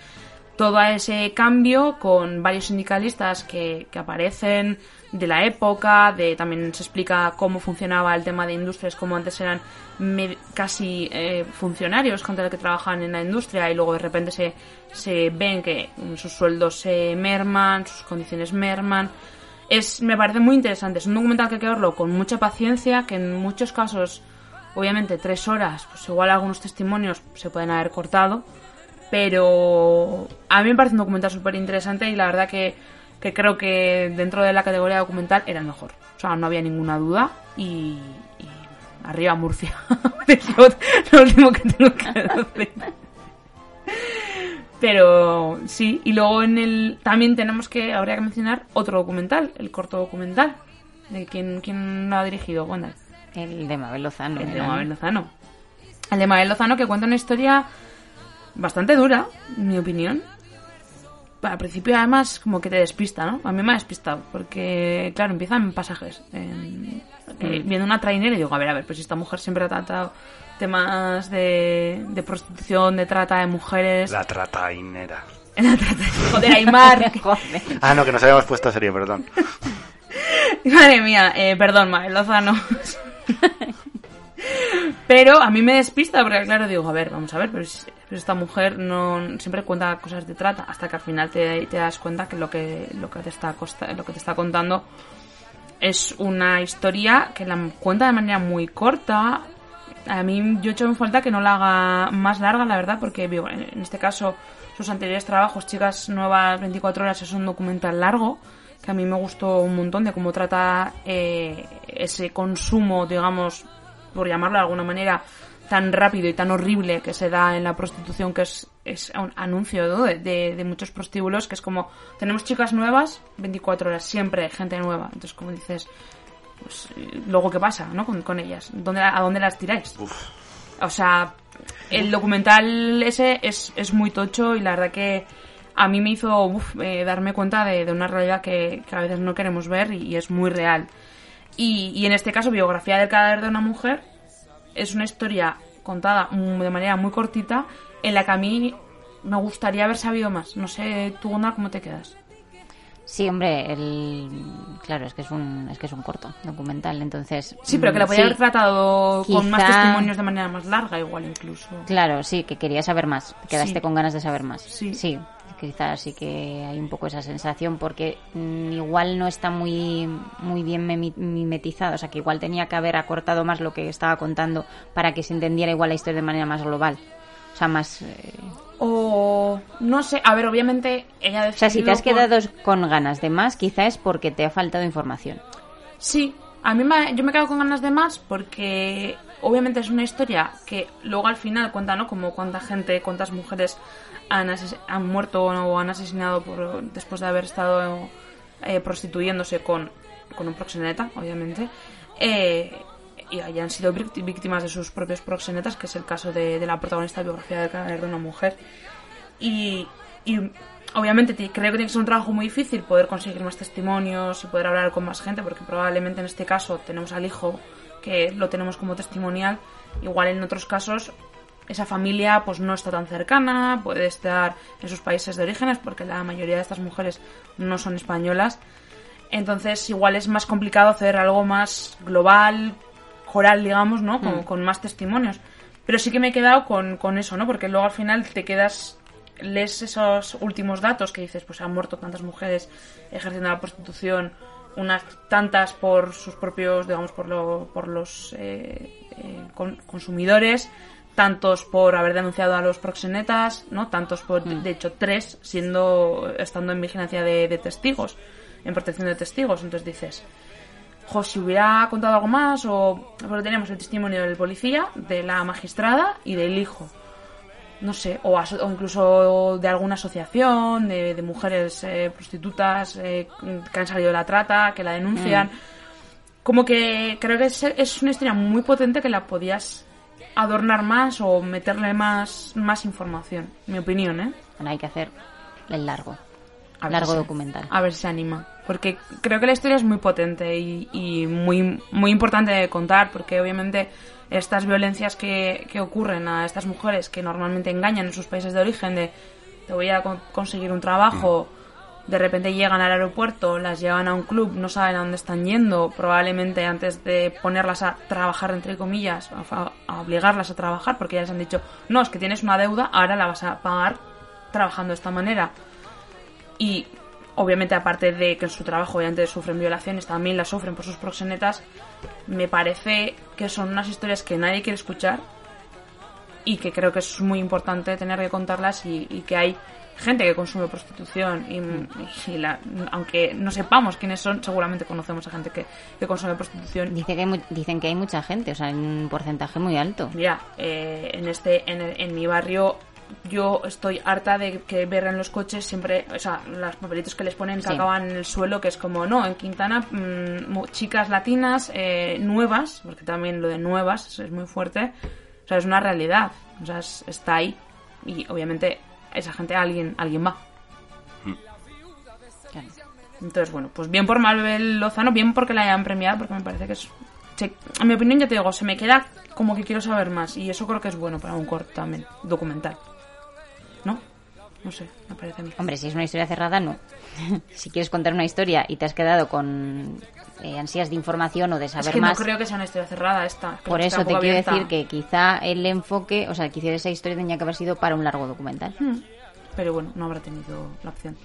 Speaker 6: todo ese cambio con varios sindicalistas que, que aparecen de la época, de también se explica cómo funcionaba el tema de industrias, como antes eran casi eh, funcionarios, gente que trabajan en la industria y luego de repente se, se ven que sus sueldos se merman, sus condiciones merman. Es, me parece muy interesante, es un documental que hay que verlo con mucha paciencia, que en muchos casos, obviamente tres horas, pues igual algunos testimonios se pueden haber cortado, pero a mí me parece un documental súper interesante y la verdad que, que creo que dentro de la categoría documental era el mejor. O sea, no había ninguna duda y, y arriba Murcia. es lo, último que tengo que decir. Pero sí, y luego en el también tenemos que, habría que mencionar otro documental, el corto documental. ¿De quién, quién lo ha dirigido? Wanda?
Speaker 5: El de Mabel Lozano.
Speaker 6: El de. Mabel Lozano. El de Mabel Lozano que cuenta una historia bastante dura, en mi opinión. Al principio además como que te despista, ¿no? A mí me ha despistado, porque claro, empiezan pasajes. en- eh,
Speaker 5: Mm.
Speaker 6: viendo una trainera y digo, a ver, a ver, pues esta mujer siempre ha tratado temas de, de prostitución, de trata de mujeres.
Speaker 7: La tratainera.
Speaker 6: La trata Joder, Aymar.
Speaker 7: Ah, no, que nos habíamos puesto serio, perdón.
Speaker 6: Madre mía, eh, perdón, Mabel Lozano. Pero a mí me despista porque, claro, digo, a ver, vamos a ver, pero, es- pero esta mujer no siempre cuenta cosas de trata hasta que al final te, das cuenta que lo que lo que te está costa- lo que te está contando es una historia que la cuenta de manera muy corta. A mí yo he hecho en falta que no la haga más larga, la verdad, porque en este caso sus anteriores trabajos, Chicas Nuevas 24 Horas, es un documental largo que a mí me gustó un montón de cómo trata eh, ese consumo, digamos, por llamarlo de alguna manera, tan rápido y tan horrible que se da en la prostitución, que es, es un anuncio ¿no? de, de- de muchos prostíbulos, que es como, tenemos chicas nuevas, 24 horas, siempre gente nueva. Entonces, como dices, pues, luego qué pasa, ¿no? Con, con ellas. ¿Dónde, ¿A dónde las tiráis? O sea, el documental ese es, es muy tocho y la verdad que a mí me hizo uf, eh, darme cuenta de, de una realidad que, que a veces no queremos ver y, y es muy real. Y, y en este caso, biografía del cadáver de una mujer es una historia contada de manera muy cortita en la que a mí me gustaría haber sabido más. No sé, tú, Ona, ¿cómo te quedas?
Speaker 5: Sí, hombre, el... claro, es que es un es que es un corto documental, entonces
Speaker 6: Sí, pero que la
Speaker 5: mm,
Speaker 6: podía
Speaker 5: sí.
Speaker 6: haber tratado con más testimonios de manera más larga, igual incluso.
Speaker 5: Claro, sí, que quería saber más, quedaste
Speaker 6: Sí.
Speaker 5: con ganas de saber más.
Speaker 6: Sí.
Speaker 5: sí, quizás sí que hay un poco esa sensación porque mm, igual no está muy muy bien mimetizado, o sea, que igual tenía que haber acortado más lo que estaba contando para que se entendiera igual la historia de manera más global. O sea, más eh,
Speaker 6: O no sé, a ver, obviamente ella
Speaker 5: O sea, si te has
Speaker 6: por-
Speaker 5: quedado con ganas de más, quizá es porque te ha faltado información.
Speaker 6: Sí, a mí me, yo me quedo con ganas de más porque obviamente es una historia que luego al final cuenta, ¿no? Como cuánta gente, cuántas mujeres han, han muerto o han asesinado por, después de haber estado eh, prostituyéndose con, con un proxeneta, obviamente. Eh, y hayan sido víct- víctimas de sus propios proxenetas, que es el caso de, la protagonista de biografía del cadáver de una mujer. Y, y obviamente creo que tiene que ser un trabajo muy difícil poder conseguir más testimonios y poder hablar con más gente, porque probablemente en este caso tenemos al hijo que lo tenemos como testimonial. Igual en otros casos esa familia pues no está tan cercana, puede estar en sus países de orígenes, porque la mayoría de estas mujeres no son españolas. Entonces igual es más complicado hacer algo más global, coral, digamos, ¿no? Con,
Speaker 5: Mm.
Speaker 6: con más testimonios. Pero sí que me he quedado con, con eso, ¿no? Porque luego al final te quedas, lees esos últimos datos que dices, pues han muerto tantas mujeres ejerciendo la prostitución, unas tantas por sus propios, digamos, por, lo- por los eh, eh, con- consumidores, tantos por haber denunciado a los proxenetas, ¿no? Tantos por, de hecho, tres siendo, estando en vigilancia de, de testigos, en protección de testigos. Entonces dices, jo, si hubiera contado algo más, o pero tenemos el testimonio del policía, de la magistrada y del hijo. No sé, o, aso- o incluso de alguna asociación de, de mujeres eh, prostitutas eh, que han salido de la trata, que la denuncian. Como que creo que es, es una historia muy potente que la podías adornar más o meterle más, más información, mi opinión, ¿eh?
Speaker 5: Bueno, hay que hacer el largo.
Speaker 6: A ver
Speaker 5: largo
Speaker 6: si-
Speaker 5: documental.
Speaker 6: A ver si se anima. Porque creo que la historia es muy potente y, y muy, muy importante de contar, porque obviamente estas violencias que, que ocurren a estas mujeres que normalmente engañan en sus países de origen de te voy a con- conseguir un trabajo, de repente llegan al aeropuerto, las llevan a un club, no saben a dónde están yendo, probablemente antes de ponerlas a trabajar, entre comillas, a, obligarlas a trabajar, porque ya les han dicho, no, es que tienes una deuda, ahora la vas a pagar trabajando de esta manera. Y obviamente aparte de que en su trabajo obviamente sufren violaciones, también las sufren por sus proxenetas, me parece que son unas historias que nadie quiere escuchar y que creo que es muy importante tener que contarlas y, y que hay gente que consume prostitución y, y la- aunque no sepamos quiénes son, seguramente conocemos a gente que, que consume prostitución.
Speaker 5: Dice que hay mu- dicen que hay mucha gente, o sea, hay un porcentaje muy alto.
Speaker 6: Ya, eh, en este, en, el- en mi barrio, yo estoy harta de que ver en los coches siempre, o sea, los papelitos que les ponen que
Speaker 5: Sí.
Speaker 6: acaban en el suelo, que es como, no, en Quintana, mm, mu- chicas latinas eh, nuevas, porque también lo de nuevas es- es muy fuerte, o sea, es una realidad, o sea, es- está ahí y obviamente esa gente alguien, alguien va.
Speaker 5: Claro.
Speaker 6: Entonces, bueno, pues bien por Maribel Lozano, bien porque la hayan premiado, porque me parece que es... se- en mi opinión, ya te digo, se me queda como que quiero saber más. Y eso creo que es bueno para un corto también, documental. ¿No? Sé, me parece a mí.
Speaker 5: Hombre, si es una historia cerrada, no. si quieres contar una historia y te has quedado con eh, ansias de información o de saber
Speaker 6: es que
Speaker 5: más,
Speaker 6: no creo que sea una historia cerrada esta.
Speaker 5: por
Speaker 6: que
Speaker 5: eso te quiero
Speaker 6: abierta.
Speaker 5: decir que quizá el enfoque, o sea, quizá esa historia tenía que haber sido para un largo documental.
Speaker 6: Hmm. Pero bueno, no habrá tenido la opción.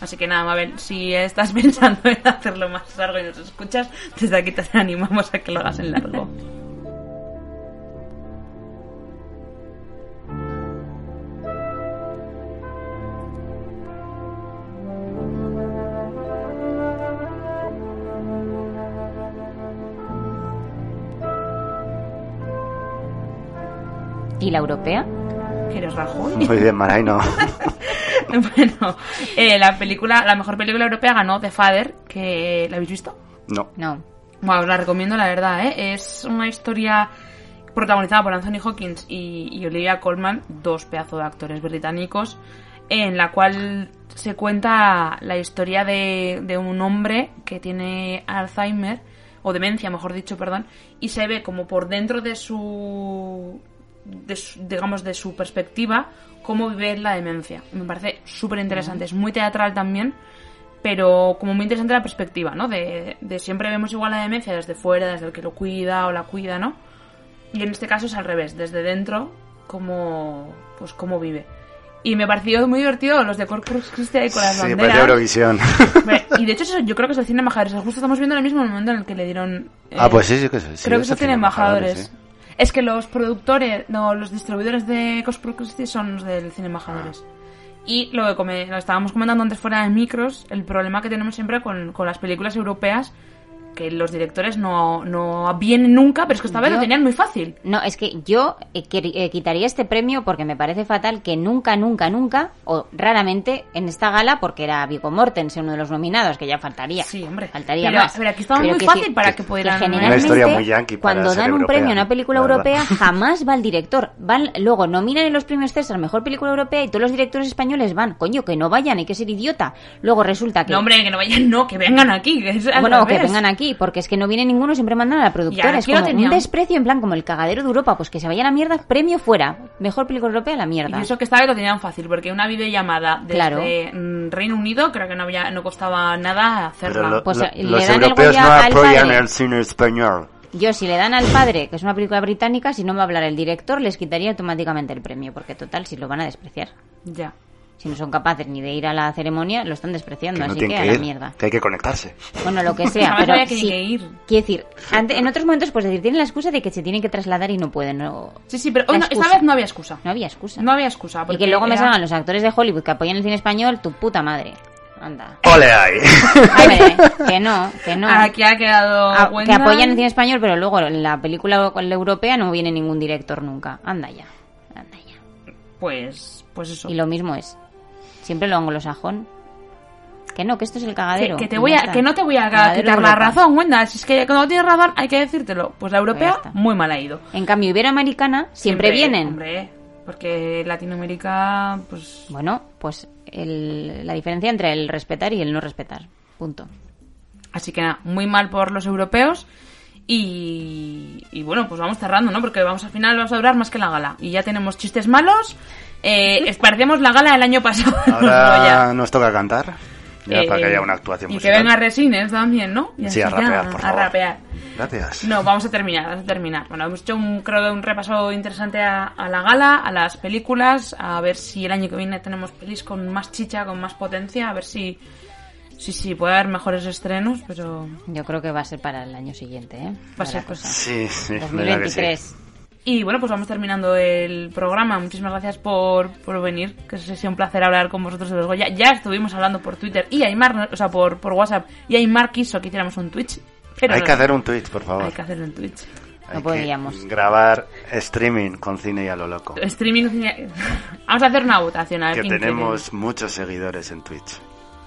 Speaker 6: Así que nada, Mabel, si estás pensando en hacerlo más largo y nos escuchas, desde aquí te animamos a que lo hagas en largo.
Speaker 5: La europea?
Speaker 6: ¿Que eres Rajoy?
Speaker 7: Muy bien, Maraino.
Speaker 6: bueno, eh, la película, la mejor película europea ganó The Father, que ¿la habéis visto?
Speaker 7: No.
Speaker 5: No.
Speaker 6: Bueno, os la recomiendo, la verdad, ¿eh? Es una historia protagonizada por Anthony Hawkins y, y Olivia Colman, dos pedazos de actores británicos, en la cual se cuenta la historia de, de un hombre que tiene Alzheimer, o demencia, mejor dicho, perdón, y se ve como por dentro de su, de digamos, de su perspectiva, cómo vive la demencia. Me parece súper interesante, es muy teatral también, pero como muy interesante la perspectiva, ¿no? De, de siempre vemos igual la demencia desde fuera, desde el que lo cuida o la cuida, ¿no? Y en este caso es al revés, desde dentro, cómo, pues cómo vive. Y me pareció muy divertido los de Corpus Christi ahí con las
Speaker 7: Sí,
Speaker 6: banderas.
Speaker 7: Eurovisión.
Speaker 6: Hombre, Y de hecho eso, yo creo que es el cine embajadores. Justo estamos viendo el mismo momento en el que le dieron... eh,
Speaker 7: Ah, pues sí, sí que sí, sí,
Speaker 6: creo que
Speaker 7: es
Speaker 6: el cine embajadores, Es que los productores, no, los distribuidores de Corpus Christi son los del cine embajadores. Y lo que come- lo estábamos comentando antes fuera de micros, el problema que tenemos siempre con, con las películas europeas, que los directores no, no vienen nunca, pero es que esta vez
Speaker 5: Yo-
Speaker 6: lo tenían muy fácil.
Speaker 5: No, es que yo eh, eh, quitaría este premio porque me parece fatal que nunca, nunca, nunca, o raramente en esta gala, porque era Viggo Mortensen uno de los nominados, que ya faltaría.
Speaker 6: Sí, hombre.
Speaker 5: Faltaría
Speaker 6: Pero-
Speaker 5: más.
Speaker 6: pero aquí estaba muy
Speaker 5: que
Speaker 6: fácil
Speaker 5: sí,
Speaker 6: para
Speaker 5: que-
Speaker 6: que pudieran-
Speaker 5: que
Speaker 6: Una
Speaker 5: generalmente,
Speaker 7: historia muy yankee para
Speaker 5: Cuando dan un
Speaker 7: europea,
Speaker 5: premio a una película europea, jamás va el director. Van, luego nominan en los premios César mejor película europea y todos los directores españoles van. Coño, que no vayan, hay que ser idiota. Luego resulta que.
Speaker 6: No, hombre, que no vayan, no, que vengan aquí. Que
Speaker 5: Bueno, que vengan aquí, porque es que no viene ninguno, siempre mandan a la productora.
Speaker 6: Ya,
Speaker 5: Es
Speaker 6: aquí
Speaker 5: como un desprecio, en plan, como el cagadero de Europa, pues que se vaya a la mierda, premio fuera. Mejor película europea, la mierda.
Speaker 6: Y eso que esta vez lo tenían fácil, porque una videollamada desde
Speaker 5: Claro.
Speaker 6: mm, Reino Unido creo que no había no costaba nada hacerla.
Speaker 7: Lo-
Speaker 5: Pues,
Speaker 7: lo-
Speaker 5: eh, le
Speaker 7: los
Speaker 5: dan el
Speaker 7: europeos
Speaker 5: Goya
Speaker 7: no
Speaker 5: al
Speaker 7: apoyan el cine español.
Speaker 5: Yo, si le dan al padre, que es una película británica, si no va a hablar el director, les quitaría automáticamente el premio, porque total, si lo van a despreciar.
Speaker 6: Ya.
Speaker 5: Si no son capaces ni de ir a la ceremonia, lo están despreciando,
Speaker 7: Que no
Speaker 5: así que a la
Speaker 7: ir,
Speaker 5: mierda.
Speaker 7: que hay que conectarse.
Speaker 5: Bueno, lo que sea, pero
Speaker 6: que
Speaker 5: sí,
Speaker 6: ir.
Speaker 5: quiero decir, en otros momentos, pues decir, tienen la excusa de que se tienen que trasladar y no pueden. No,
Speaker 6: Sí, sí, pero
Speaker 5: La
Speaker 6: hoy no- esta vez no había excusa.
Speaker 5: no había excusa.
Speaker 6: No había excusa.
Speaker 5: y que luego me salgan los actores de Hollywood que apoyan el cine español, tu puta madre. Anda.
Speaker 7: ¡Ole ahí!
Speaker 5: Que no, que no.
Speaker 6: Aquí ha quedado
Speaker 5: Ah, que apoyan el cine español, pero luego en la película europea no viene ningún director nunca. Anda ya. Anda ya.
Speaker 6: Pues, pues eso.
Speaker 5: Y lo mismo es. Siempre lo anglosajón. Que no, que esto es el cagadero.
Speaker 6: que te voy a, que no te voy a quitar la razón, Wenda. Si es que cuando tienes razón hay que decírtelo. Pues la europea,
Speaker 5: Pues
Speaker 6: muy mal ha ido.
Speaker 5: En cambio, iberoamericana siempre, vienen.
Speaker 6: Hombre, porque Latinoamérica, pues...
Speaker 5: Bueno, pues el- la diferencia entre el respetar y el no respetar. Punto.
Speaker 6: Así que nada, muy mal por los europeos. Y, y bueno, pues vamos cerrando, ¿no? Porque vamos al final, vamos a durar más que la gala. Y ya tenemos chistes malos Eh, la gala del año pasado.
Speaker 7: Ahora nos toca cantar. Ya
Speaker 6: Eh,
Speaker 7: para que haya una actuación
Speaker 6: Y que venga Resines también, ¿no? Y
Speaker 7: Sí, a rapear, por
Speaker 6: a
Speaker 7: favor.
Speaker 6: rapear.
Speaker 7: Gracias.
Speaker 6: No, vamos a terminar, vamos a terminar. Bueno, hemos hecho un, creo que un repaso interesante a, a la gala, a las películas, a ver si el año que viene tenemos pelis con más chicha, con más potencia, a ver si sí, sí, puede haber mejores estrenos, pero
Speaker 5: Yo creo que va a ser para el año siguiente, ¿eh?
Speaker 6: Va a ser
Speaker 5: cosa.
Speaker 7: Sí, sí.
Speaker 5: 2023.
Speaker 6: Y bueno, pues vamos terminando el programa. Muchísimas gracias por, por venir, que ha sido un placer hablar con vosotros de los Goya. Ya estuvimos hablando por Twitter y Aymar, o sea, por, por WhatsApp, y Aymar quiso que hiciéramos un Twitch. Pero
Speaker 7: Hay
Speaker 6: no,
Speaker 7: que hacer un tweet, por favor.
Speaker 6: Hay que hacer un Twitch.
Speaker 7: Hay
Speaker 5: No
Speaker 7: que
Speaker 5: podíamos.
Speaker 7: Grabar streaming con cine y a lo loco.
Speaker 6: Streaming. Vamos a hacer una votación, a ver
Speaker 7: Que
Speaker 6: quién quiere.
Speaker 7: tenemos muchos seguidores en Twitch.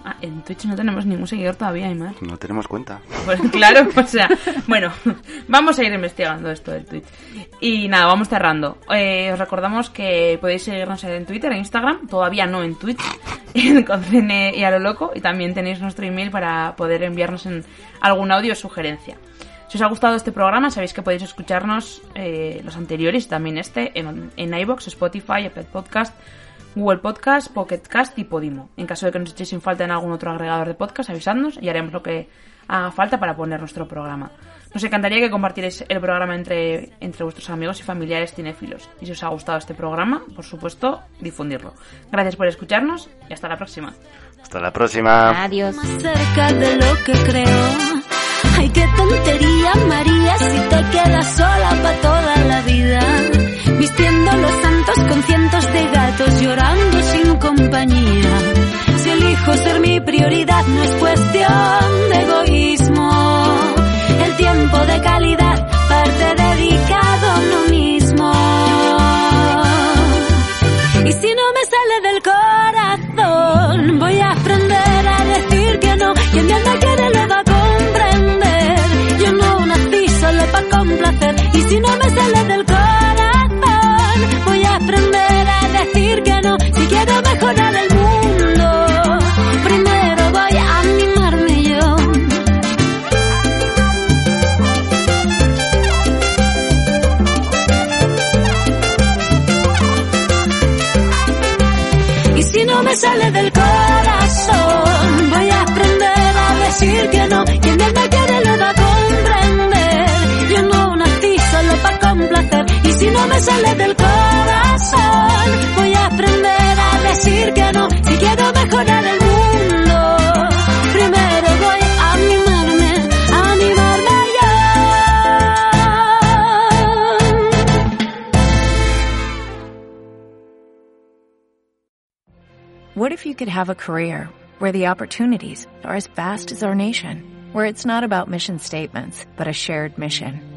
Speaker 6: Ah, en Twitch no tenemos ningún seguidor todavía, Aymar.
Speaker 7: No tenemos cuenta.
Speaker 6: Pues claro, o sea, bueno, vamos a ir investigando esto del Twitch. Y nada, vamos cerrando. Eh, os recordamos que podéis seguirnos en Twitter, en Instagram, todavía no en Twitch, con Cine y a lo loco, y también tenéis nuestro email para poder enviarnos en algún audio o sugerencia. Si os ha gustado este programa, sabéis que podéis escucharnos eh, los anteriores también este en, en iBox, Spotify, Apple Podcast, Google Podcast, Pocket Cast y Podimo. En caso de que nos echéis sin falta en algún otro agregador de podcast, avisadnos y haremos lo que haga falta para poner nuestro programa. Nos encantaría que compartierais el programa entre, entre vuestros amigos y familiares cinéfilos. Y si os ha gustado este programa, por supuesto, difundirlo. Gracias por escucharnos y hasta la próxima.
Speaker 7: Hasta la próxima.
Speaker 5: Adiós.
Speaker 9: cerca de lo que creo. Ay, qué tontería, María, si te quedas sola para toda la vida. Vistiendo los santos con cientos de gatos llorando sin compañía. Si elijo ser mi prioridad, no es cuestión de egoísmo. Si no me sale del corazón, voy a aprender a decir que no. Si quiero mejorar el mundo, primero voy a animarme, a animarme.
Speaker 10: What if you could have a career where the opportunities are as vast as our nation, where it's not about mission statements, but a shared mission?